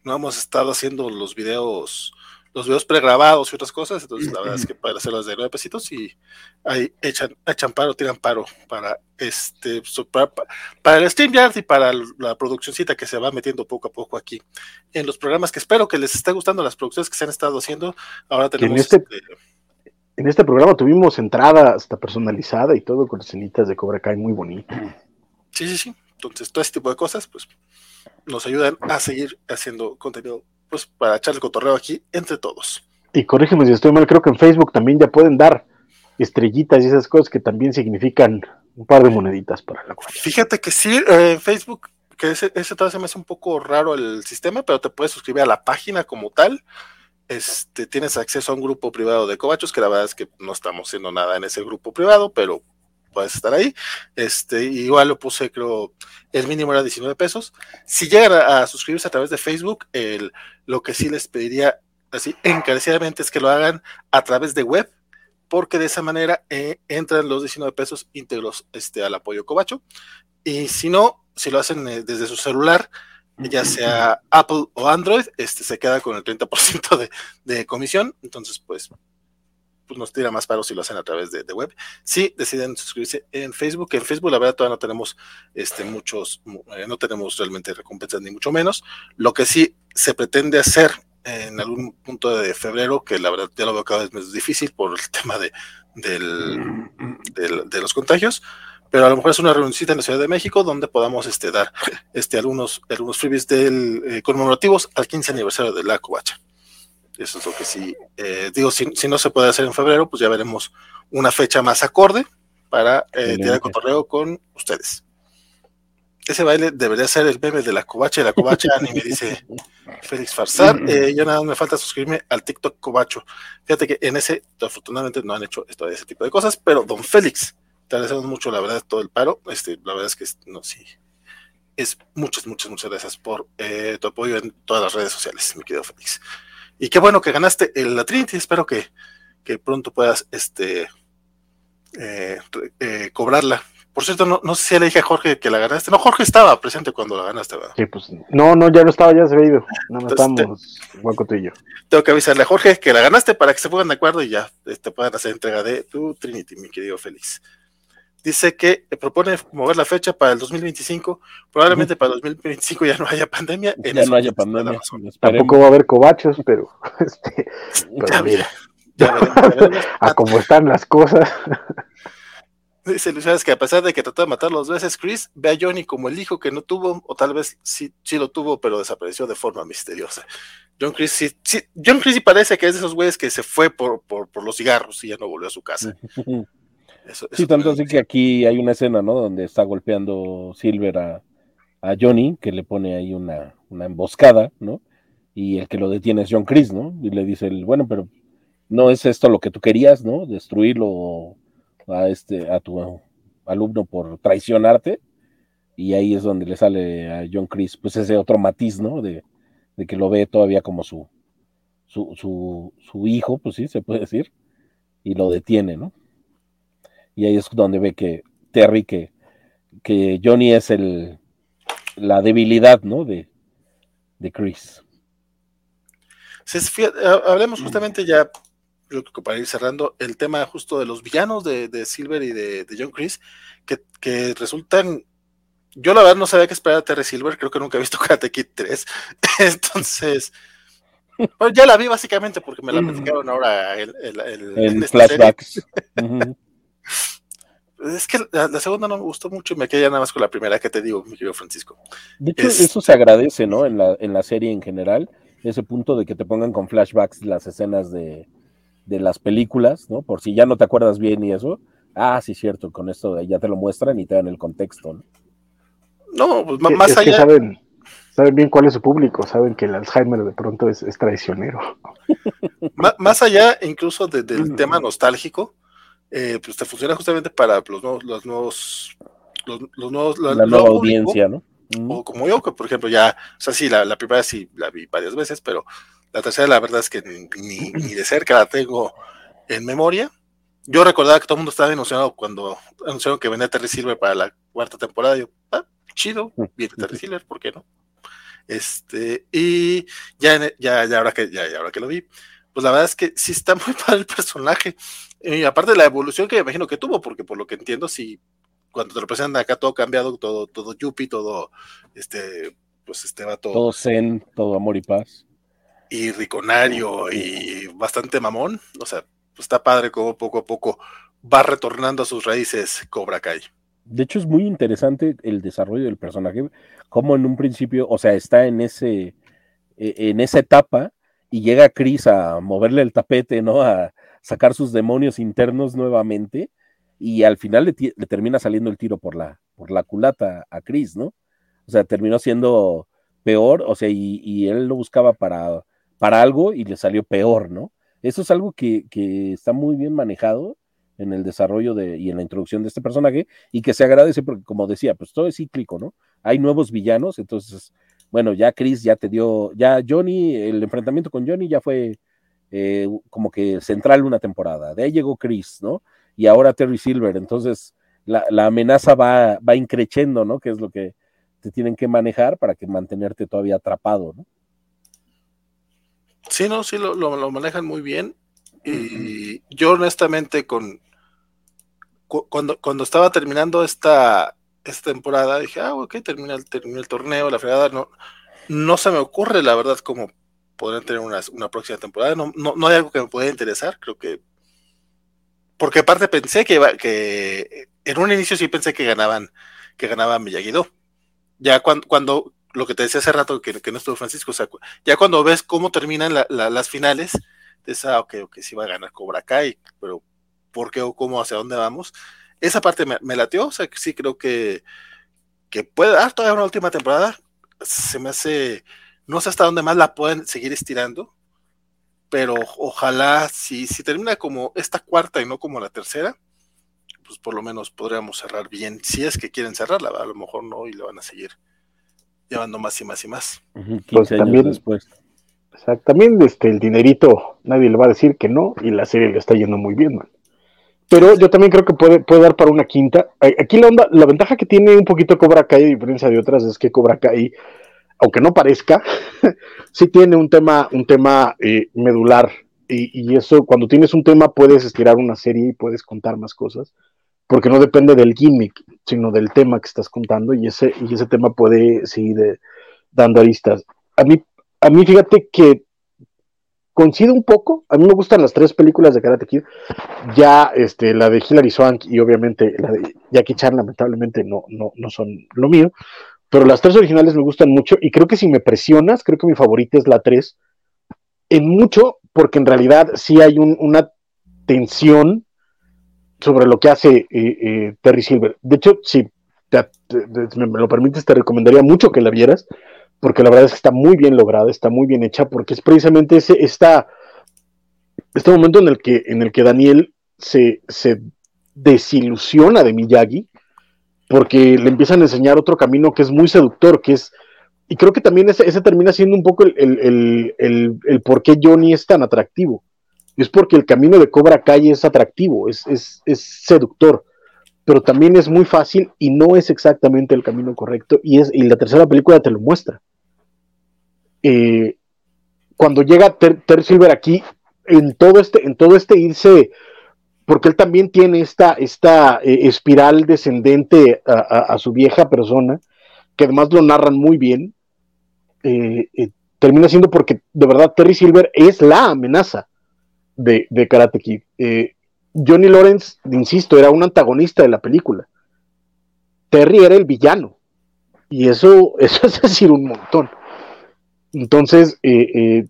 no hemos estado haciendo los videos los videos pregrabados y otras cosas, entonces la verdad es que para hacerlas de nueve pesitos y ahí echan, echan paro, tiran paro para este para, para el StreamYard y para la produccióncita que se va metiendo poco a poco aquí en los programas que espero que les esté gustando las producciones que se han estado haciendo. Ahora tenemos en este, este, en este programa tuvimos entrada hasta personalizada y todo con escenitas de Cobra Kai muy bonito. Sí, sí, sí. Entonces, todo este tipo de cosas, pues, nos ayudan a seguir haciendo contenido pues para echar el cotorreo aquí entre todos. Y corrígeme si estoy mal, creo que en Facebook también ya pueden dar estrellitas y esas cosas que también significan un par de moneditas para la cuenta. Fíjate que sí, en eh, Facebook, que ese, ese todavía se me hace un poco raro el sistema, pero te puedes suscribir a la página como tal. Este, tienes acceso a un grupo privado de cobachos, que la verdad es que no estamos haciendo nada en ese grupo privado, pero puedes estar ahí. Este, igual lo puse, creo, el mínimo era 19 pesos. Si llegan a, suscribirse a través de Facebook, lo que sí les pediría así encarecidamente es que lo hagan a través de web, porque de esa manera eh, entran los 19 pesos íntegros este, al apoyo Cobacho. Y si no, si lo hacen eh, desde su celular, ya sea Apple o Android, este se queda con el 30% de, de comisión. Entonces, pues pues nos tira más paro si lo hacen a través de, de, web. Si deciden suscribirse en Facebook, en Facebook la verdad todavía no tenemos este, muchos, eh, no tenemos realmente recompensas ni mucho menos. Lo que sí se pretende hacer en algún punto de febrero, que la verdad ya lo veo cada vez más difícil por el tema de, del, del, de los contagios, pero a lo mejor es una reunioncita en la Ciudad de México donde podamos este, dar este, algunos, algunos freebies del, eh, conmemorativos al 15 aniversario de la Covacha. Eso es lo que sí, eh, digo, si, si, no se puede hacer en febrero, pues ya veremos una fecha más acorde para eh, tirar cotorreo con ustedes. Ese baile debería ser el meme de la covacha y la covacha me dice Félix Farsar. Eh, ya nada me falta suscribirme al TikTok covacho. Fíjate que en ese, afortunadamente no han hecho esto, ese tipo de cosas, pero don Félix, te agradecemos mucho, la verdad, todo el paro. Este, la verdad es que no, sí. Es muchas, muchas, muchas gracias por eh, tu apoyo en todas las redes sociales, mi querido Félix. Y qué bueno que ganaste el, la Trinity. Espero que, que pronto puedas este, eh, eh, cobrarla. Por cierto, no, no, sé si le dije a Jorge que la ganaste. No, Jorge estaba presente cuando la ganaste, ¿verdad? Sí, pues no, no, ya no estaba, ya se había ido. No, no estamos, Juanco tú y yo. Tengo que avisarle a Jorge que la ganaste para que se pongan de acuerdo y ya te este, puedan hacer entrega de tu Trinity, mi querido Félix. Dice que propone mover la fecha para el 2025. Probablemente uh -huh. para el 2025 ya no haya pandemia. ya no haya pandemia. Tampoco va a haber cobachos, pero, este, pero ya, mira. Ya veremos, ya veremos. a cómo están las cosas. Dice Luis Suárez que a pesar de que trató de matar dos veces, Chris ve a Johnny como el hijo que no tuvo, o tal vez sí, sí lo tuvo, pero desapareció de forma misteriosa. John Chris sí, sí John Chris sí parece que es de esos güeyes que se fue por, por, por los cigarros y ya no volvió a su casa. Eso, sí, eso tanto así que aquí hay una escena, ¿no? Donde está golpeando Silver a, a Johnny, que le pone ahí una, una, emboscada, ¿no? Y el que lo detiene es John Chris, ¿no? Y le dice, el, bueno, pero no es esto lo que tú querías, ¿no? Destruirlo a este a tu alumno por traicionarte y ahí es donde le sale a John Chris pues ese otro matiz no de, de que lo ve todavía como su su, su su, hijo pues sí se puede decir y lo detiene no y ahí es donde ve que Terry que que Johnny es el la debilidad no de de Chris hablemos justamente ya yo creo que para ir cerrando, el tema justo de los villanos de, de Silver y de, de John Chris, que, que, resultan. Yo la verdad no sabía qué esperar de Terry Silver, creo que nunca he visto Karate Kid 3. Entonces, bueno, ya la vi básicamente porque me la platicaron ahora el, el, el, en flashbacks. uh -huh. Es que la, la, segunda no me gustó mucho y me quedé nada más con la primera que te digo, mi querido Francisco. De hecho, es... eso se agradece, ¿no? En la, en la serie en general, ese punto de que te pongan con flashbacks las escenas de, de las películas, ¿no? Por si ya no te acuerdas bien y eso. Ah, sí, cierto, con esto ya te lo muestran y te dan el contexto, ¿no? No, pues más es allá. Que saben, saben bien cuál es su público, saben que el Alzheimer de pronto es, es traicionero. más allá, incluso de, del mm. tema nostálgico, eh, pues te funciona justamente para los nuevos, los nuevos, los, los nuevos, la, la nueva audiencia, ¿no? Mm. O como yo, que por ejemplo ya, o sea, sí, la, la primera sí la vi varias veces, pero la tercera, la verdad es que ni, ni, de cerca la tengo en memoria. Yo recordaba que todo el mundo estaba emocionado cuando anunciaron que venía Terry Silver para la cuarta temporada. Yo, ah, chido, viene Terry Silver, ¿por qué no? Este, y ya, ya, ya, ahora que, ya, ya ahora que lo vi, pues la verdad es que sí está muy padre el personaje. Y aparte de la evolución que me imagino que tuvo, porque por lo que entiendo, sí, cuando te lo presentan acá todo cambiado, todo, todo yuppie, todo, este, pues este va todo. Todo zen, todo amor y paz y riconario y bastante mamón. O sea, pues está padre como poco a poco va retornando a sus raíces Cobra Kai. De hecho, es muy interesante el desarrollo del personaje, como en un principio, o sea, está en ese, en esa etapa y llega Chris a moverle el tapete, ¿no? A sacar sus demonios internos nuevamente y al final le, le termina saliendo el tiro por la, por la culata a Chris, ¿no? O sea, terminó siendo peor, o sea, y, y él lo buscaba para para algo y le salió peor, ¿no? Eso es algo que, que, está muy bien manejado en el desarrollo de, y en la introducción de este personaje y que se agradece porque, como decía, pues todo es cíclico, ¿no? Hay nuevos villanos, entonces, bueno, ya Chris ya te dio, ya Johnny, el enfrentamiento con Johnny ya fue eh, como que central una temporada, de ahí llegó Chris, ¿no? Y ahora Terry Silver, entonces la, la amenaza va, va increciendo, ¿no? Que es lo que te tienen que manejar para que mantenerte todavía atrapado, ¿no? Sí, no, sí, lo, lo, lo manejan muy bien. Y yo honestamente con cu cuando, cuando estaba terminando esta, esta temporada, dije, ah, ok, termina el, el torneo, la fregada, no, no se me ocurre, la verdad, cómo podrían tener una, una próxima temporada. No, no, no, hay algo que me pueda interesar, creo que. Porque aparte pensé que, iba, que en un inicio sí pensé que ganaban, que ganaban Miyagi-Do. Ya cuando, cuando, lo que te decía hace rato, que, que no estuvo Francisco, o ya cuando ves cómo terminan las finales, dices, ah, ok, ok, sí va a ganar Cobra Kai, pero ¿por qué o cómo, hacia dónde vamos? Esa parte me, me lateó, o sea, que sí creo que, que puede dar todavía una última temporada. Se me hace, no sé hasta dónde más la pueden seguir estirando, pero ojalá, si, si termina como esta cuarta y no como la tercera, pues por lo menos podríamos cerrar bien, si es que quieren cerrarla, a lo mejor no, y le van a seguir llevando más y más y más. pues también, después. Exactamente, este, el dinerito, nadie le va a decir que no, y la serie le está yendo muy bien, man. Pero yo también creo que puede, puede dar para una quinta. Aquí la onda, la ventaja que tiene un poquito Cobra Kai, a diferencia de otras, es que Cobra Kai, aunque no parezca, sí tiene un tema, un tema eh, medular. Y, y, eso, cuando tienes un tema, puedes estirar una serie y puedes contar más cosas porque no depende del gimmick, sino del tema que estás contando y ese, y ese tema puede seguir eh, dando aristas. A mí, a mí fíjate que coincide un poco, a mí me gustan las tres películas de Karate Kid, ya este, la de Hilary Swank y obviamente la de Jackie Chan lamentablemente no, no, no son lo mío, pero las tres originales me gustan mucho y creo que si me presionas, creo que mi favorita es la tres, en mucho porque en realidad sí hay una tensión sobre lo que hace eh, eh, Terry Silver. De hecho, si me lo permites, te recomendaría mucho que la vieras, porque la verdad es que está muy bien lograda, está muy bien hecha, porque es precisamente ese, esta, este momento en el que, en el que Daniel se, se desilusiona de Miyagi, porque le empiezan a enseñar otro camino que es muy seductor, que es, y creo que también ese, ese termina siendo un poco el, el, el, el por qué Johnny es tan atractivo es porque el camino de Cobra Kai es atractivo, es, seductor, pero también es muy fácil y no es exactamente el camino correcto, y, es, y la tercera película te lo muestra. Eh, cuando llega Ter, Silver aquí, en todo este, en todo este irse, porque él también tiene esta, esta eh, espiral descendente a, su vieja persona, que además lo narran muy bien, eh, termina siendo porque de verdad Terry Silver es la amenaza de, Karate Kid. Johnny Lawrence, insisto, era un antagonista de la película. Terry era el villano. Y eso, eso es decir un montón. Entonces, eh, eh,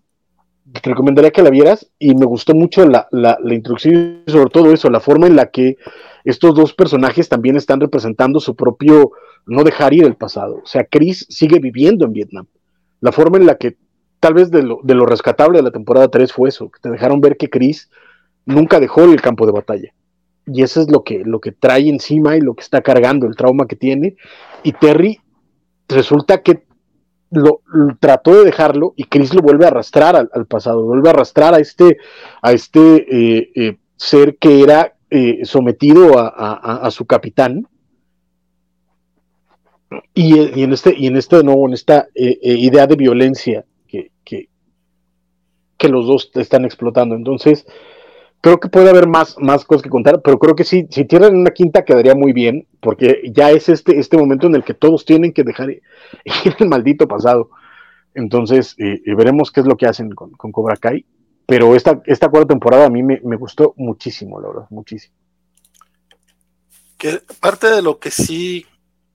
te recomendaría que la vieras y me gustó mucho la, la, introducción y sobre todo eso, la forma en la que estos dos personajes también están representando su propio no dejar ir el pasado. O sea, Chris sigue viviendo en Vietnam. La forma en la que tal vez de lo, de lo rescatable de la temporada 3 fue eso, que te dejaron ver que Chris nunca dejó el campo de batalla. Y eso es lo que, lo que trae encima y lo que está cargando, el trauma que tiene. Y Terry resulta que lo, trató de dejarlo y Chris lo vuelve a arrastrar al, pasado, vuelve a arrastrar a este, a este eh, eh, ser que era eh, sometido a, su capitán. Y, en este, y en este de nuevo, en esta idea de violencia que los dos están explotando. Entonces, creo que puede haber más, más cosas que contar, pero creo que sí, si tienen una quinta quedaría muy bien, porque ya es este, este momento en el que todos tienen que dejar ir el maldito pasado. Entonces, eh, veremos qué es lo que hacen con, Cobra Kai. Pero esta, esta cuarta temporada a mí me, gustó muchísimo, la verdad, muchísimo. Que parte de lo que sí,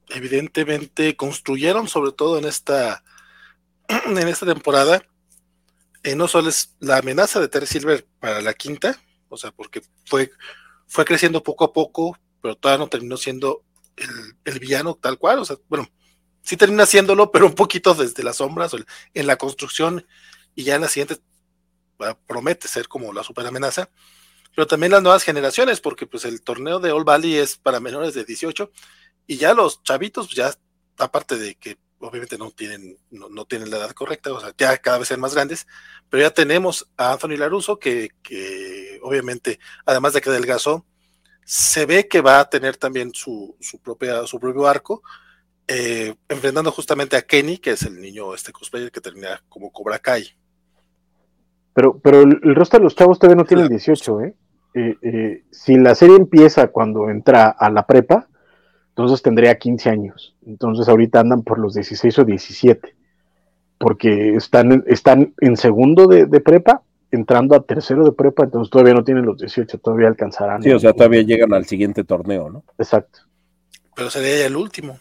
evidentemente, construyeron, sobre todo en esta, en esta temporada, eh, no solo es la amenaza de Terry Silver para la quinta, o sea, porque fue, fue creciendo poco a poco, pero todavía no terminó siendo el, villano tal cual, o sea, bueno, sí termina siéndolo, pero un poquito desde las sombras, en la construcción, y ya en la siguiente ah, promete ser como la super amenaza, pero también las nuevas generaciones, porque pues el torneo de All Valley es para menores de 18, y ya los chavitos, pues ya, aparte de que obviamente no tienen, no, tienen la edad correcta, o sea, ya cada vez ser más grandes, pero ya tenemos a Anthony Laruso, que, que obviamente, además de que adelgazó, se ve que va a tener también su, su, propia, su propio arco, eh, enfrentando justamente a Kenny, que es el niño este cosplayer que termina como Cobra Kai. Pero, pero el, resto de los chavos todavía no tienen 18, ¿eh? Eh, ¿eh? Si la serie empieza cuando entra a la prepa, entonces tendría 15 años. Entonces ahorita andan por los 16 o 17, porque están, están en segundo de, prepa entrando a tercero de prepa, entonces todavía no tienen los 18, todavía alcanzarán. Sí, o sea, todavía llegan al siguiente torneo, ¿no? Exacto. Pero sería ya el último.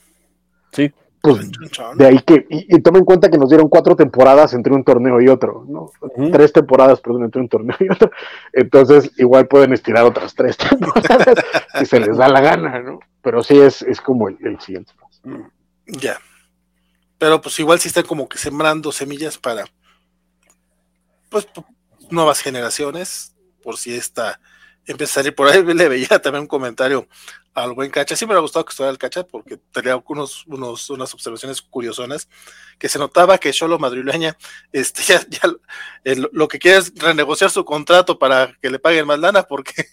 Sí. Pues de ahí que, y, y toma en cuenta que nos dieron cuatro temporadas entre un torneo y otro, ¿no? Tres temporadas, perdón, entre un torneo y otro. Entonces, igual pueden estirar otras tres temporadas si se les da la gana, ¿no? Pero sí es, es como el, el siguiente paso. Ya. Pero pues igual sí están como que sembrando semillas para pues nuevas generaciones, por si esta empieza a salir por ahí. Le veía también un comentario al buen Cacha. Sí me ha gustado que estuviera el Cacha porque tenía unos, unos, unas observaciones curiosonas que se notaba que Cholo Madrileña este, ya, ya eh, lo que quiere es renegociar su contrato para que le paguen más lana porque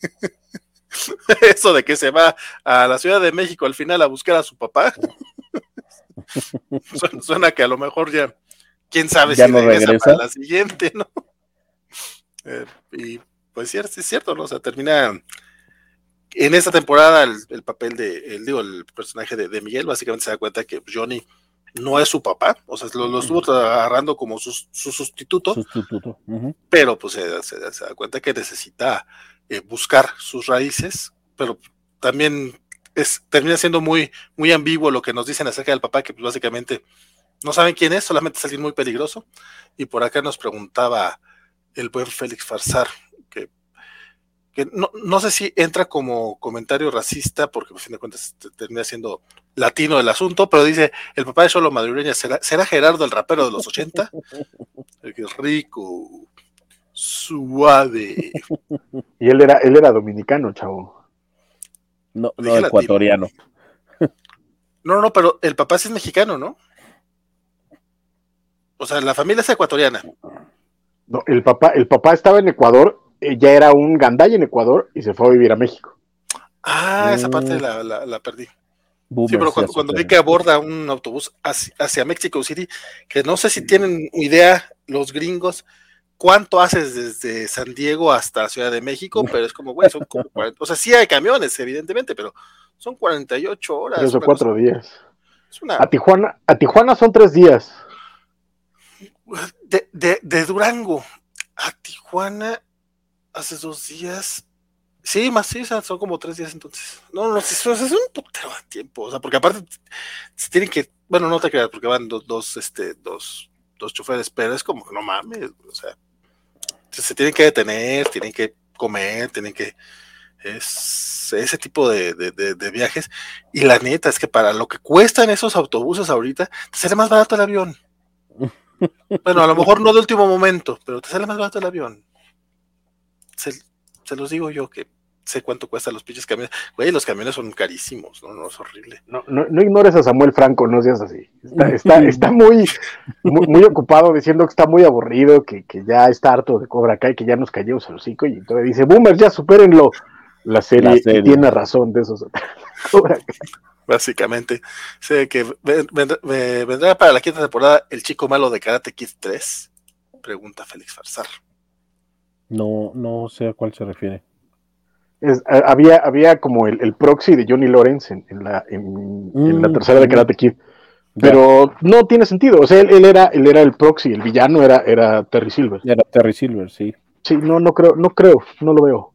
eso de que se va a la Ciudad de México al final a buscar a su papá suena, suena que a lo mejor ya, quién sabe Ya si no regresa, regresa. para la siguiente, ¿no? Eh, y pues sí, es cierto, ¿no? O sea, termina en esta temporada el, el papel de, el, digo, el personaje de, de Miguel, básicamente se da cuenta que Johnny no es su papá, o sea, lo, lo estuvo agarrando como su, su sustituto, pero pues se, se- se da cuenta que necesita eh, buscar sus raíces, pero también es, termina siendo muy, muy ambiguo lo que nos dicen acerca del papá, que pues básicamente no saben quién es, solamente es alguien muy peligroso. Y por acá nos preguntaba el buen Félix Farsar, que, no, no sé si entra como comentario racista, porque a fin de cuentas te- termina siendo latino el asunto, pero dice, el papá de Solo Madureña, ¿será, ¿será Gerardo el rapero de los 80? El que es rico, suave. Y él era, él era dominicano, chavo. No, no ecuatoriano. No, no, no, pero el papá sí es mexicano, ¿no? O sea, la familia es ecuatoriana. No, el papá, el papá estaba en Ecuador, ya era un gandaya en Ecuador y se fue a vivir a México. Ah, esa Mm. parte la, la, la perdí. Sí, pero cuando, vi que aborda un autobús hacia, hacia Mexico City, que no sé si tienen idea los gringos cuánto haces desde San Diego hasta Ciudad de México, pero es como, güey, son como 40, o sea, sí hay camiones, evidentemente, pero son 48 horas. Tres o cuatro días. es una- A Tijuana, a Tijuana son tres días. de, de, de Durango a Tijuana hace dos días. Sí, más sí, son son como tres días entonces. No, no, es un putero de tiempo. O sea, porque aparte se tienen que, bueno, no te creas, porque van dos, dos, este, dos, dos choferes, pero es como que no mames, o sea, se, se tienen que detener, tienen que comer, tienen que es ese tipo de, de, de- de viajes. Y la neta es que para lo que cuestan esos autobuses ahorita, te sale más barato el avión. Bueno, a lo mejor no de último momento, pero te sale más barato el avión. Se, se los digo yo que sé cuánto cuestan los pinches camiones. Güey, los camiones son carísimos, no, no, es horrible. No, no, no ignores a Samuel Franco, no seas así. Está, está, está muy, muy, muy ocupado diciendo que está muy aburrido, que, que ya está harto de Cobra Kai, que ya nos cayó al hocico y todavía dice, boomers, ya supérenlo. La serie, La serie. tiene razón de esos. Cobra Kai. Básicamente, sé que ven- vendrá, me- vendrá para la quinta temporada el chico malo de Karate Kid 3. Pregunta Félix Farsar. No, no sé a cuál se refiere. Es- a- había, había como el, el proxy de Johnny Lawrence en, en la, en, en la Mm, tercera de mm. Karate Kid. Pero no tiene sentido. O sea, él, él era, él era el proxy, el villano era, era Terry Silver. Era Terry Silver, sí. Sí, no, no creo, no creo, no lo veo.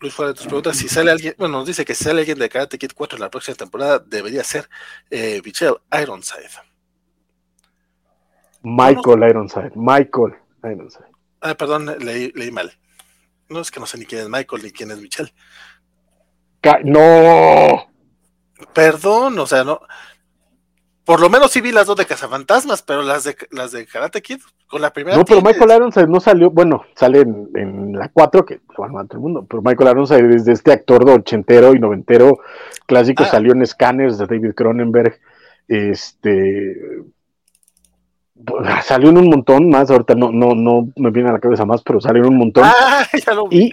Luis, fuera de tus preguntas, si sale alguien, bueno, nos dice que si sale alguien de Karate Kid 4 en la próxima temporada, debería ser eh, Michelle Ironside. Michael Ironside, Michael Ironside. Ah, perdón, leí, leí mal. No es que no sé ni quién es Michael ni quién es Michelle. Ca- no, Perdón, o sea, no. Por lo menos sí vi las dos de Cazafantasmas, pero las de las de Karate Kid con la primera. no, pero. Michael Ironside no salió, bueno, sale en, en la 4, que lo van a matar el mundo, pero Michael Ironside es de este actor de ochentero y noventero clásico, Ah. salió en Scanners de David Cronenberg, este, salió en un montón más, ahorita no, no, no me viene a la cabeza más, pero salió en un montón. Ah, ya lo Y-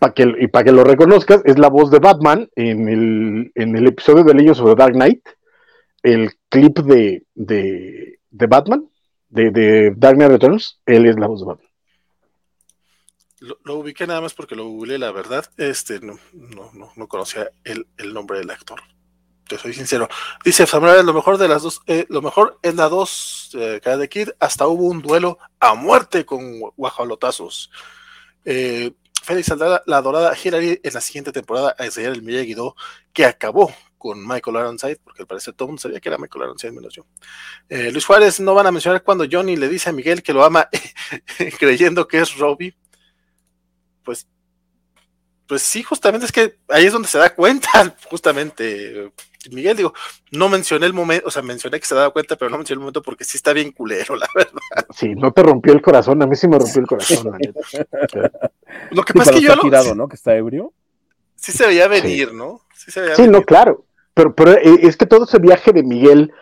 para que, y para que lo reconozcas, es la voz de Batman en el, en el episodio de Leyes sobre Dark Knight, el clip de, de, de Batman, de, de Dark Knight Returns, él es la voz de Batman. Lo, lo ubiqué nada más porque lo googleé, la verdad. Este, no, no, no, no conocía el, el nombre del actor. Soy sincero. Dice Samuel, lo mejor de las dos, eh, lo mejor es la dos, eh, cada de Kid, hasta hubo un duelo a muerte con guajolotazos. Eh, Félix saldrá la dorada Hillary en la siguiente temporada a enseñar el Miyagi Do que acabó con Michael Ironside, porque al parecer todo el mundo sabía que era Michael Ironside menos yo. Eh, Luis Juárez no van a mencionar cuando Johnny le dice a Miguel que lo ama creyendo que es Robbie. Pues, pues sí, justamente es que ahí es donde se da cuenta, justamente. Miguel, digo, no mencioné el momento, o sea, mencioné que se daba cuenta, pero no mencioné el momento porque sí está bien culero, la verdad. Sí, no te rompió el corazón, a mí sí me rompió el corazón. la neta. Lo que Sí, pasa es que yo está lo, tirado, ¿no? Que está ebrio. sí se veía venir, ¿no? Sí se veía Sí, no, claro. Pero, pero eh, es que todo ese viaje de Miguel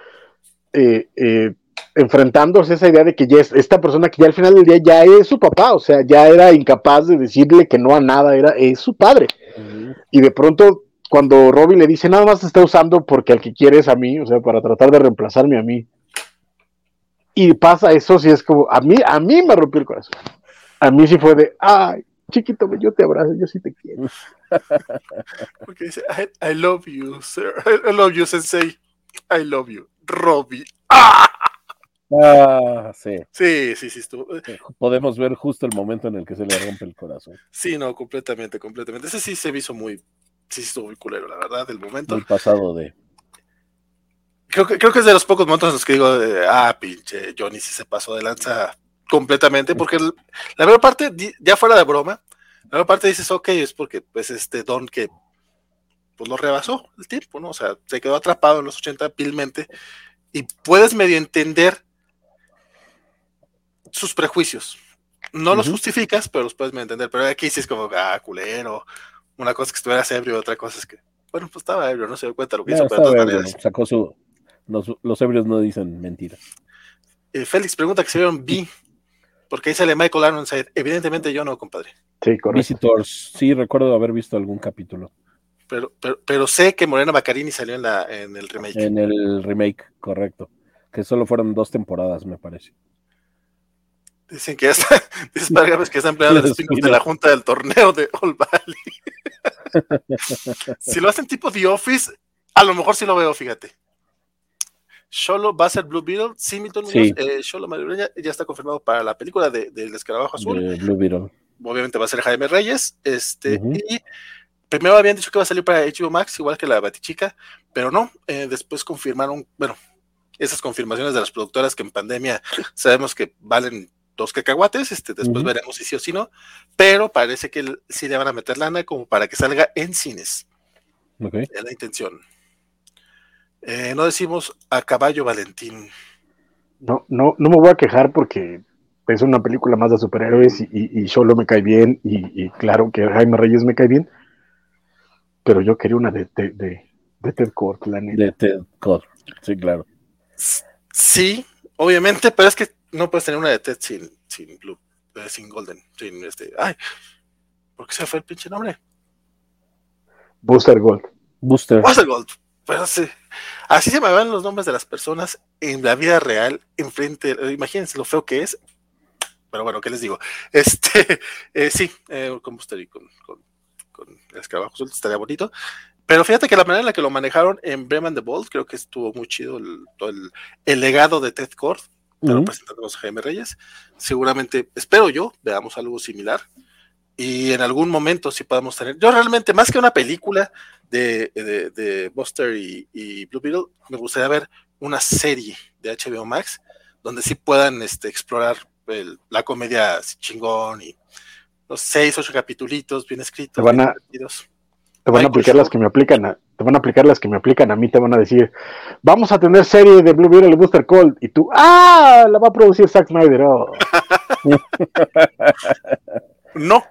eh, eh, enfrentándose a esa idea de que ya es esta persona que ya al final del día ya es su papá, o sea, ya era incapaz de decirle que no a nada, era es su padre. Y de pronto, cuando Robbie le dice, nada más te está usando porque al que quiere es a mí, o sea, para tratar de reemplazarme a mí. Y pasa eso, sí es como, a mí, a mí me rompió el corazón. A mí sí fue de, ay, chiquito, yo te abrazo, yo sí te quiero. Porque dice, I, I love you, sir. I, I love you, sensei. I love you. Robbie. ¡Ah! Ah, sí. Sí, sí, sí, estuvo. Podemos ver justo el momento en el que se le rompe el corazón. Sí, no, completamente, completamente. Ese sí se me hizo muy. Sí, estuvo muy culero, la verdad, del momento. Muy pasado de. Creo que, creo que es de los pocos momentos en los que digo, eh, ah, pinche, Johnny sí se pasó de lanza completamente, porque el- la mayor parte, ya fuera de broma, la mayor parte dices, ok, es porque, pues, este Don que, pues, lo rebasó el tiempo, ¿no? O sea, se quedó atrapado en los 80 pilmente, y puedes medio entender sus prejuicios. No los justificas, pero los puedes medio entender, pero aquí sí es como, ah, culero, una cosa es que estuvieras ebrio, otra cosa es que, bueno, pues estaba ebrio, no se dio cuenta de lo que No, hizo, pero de estaba todas ebrio, maneras. sacó su. Los, los ebrios no dicen mentiras. Eh, Félix pregunta que se vieron B, porque ahí sale Michael Ironside. Evidentemente yo no, compadre. Sí, correcto. Visitors, sí, recuerdo haber visto algún capítulo Pero, pero, pero sé que Morena Baccarini salió en, la, en el remake. en el remake, correcto. Que solo fueron dos temporadas, me parece. Dicen que ya está, dice Vargas que está Sí, spin-off sí, de la junta del torneo de All Valley. si lo hacen tipo The Office, a lo mejor sí lo veo, fíjate. Solo va a ser Blue Beetle, sí, Milton Sí. Eh, Solo Madrileña ya está confirmado para la película de, del Escarabajo Azul. De Blue Beetle. obviamente va a ser Jaime Reyes, este, y primero habían dicho que va a salir para HBO Max, igual que la Batichica, pero no, eh, después confirmaron, bueno, esas confirmaciones de las productoras que en pandemia sabemos que valen dos cacahuates, este, después veremos si sí o si no, pero parece que sí le van a meter lana como para que salga en cines, Ok. es la intención. Eh, no decimos a caballo Valentín. No, no, no me voy a quejar porque es una película más de superhéroes y, y, y solo me cae bien y, y claro que Jaime Reyes me cae bien, pero yo quería una de, de, de, de Ted Kord, la neta. De Ted Cod. Sí, claro. Sí, obviamente, pero es que no puedes tener una de Ted sin, sin Blue, eh, sin Golden, sin este. Ay, ¿por qué se fue el pinche nombre? Booster Gold. Booster. Buster Gold. Pero sí, así se me van los nombres de las personas en la vida real, enfrente. eh, Imagínense lo feo que es. Pero bueno, ¿qué les digo? Este, eh, sí, eh, con Booster y con, con, con el escarabajo azul estaría bonito. Pero fíjate que la manera en la que lo manejaron en Bremen the Bold, creo que estuvo muy chido el, todo el, el legado de Ted Kord. Pero Ujú. presentándonos a Jaime Reyes. Seguramente, espero yo, veamos algo similar. Y en algún momento sí podamos tener. Yo realmente, más que una película de, de, de Buster y, y Blue Beetle, me gustaría ver una serie de HBO Max donde sí puedan este, explorar el- la comedia chingón y los seis, ocho capitulitos bien escritos. Te van a-. Te van a aplicar las que me aplican a, te van a aplicar las que me aplican a mí, te van a decir, vamos a tener serie de Blue Beetle y Booster Gold, y tú, ¡ah! La va a producir Zack Snyder. oh". No,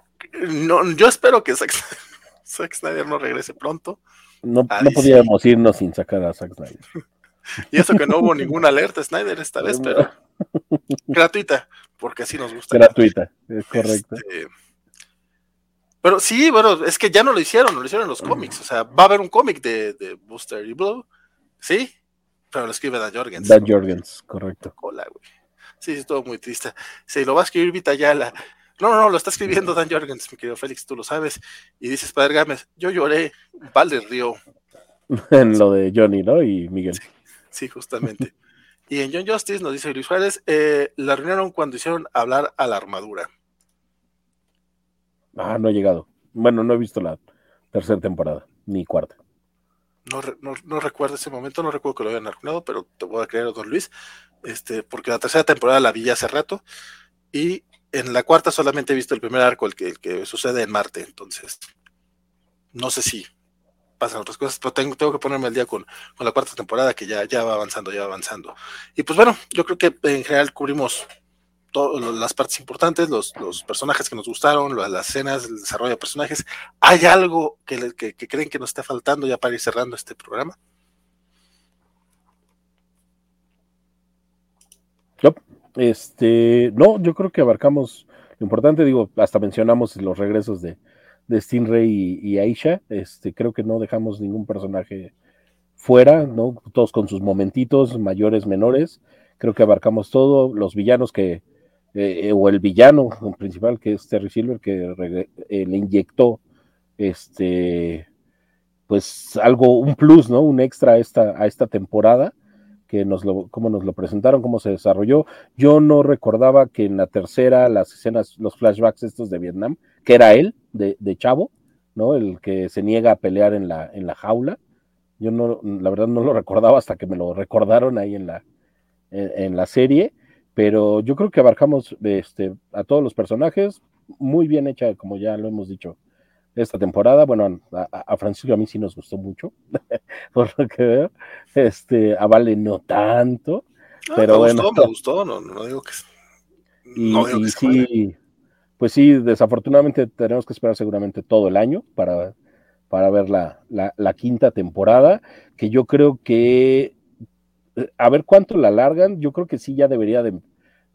no, yo espero que Zack, Zack Snyder no regrese pronto. No, Ahí no podíamos irnos sin sacar a Zack Snyder. Y eso que no hubo ninguna alerta Snyder esta vez, pero gratuita, porque así nos gusta. Gratuita, es correcto. Este, pero sí, bueno, es que ya no lo hicieron, no lo hicieron en los cómics. O sea, va a haber un cómic de, de Booster y Blue, sí, pero lo escribe Dan Jorgens. Dan Jorgens, correcto. Cola, güey. Sí, sí, todo muy triste. Sí, lo va a escribir Vita Yala. No, no, no, lo está escribiendo Dan Jorgens, mi querido Félix, tú lo sabes. Y dices, Padre Gámez, yo lloré, Vale río. en lo de Johnny, ¿no? Y Miguel. Sí, justamente. y en John Justice nos dice Luis Suárez, eh, la reunieron cuando hicieron hablar a la armadura. Ah, no ha llegado. Bueno, no he visto la tercera temporada, ni cuarta. No, no, recuerdo ese momento, no recuerdo que lo hayan arruinado, pero te voy a creer, don Luis, este, porque la tercera temporada la vi ya hace rato, y en la cuarta solamente he visto el primer arco, el que, sucede en Marte, entonces no sé si pasan otras cosas, pero tengo, tengo que ponerme al día con, con, la cuarta temporada que ya, ya va avanzando, ya va avanzando. Y pues bueno, yo creo que en general cubrimos las partes importantes, los, los, personajes que nos gustaron, las escenas, el desarrollo de personajes. ¿Hay algo que, que, creen que nos está faltando ya para ir cerrando este programa? No, este, no, yo creo que abarcamos lo importante, digo, hasta mencionamos los regresos de, de Stingray y, Aisha, este, creo que no dejamos ningún personaje fuera, ¿no? Todos con sus momentitos, mayores, menores, creo que abarcamos todo, los villanos que, eh, o el villano principal que es Terry Silver, que eh, le inyectó este, pues algo, un plus, ¿no? Un extra a esta, a esta temporada, que nos lo, cómo nos lo presentaron, cómo se desarrolló. Yo no recordaba que en la tercera, las escenas, los flashbacks estos de Vietnam, que era él, de, de Chavo, ¿no? El que se niega a pelear en la, en la jaula. Yo no, la verdad no lo recordaba hasta que me lo recordaron ahí en la, en la serie pero yo creo que abarcamos este, a todos los personajes, muy bien hecha, como ya lo hemos dicho, esta temporada. Bueno, a, Francisco a mí sí nos gustó mucho, por lo que veo. Este, a Vale no tanto, ah, pero me bueno. Gustó, me gustó, no, no digo que. Y, no digo que sí, pues sí, desafortunadamente tenemos que esperar seguramente todo el año para, para ver la, la, la quinta temporada, que yo creo que a ver cuánto la alargan, yo creo que sí ya debería de,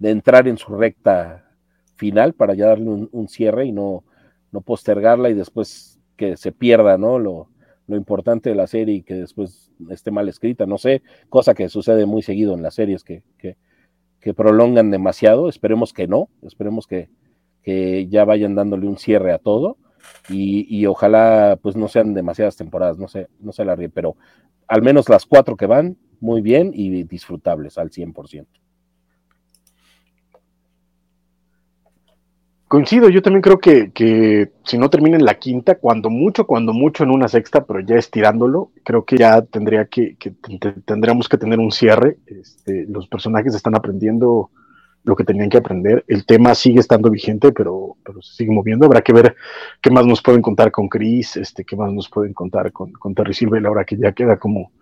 entrar en su recta final para ya darle un, cierre y no, no, postergarla y después que se pierda, ¿no? Lo, lo, importante de la serie y que después esté mal escrita, no sé, cosa que sucede muy seguido en las series que, que, prolongan demasiado, esperemos que no, esperemos que, que, ya vayan dándole un cierre a todo y, y, ojalá pues no sean demasiadas temporadas, no sé, no se la ríe, pero al menos las cuatro que van, muy bien y disfrutables al 100%. Coincido, yo también creo que, si no termina en la quinta, cuando mucho, cuando mucho en una sexta, pero ya estirándolo, creo que ya tendría que, tendríamos que tener un cierre. Este, los personajes están aprendiendo lo que tenían que aprender. El tema sigue estando vigente, pero, pero se sigue moviendo. Habrá que ver qué más nos pueden contar con Chris, este, qué más nos pueden contar con, con Terry Silver, ahora que ya queda como,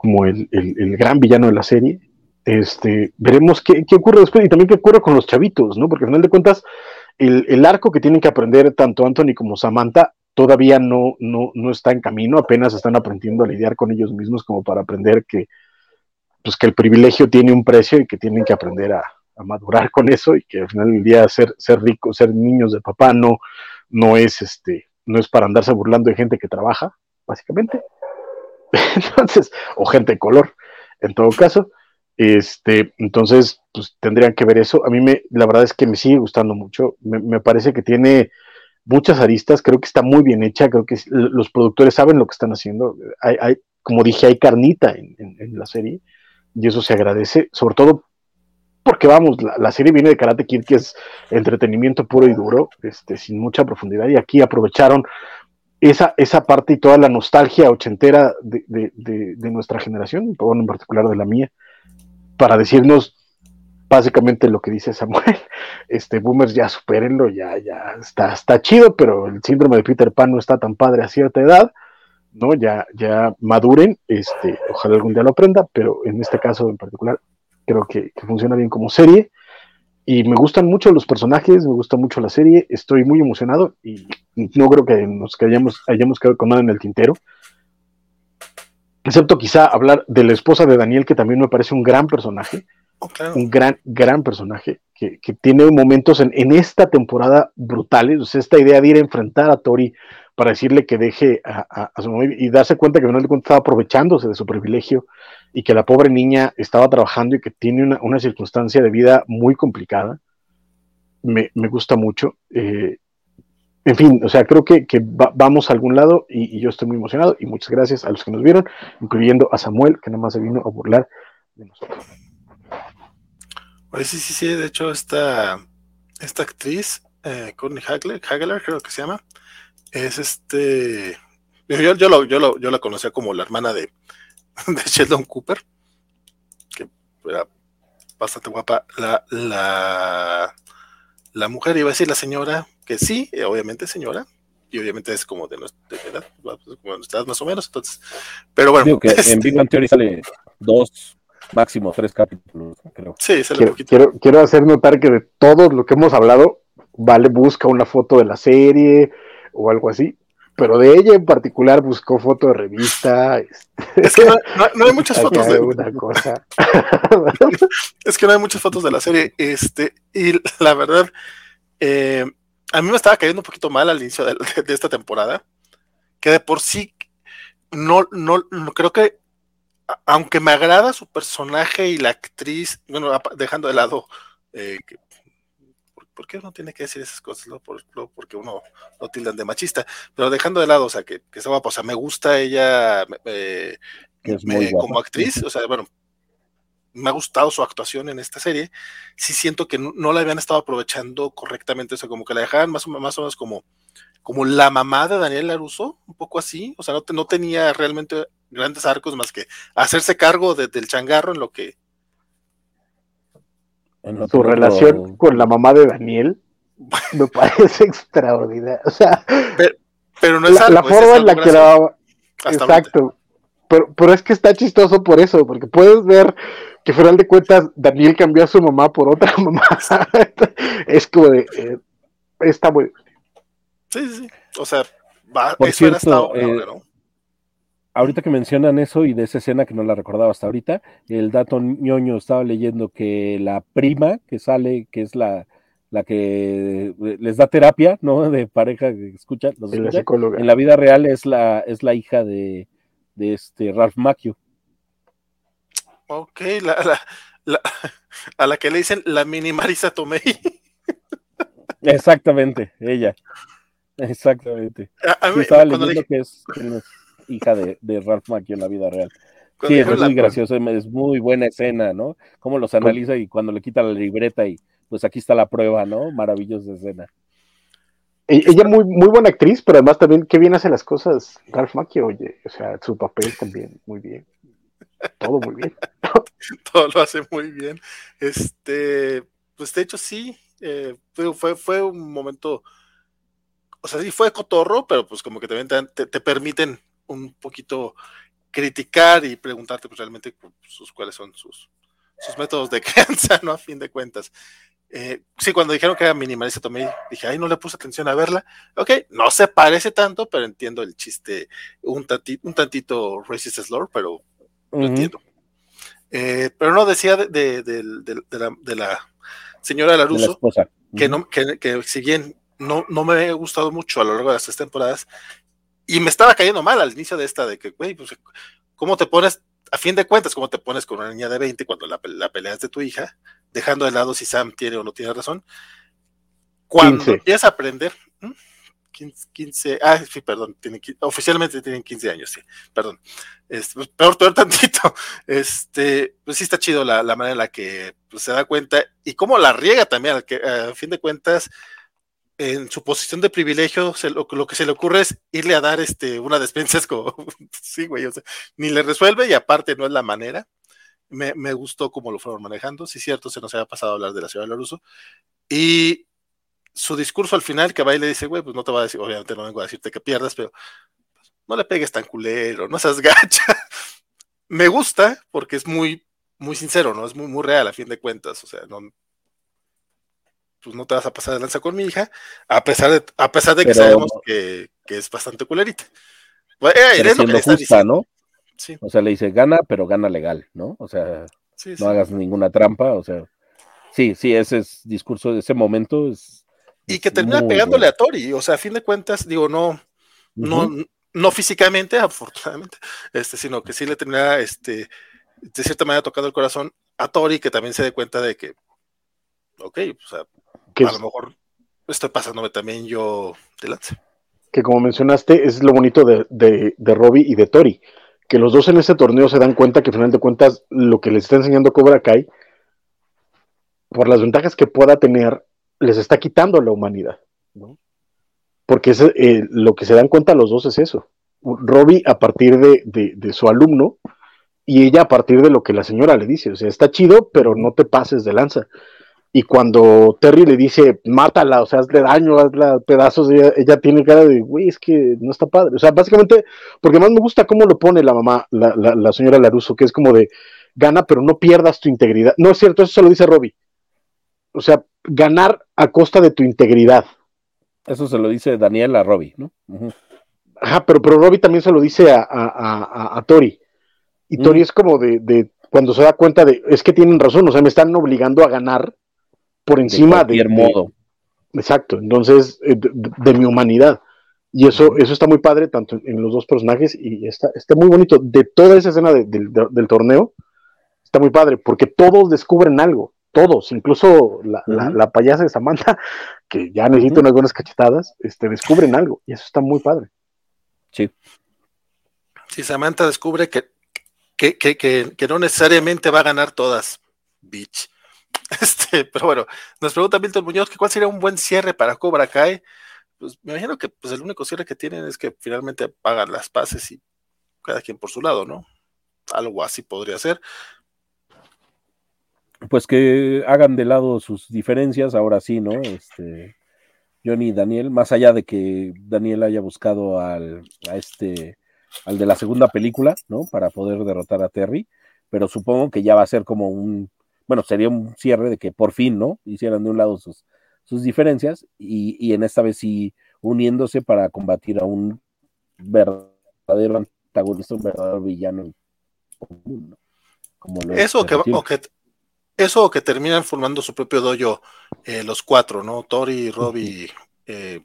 como el, gran villano de la serie. Este, veremos qué, ocurre después y también qué ocurre con los chavitos, ¿no? Porque al final de cuentas, el, arco que tienen que aprender tanto Anthony como Samantha todavía no, no, no está en camino, apenas están aprendiendo a lidiar con ellos mismos como para aprender que, pues, que el privilegio tiene un precio y que tienen que aprender a, madurar con eso y que al final del día ser, ser ricos, ser niños de papá no, no es este, no es para andarse burlando de gente que trabaja, básicamente. entonces, o gente de color, en todo caso. Este, entonces, pues tendrían que ver eso. A mí me, la verdad es que me sigue gustando mucho. Me, parece que tiene muchas aristas, creo que está muy bien hecha, creo que los productores saben lo que están haciendo. Hay, como dije, hay carnita en, la serie y eso se agradece, sobre todo porque vamos, la, la, serie viene de Karate Kid, que es entretenimiento puro y duro, este, sin mucha profundidad, y aquí aprovecharon esa, esa parte y toda la nostalgia ochentera de, de, nuestra generación, en particular de la mía, para decirnos básicamente lo que dice Samuel, este boomers ya supérenlo, ya, ya está, está chido, pero el síndrome de Peter Pan no está tan padre a cierta edad, ¿no? Ya, ya maduren, este, ojalá algún día lo aprenda, pero en este caso en particular creo que funciona bien como serie y me gustan mucho los personajes, me gusta mucho la serie, estoy muy emocionado y no creo que nos que hayamos, hayamos quedado con nada en el tintero. Excepto quizá hablar de la esposa de Daniel, que también me parece un gran personaje. Oh, un gran, gran personaje que, que tiene momentos en, en, esta temporada brutales. O sea, esta idea de ir a enfrentar a Tori para decirle que deje a, su mamá y darse cuenta que no le estaba aprovechándose de su privilegio y que la pobre niña estaba trabajando y que tiene una, una circunstancia de vida muy complicada. Me, me gusta mucho. Eh, en fin, o sea, creo que, que vamos a algún lado y, yo estoy muy emocionado y muchas gracias a los que nos vieron, incluyendo a Samuel, que nada más se vino a burlar de nosotros. Sí, sí, sí, de hecho esta, esta actriz, eh, Courtney Hagler, Hagler, creo que se llama, es este, yo, yo, lo, yo la conocía como la hermana de, de Sheldon Cooper, que era bastante guapa, la, la, la mujer, iba a decir la señora, que sí, eh, obviamente señora, y obviamente es como de nuestra edad, pues, como de nuestra edad más o menos, entonces, pero bueno. Digo que este, en Big Bang Theory sale dos, máximo tres capítulos, creo. Sí, sale quiero, un poquito. Quiero, quiero hacer notar que de todo lo que hemos hablado, Vale busca una foto de la serie o algo así, pero de ella en particular buscó foto de revista. Este, Es que no, no, no hay muchas fotos de una cosa. es que no hay muchas fotos de la serie, este, y la verdad, eh, a mí me estaba cayendo un poquito mal al inicio de, de, esta temporada, que de por sí no, no, no creo que, aunque me agrada su personaje y la actriz, bueno, dejando de lado eh, ¿por, ¿por, qué uno tiene que decir esas cosas? ¿no? Por, porque uno lo tildan de machista, pero dejando de lado, o sea, que, que está guapa, o sea, me gusta ella eh, como actriz, o sea, bueno, me ha gustado su actuación en esta serie, sí siento que no, no la habían estado aprovechando correctamente, o sea, como que la dejaban más o, más o menos como, como la mamá de Daniel Laruso, un poco así, o sea, no, no tenía realmente grandes arcos más que hacerse cargo de, del changarro en lo que... Su relación con la mamá de Daniel me parece extraordinaria, o sea... Pero, pero no es la, algo, la forma en la que la... Exacto. Pero, pero, es que está chistoso por eso, porque puedes ver que, al final de cuentas, Daniel cambió a su mamá por otra mamá. es como de. Eh, está muy. Sí, sí. O sea, va, por eso cierto, era hasta ahora, eh, ¿no? Ahorita que mencionan eso y de esa escena que no la recordaba hasta ahorita, el dato ñoño estaba leyendo que la prima que sale, que es la, la que les da terapia, ¿no? De pareja que escuchan, los la escucha, en la vida real es la, es la hija de, de este Ralph Macchio. Ok, la, la, la, a la que le dicen la mini Marisa Tomei. Exactamente, ella. Exactamente. A, a sí, mí, estaba leyendo le- que es, que es hija de, de Ralph Macchio en la vida real. cuando Sí, es muy gracioso, es muy buena escena, ¿no? Cómo los analiza y cuando le quita la libreta y pues aquí está la prueba, ¿no? Maravillosa escena. E- Ella muy, muy buena actriz, pero además también qué bien hace las cosas Ralph Macchio, oye, o sea, su papel también, muy bien. Todo muy bien. todo lo hace muy bien. Este, pues de hecho sí, eh, fue, fue, fue un momento, o sea, sí fue cotorro, pero pues como que también te, te, te permiten un poquito criticar y preguntarte pues realmente pues, sus, cuáles son sus, sus métodos de crianza, ¿no? A fin de cuentas. Eh, sí, cuando dijeron que era minimalista Tomei, dije, ay, no le puse atención a verla. Ok, no se parece tanto, pero entiendo el chiste, un, tanti, un tantito racist slur, pero lo Ujú. entiendo. Eh, pero no decía de, de, de, de, de la, señora De la Laruso, esposa. que, no, que, que si bien no, no me había gustado mucho a lo largo de las tres temporadas, y me estaba cayendo mal al inicio de esta, de que, güey, pues, ¿cómo te pones, a fin de cuentas, cómo te pones con una niña de 20 cuando la, la pelea es de tu hija, dejando de lado si Sam tiene o no tiene razón? Cuando 15. empiezas a aprender, ¿hmm? 15, 15, ah, sí, perdón, tiene, oficialmente tienen 15 años, sí, perdón. Este, pues, peor, peor tantito. Este, pues sí está chido la, la manera en la que pues, se da cuenta y cómo la riega también, al que a fin de cuentas, en su posición de privilegio, lo, que se le ocurre es irle a dar este, una despensa, es como, sí, güey, ni le resuelve y aparte no es la manera. Me, gustó cómo lo fueron manejando, sí, cierto, se nos había pasado a hablar de la ciudad de Loruso. Y su discurso al final, que va y le dice, güey, pues no te va a decir, obviamente no vengo a decirte que pierdas, pero no le pegues tan culero, no seas gacha. Me gusta porque es muy, muy sincero, ¿no? Es muy, muy real a fin de cuentas, o sea, no, pues no te vas a pasar de lanza con mi hija, a pesar de, a pesar de que Pero- sabemos que, que es bastante culerita. Bueno, eh, Pero es lo que siendo le está justa. ¿no? Sí, O sea, le dice gana, pero gana legal, ¿no? O sea, sí, sí. no hagas ninguna trampa, o sea, sí, sí, ese es discurso de ese momento es. Y que termina pegándole bueno. a Tori, o sea, a fin de cuentas, digo, no, no, Ujú. no físicamente, afortunadamente, este, sino que sí le termina, este, de cierta manera tocando el corazón a Tori, que también se dé cuenta de que, ok, o sea, Que a es- lo mejor estoy pasándome también yo de lance. Que como mencionaste, es lo bonito de, de, de Robbie y de Tori, que los dos en este torneo se dan cuenta que al final de cuentas lo que les está enseñando Cobra Kai, por las ventajas que pueda tener, les está quitando la humanidad. ¿no? Porque es, eh, lo que se dan cuenta los dos es eso. Robbie a partir de, de, de, su alumno y ella a partir de lo que la señora le dice. O sea, está chido, pero no te pases de lanza. Y cuando Terry le dice, mátala, o sea, hazle daño, hazle pedazos, ella, ella tiene cara de, güey, es que no está padre. O sea, básicamente, porque más me gusta cómo lo pone la mamá, la, la, la señora Laruso, que es como de, gana, pero no pierdas tu integridad. No es cierto, eso se lo dice Robbie. O sea, ganar a costa de tu integridad. Eso se lo dice Daniel a Robbie, ¿no? Uh -huh. Ajá, pero, pero Robbie también se lo dice a, a, a, a Tori. Y Tori mm. es como de, de, cuando se da cuenta de, es que tienen razón, o sea, me están obligando a ganar por encima de. de, modo. exacto, entonces, eh, de, de, mi humanidad. Y eso, eso está muy padre, tanto en, los dos personajes, y está, está, muy bonito. De toda esa escena del torneo, está muy padre, porque todos descubren algo, todos, incluso la, uh -huh. la, la payasa de Samantha, que ya necesita uh -huh. unas buenas cachetadas, este, descubren algo, y eso está muy padre. Sí. Sí, Samantha descubre que, que, que, que, que no necesariamente va a ganar todas, bitch. Este, pero bueno, nos pregunta Milton Muñoz que cuál sería un buen cierre para Cobra Kai. Pues me imagino que pues, el único cierre que tienen es que finalmente pagan las paces y cada quien por su lado, ¿no? Algo así podría ser. Pues que hagan de lado sus diferencias, ahora sí, ¿no? Este, Johnny y Daniel, más allá de que Daniel haya buscado al, este, al de la segunda película, ¿no? Para poder derrotar a Terry, pero supongo que ya va a ser como un bueno, sería un cierre de que por fin, ¿no? Hicieran de un lado sus, sus diferencias y, y, en esta vez sí uniéndose para combatir a un verdadero antagonista, un verdadero villano común, ¿no? Como lo eso, que, o que, eso que terminan formando su propio dojo eh, los cuatro, ¿no? Tori, Robbie, uh -huh. eh,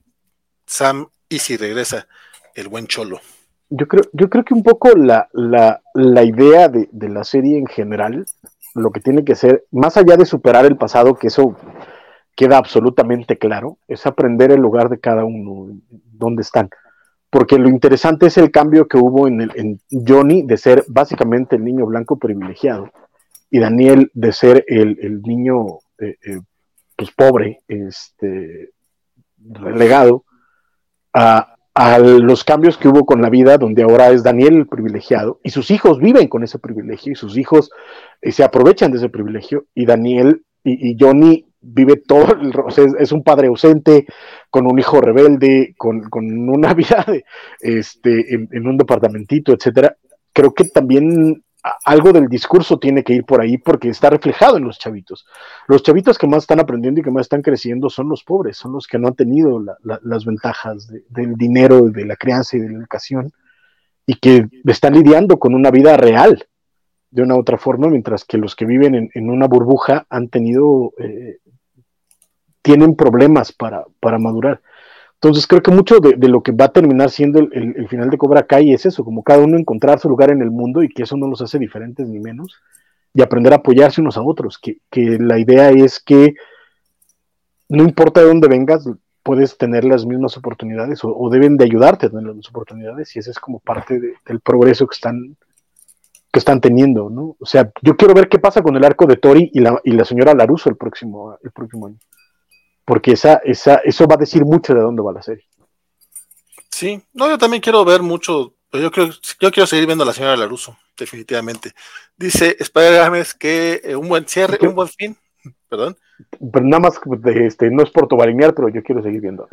Sam y si regresa el buen Cholo. Yo creo, yo creo que un poco la, la, la idea de, de la serie en general lo que tiene que ser, más allá de superar el pasado, que eso queda absolutamente claro, es aprender el lugar de cada uno, dónde están. Porque lo interesante es el cambio que hubo en, el, en Johnny de ser básicamente el niño blanco privilegiado y Daniel de ser el, el niño eh, eh, pues pobre, este, relegado, a, a los cambios que hubo con la vida, donde ahora es Daniel el privilegiado, y sus hijos viven con ese privilegio, y sus hijos eh, se aprovechan de ese privilegio, y Daniel y, Johnny vive todo, el, o sea, es, es, un padre ausente, con un hijo rebelde, con, con una vida de, este, en, en, un departamentito, etcétera. Creo que también algo del discurso tiene que ir por ahí porque está reflejado en los chavitos. Los chavitos que más están aprendiendo y que más están creciendo son los pobres, son los que no han tenido la, la, las ventajas de, del dinero, de la crianza y de la educación y que están lidiando con una vida real de una u otra forma, mientras que los que viven en, en una burbuja han tenido, eh, tienen problemas para, para madurar. Entonces creo que mucho de, lo que va a terminar siendo el, final de Cobra Kai es eso, como cada uno encontrar su lugar en el mundo y que eso no los hace diferentes ni menos, y aprender a apoyarse unos a otros, que, que la idea es que no importa de dónde vengas, puedes tener las mismas oportunidades o, deben de ayudarte a tener las mismas oportunidades y esa es como parte de, del progreso que están que están teniendo, ¿no? O sea, yo quiero ver qué pasa con el arco de Tori y la, y la señora Laruso el próximo, el próximo año porque esa, esa, eso va a decir mucho de dónde va la serie. Sí, no, yo también quiero ver mucho, pero yo creo, yo quiero seguir viendo a la señora Laruso, definitivamente. Dice Spider Games que eh, un buen cierre, un buen fin, perdón. Pero nada más, este, no es por tobarinear, pero yo quiero seguir viendo a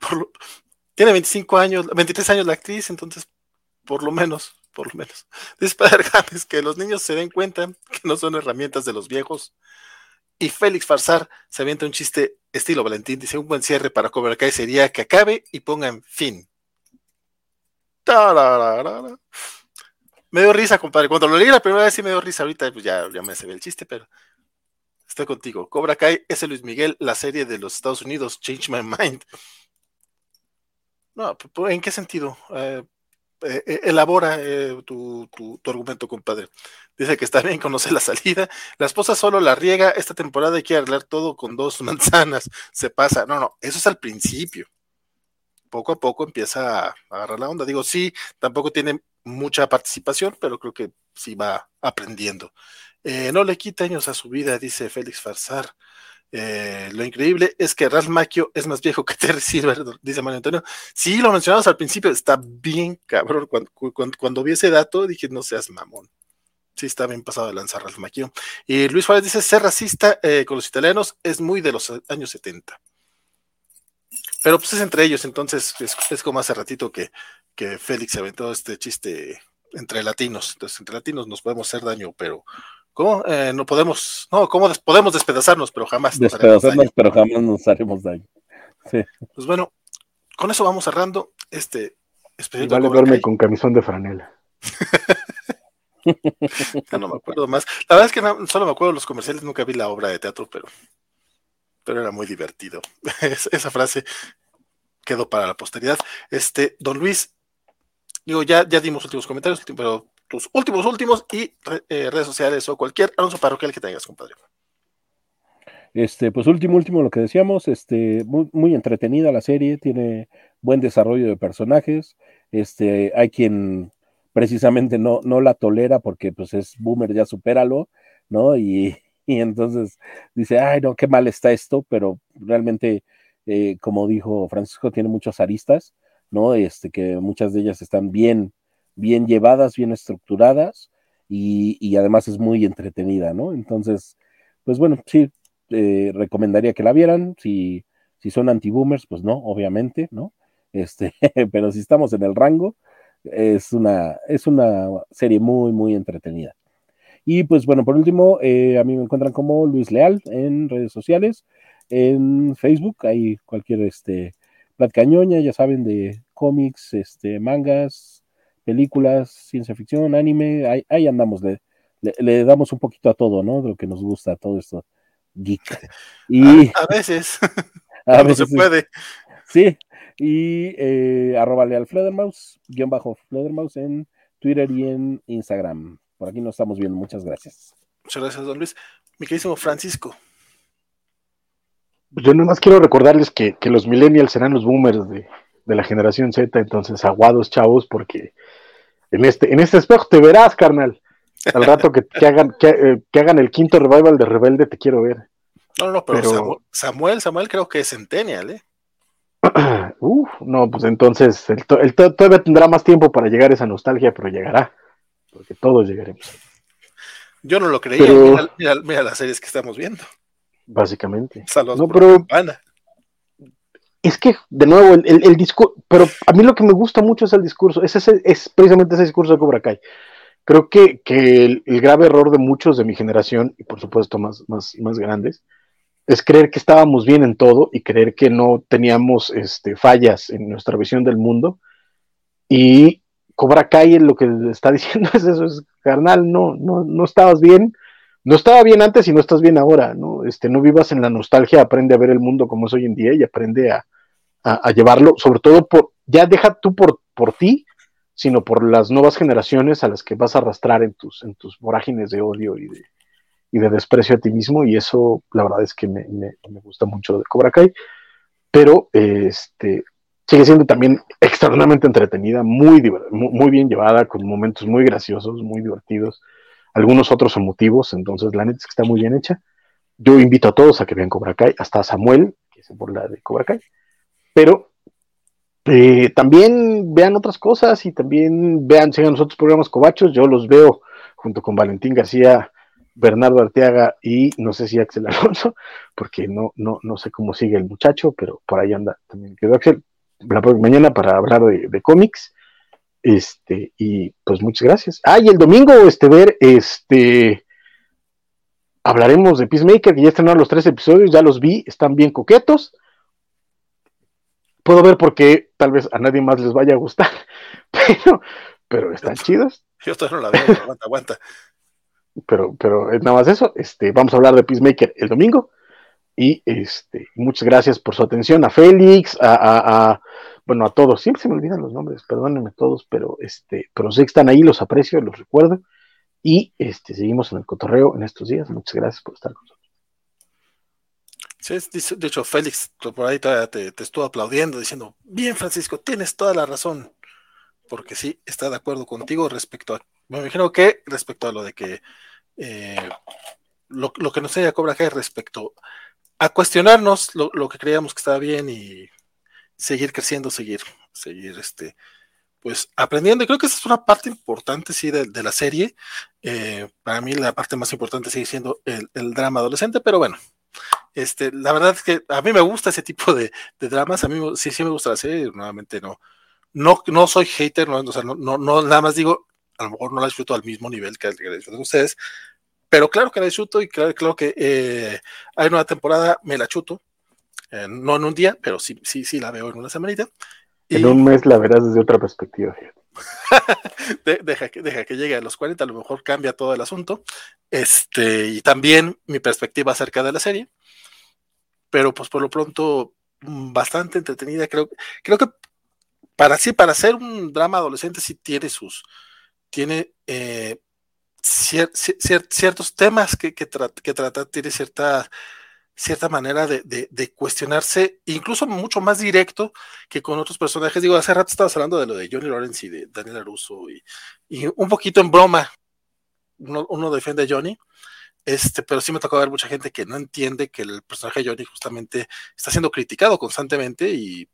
Por, tiene 25 años, 23 años la actriz, entonces, por lo menos, por lo menos. Dice Spider Games que los niños se den cuenta que no son herramientas de los viejos, y Félix Farsar se avienta un chiste estilo Valentín. Dice: Un buen cierre para Cobra Kai sería que acabe y pongan fin. Me dio risa, compadre. Cuando lo leí la primera vez sí me dio risa. Ahorita pues ya, ya me se ve el chiste, pero estoy contigo. Cobra Kai es el Luis Miguel, la serie de los Estados Unidos. Change my mind. No, ¿en qué sentido? Eh, eh, eh, elabora eh, tu, tu, argumento, compadre. Dice que está bien, conoce la salida. La esposa solo la riega esta temporada, hay que arreglar todo con dos manzanas. Se pasa. No, no, eso es al principio. Poco a poco empieza a agarrar la onda. Digo, sí, tampoco tiene mucha participación, pero creo que sí va aprendiendo. no le quita años a su vida, dice Félix Farsar. Eh, lo increíble es que Ralph Macchio es más viejo que Terry Silver, dice Mario Antonio. Sí, lo mencionamos al principio, está bien cabrón. Cuando, vi ese dato dije, no seas mamón. Sí, está bien pasado de lanzar Ralph Macchio. Y Luis Juárez dice, ser racista eh, con los italianos es muy de los años 70. Pero pues es entre ellos, entonces es, como hace ratito que, que Félix aventó este chiste entre latinos. Entonces, entre latinos nos podemos hacer daño, pero ¿Cómo? Eh, no podemos, no, ¿cómo podemos despedazarnos, pero jamás despedazarnos, pero jamás nos haremos daño. Sí. Pues bueno, con eso vamos cerrando este especial. Vale verme con camisón de franela. ya no me acuerdo más. La verdad es que solo me acuerdo de los comerciales, nunca vi la obra de teatro, pero, pero era muy divertido. Esa frase quedó para la posteridad. Este, don Luis, digo, ya, ya dimos últimos comentarios, pero tus últimos, últimos y eh, redes sociales o cualquier anuncio parroquial que tengas, compadre. Este, pues último, último, lo que decíamos, este, muy, entretenida la serie, tiene buen desarrollo de personajes, este, hay quien precisamente no, no la tolera porque pues es boomer, ya supéralo, ¿no? Y, y entonces dice, ay, no, qué mal está esto, pero realmente, eh, como dijo Francisco, tiene muchas aristas, ¿no? Este, que muchas de ellas están bien, bien llevadas, bien estructuradas y, además es muy entretenida, ¿no? Entonces, pues bueno, sí, eh, recomendaría que la vieran. Si, si son anti-boomers, pues no, obviamente, ¿no? Este, pero si estamos en el rango, es una, es una serie muy, muy entretenida. Y pues bueno, por último, eh, a mí me encuentran como Luis Leal en redes sociales, en Facebook, hay cualquier este, platcañoña, ya saben, de cómics, este, mangas, películas, ciencia ficción, anime, ahí, andamos, le, le, damos un poquito a todo, ¿no? De lo que nos gusta, todo esto geek. Y, a, veces, a veces se puede. Sí, y eh, arroba al Fledermaus, guion bajo Fledermaus en Twitter y en Instagram. Por aquí nos estamos viendo, muchas gracias. Muchas gracias, don Luis. Mi queridísimo Francisco. Yo nomás quiero recordarles que, que los millennials serán los boomers de, de la generación Z, entonces aguados chavos, porque en este, en este espejo te verás, carnal. Al rato que, hagan, eh, que, hagan el quinto revival de Rebelde, te quiero ver. No, no, pero, Samuel, Samuel creo que es Centennial, ¿eh? Uf, no, pues entonces el, todavía tendrá más tiempo para llegar esa nostalgia, pero llegará, porque todos llegaremos. Yo no lo creía, mira, las series que estamos viendo. Básicamente. Saludos no, pero, es que, de nuevo, el, discurso, pero a mí lo que me gusta mucho es el discurso, es, ese, es precisamente ese discurso de Cobra Kai. Creo que, que el, grave error de muchos de mi generación, y por supuesto más, más, más grandes, es creer que estábamos bien en todo y creer que no teníamos este, fallas en nuestra visión del mundo. Y Cobra Kai lo que está diciendo es eso, es carnal, no, no, no estabas bien, no estaba bien antes y no estás bien ahora, ¿no? Este, no vivas en la nostalgia, aprende a ver el mundo como es hoy en día y aprende a, a, llevarlo, sobre todo por, ya deja tú por, por ti, sino por las nuevas generaciones a las que vas a arrastrar en tus, en tus vorágines de odio y de, y de desprecio a ti mismo, y eso la verdad es que me, me, gusta mucho de Cobra Kai, pero este, sigue siendo también extraordinariamente entretenida, muy, muy bien llevada, con momentos muy graciosos, muy divertidos, algunos otros emotivos, entonces la neta es que está muy bien hecha. Yo invito a todos a que vean Cobra Kai, hasta Samuel, que es por la de Cobra Kai, pero eh, también vean otras cosas y también vean, sigan los otros programas cobachos. Yo los veo junto con Valentín García, Bernardo Arteaga y no sé si Axel Alonso, porque no, no, no sé cómo sigue el muchacho, pero por ahí anda también quedó Axel la mañana para hablar de, cómics. Este, y pues muchas gracias. Ah, y el domingo, este, ver, este, hablaremos de Peacemaker, que ya estrenaron los tres episodios, ya los vi, están bien coquetos puedo ver por qué tal vez a nadie más les vaya a gustar, pero, pero están chidos. Yo todavía no la veo, aguanta, aguanta. Pero, pero es nada más eso. Este, vamos a hablar de Peacemaker el domingo. Y este, muchas gracias por su atención a Félix, a, bueno, a todos, siempre se me olvidan los nombres, perdónenme todos, pero este, pero sé que están ahí, los aprecio, los recuerdo, y este, seguimos en el cotorreo en estos días. Muchas gracias por estar con nosotros. De hecho, Félix por ahí te, te, estuvo aplaudiendo, diciendo, bien Francisco, tienes toda la razón, porque sí, está de acuerdo contigo respecto a, me imagino que respecto a lo de que eh, lo, que nos haya Cobra Kai respecto a cuestionarnos lo, que creíamos que estaba bien y seguir creciendo, seguir, seguir este, pues aprendiendo. Y creo que esa es una parte importante, sí, de, la serie. Eh, para mí la parte más importante sigue siendo el, el drama adolescente, pero bueno, este, la verdad es que a mí me gusta ese tipo de, dramas, a mí sí, sí me gusta la serie, nuevamente no, no, no soy hater, no, o sea, no, no, nada más digo, a lo mejor no la disfruto al mismo nivel que, la disfrutan ustedes, pero claro que la disfruto y claro, claro que eh, hay una temporada, me la chuto, eh, no en un día, pero sí, sí, sí la veo en una semanita. En un mes la verás desde otra perspectiva. deja, que, deja que llegue a los 40, a lo mejor cambia todo el asunto. Este, y también mi perspectiva acerca de la serie pero pues por lo pronto mm, bastante entretenida. Creo, creo que para sí, para ser un drama adolescente sí tiene sus, tiene eh, ciertos temas que, que, tratar, tiene cierta, cierta manera de, cuestionarse, incluso mucho más directo que con otros personajes. Digo, hace rato estabas hablando de lo de Johnny Lawrence y de Daniel Russo y, y un poquito en broma, uno, uno defiende a Johnny este, pero sí me tocó ver mucha gente que no entiende que el personaje de Johnny justamente está siendo criticado constantemente y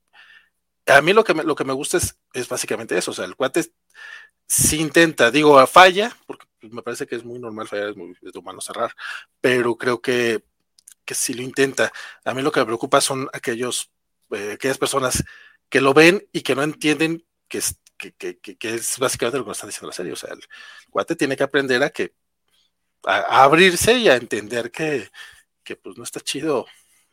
a mí lo que me, lo que me gusta es, es básicamente eso, o sea, el cuate sí intenta, digo, falla, porque me parece que es muy normal fallar, es muy de humano cerrar, pero creo que, que si lo intenta. A mí lo que me preocupa son aquellos, eh, aquellas personas que lo ven y que no entienden que es, que, que, que, es básicamente lo que nos están diciendo la serie. O sea, el cuate tiene que aprender a que a, abrirse y a entender que, que, pues no está chido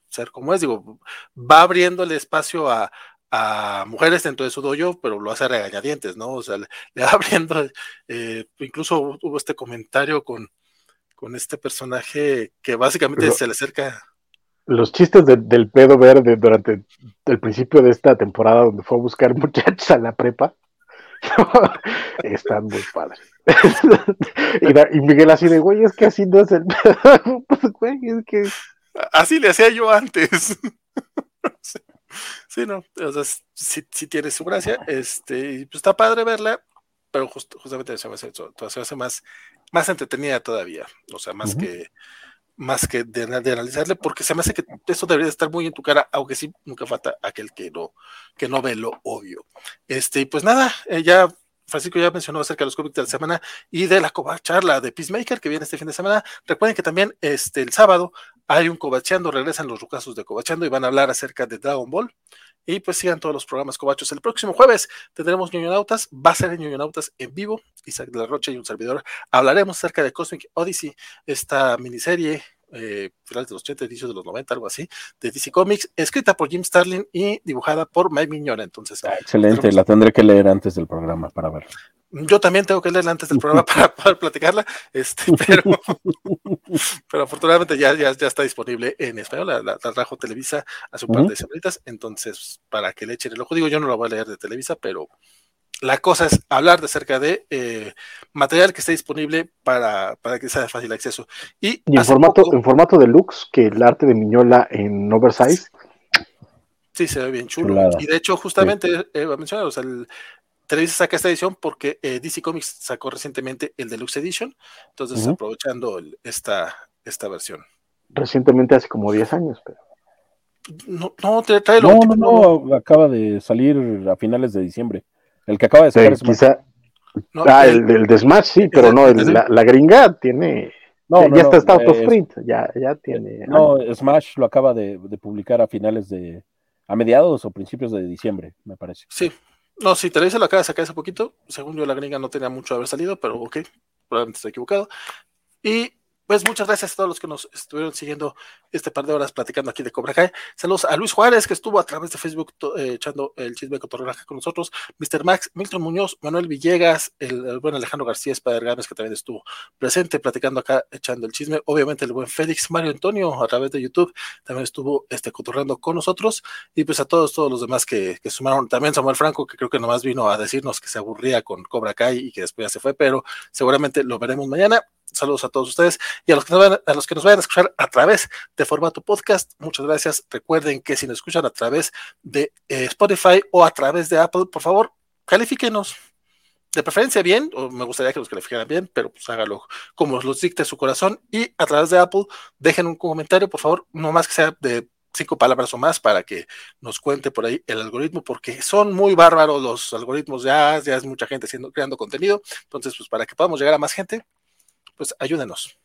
ser como es. Digo, va abriendo el espacio a, a mujeres dentro de su dojo, pero lo hace a regañadientes, ¿no? O sea, le, va abriendo, eh, incluso hubo este comentario con, con este personaje que básicamente se le acerca. Los chistes del pedo verde durante el principio de esta temporada donde fue a buscar muchachos a la prepa están muy padres. y, Miguel así de, güey, es que así no es el pues, güey, es que... Así le hacía yo antes. sí, no, o sea, sí, tiene su gracia, este, y pues está padre verla, pero justamente se hace, se hace más, más entretenida todavía, o sea, más que más que de, analizarle, porque se me hace que eso debería estar muy en tu cara, aunque sí nunca falta aquel que no, que no ve lo obvio. Este, y pues nada, eh, ya Francisco ya mencionó acerca de los cómics de la semana y de la charla de Peacemaker que viene este fin de semana. Recuerden que también este, el sábado hay un Cobachando, regresan los rucasos de Cobachando y van a hablar acerca de Dragon Ball. Y pues sigan todos los programas Cobachos. El próximo jueves tendremos Nautas, va a ser en Nautas en vivo. Isaac de la Rocha y un servidor hablaremos acerca de Cosmic Odyssey, esta miniserie eh, finales de los 80, inicios de los 90, algo así, de DC Comics, escrita por Jim Starlin y dibujada por Mike Miñora. Entonces, ah, excelente, la tendré que leer antes del programa para verla. Yo también tengo que leerla antes del programa para poder platicarla, este, pero, pero afortunadamente ya, ya, ya, está disponible en español, la, la, trajo Televisa a su par de semanitas, entonces para que le echen el ojo, digo, yo no la voy a leer de Televisa, pero la cosa es hablar de cerca de eh, material que esté disponible para, para, que sea de fácil acceso. Y, en, formato, en formato deluxe, que el arte de Miñola en oversize. Sí, se ve bien chulo. Y de hecho, justamente, sí. eh, a mencionar, o sea, el, Televisa saca esta edición porque eh, DC Comics sacó recientemente el Deluxe Edition, entonces uh -huh. aprovechando el, esta, esta versión. Recientemente, hace como 10 años, pero. No, no, trae no, no, no, acaba de salir a finales de diciembre. El que acaba de sacar sí, es quizá... no, ah, el, el, de Smash sí, pero no, el, la, la, gringa tiene. No, ya, no, ya está, está autoprint, ya, ya tiene. No, Smash lo acaba de, de, publicar a finales de. a mediados o principios de diciembre, me parece. Sí. No, sí, Televisa lo acaba de sacar hace poquito. Según yo, la gringa no tenía mucho de haber salido, pero ok, probablemente estoy equivocado. Y pues muchas gracias a todos los que nos estuvieron siguiendo este par de horas platicando aquí de Cobra Kai. Saludos a Luis Juárez, que estuvo a través de Facebook eh, echando el chisme de cotorreaje con nosotros. Mr. Max, Milton Muñoz, Manuel Villegas, el, buen Alejandro García Spider Games, que también estuvo presente platicando acá, echando el chisme. Obviamente el buen Félix Mario Antonio, a través de YouTube, también estuvo este, cotorreando con nosotros. Y pues a todos, todos los demás que, que sumaron. También Samuel Franco, que creo que nomás vino a decirnos que se aburría con Cobra Kai y que después ya se fue, pero seguramente lo veremos mañana. Saludos a todos ustedes y a los, que nos vayan, a los que nos vayan a escuchar a través de formato podcast. Muchas gracias. Recuerden que si nos escuchan a través de eh, Spotify o a través de Apple, por favor, califíquenos. De preferencia bien, o me gustaría que los calificaran bien, pero pues hágalo como los dicte su corazón. Y a través de Apple, dejen un comentario, por favor, no más que sea de cinco palabras o más para que nos cuente por ahí el algoritmo, porque son muy bárbaros los algoritmos, ya, ya es mucha gente haciendo, creando contenido, entonces pues para que podamos llegar a más gente, pues ayúdenos,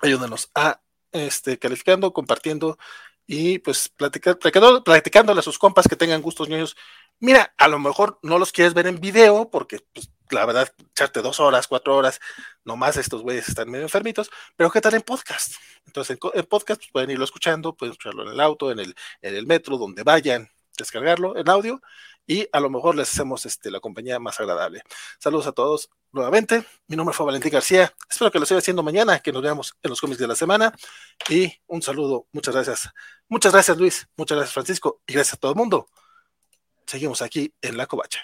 ayúdenos a este, calificando, compartiendo y pues platicando, platicando, platicándole a sus compas que tengan gustos niños. Mira, a lo mejor no los quieres ver en video porque pues, la verdad, echarte dos horas, cuatro horas, nomás estos güeyes están medio enfermitos, pero ¿qué tal en podcast? Entonces, en, podcast pues, pueden irlo escuchando, pueden escucharlo en el auto, en el, en el metro, donde vayan, descargarlo en audio y a lo mejor les hacemos este, la compañía más agradable. Saludos a todos nuevamente. Mi nombre fue Valentín García. Espero que lo siga haciendo mañana, que nos veamos en los cómics de la semana. Y un saludo. Muchas gracias. Muchas gracias, Luis. Muchas gracias, Francisco. Y gracias a todo el mundo. Seguimos aquí en La Covacha.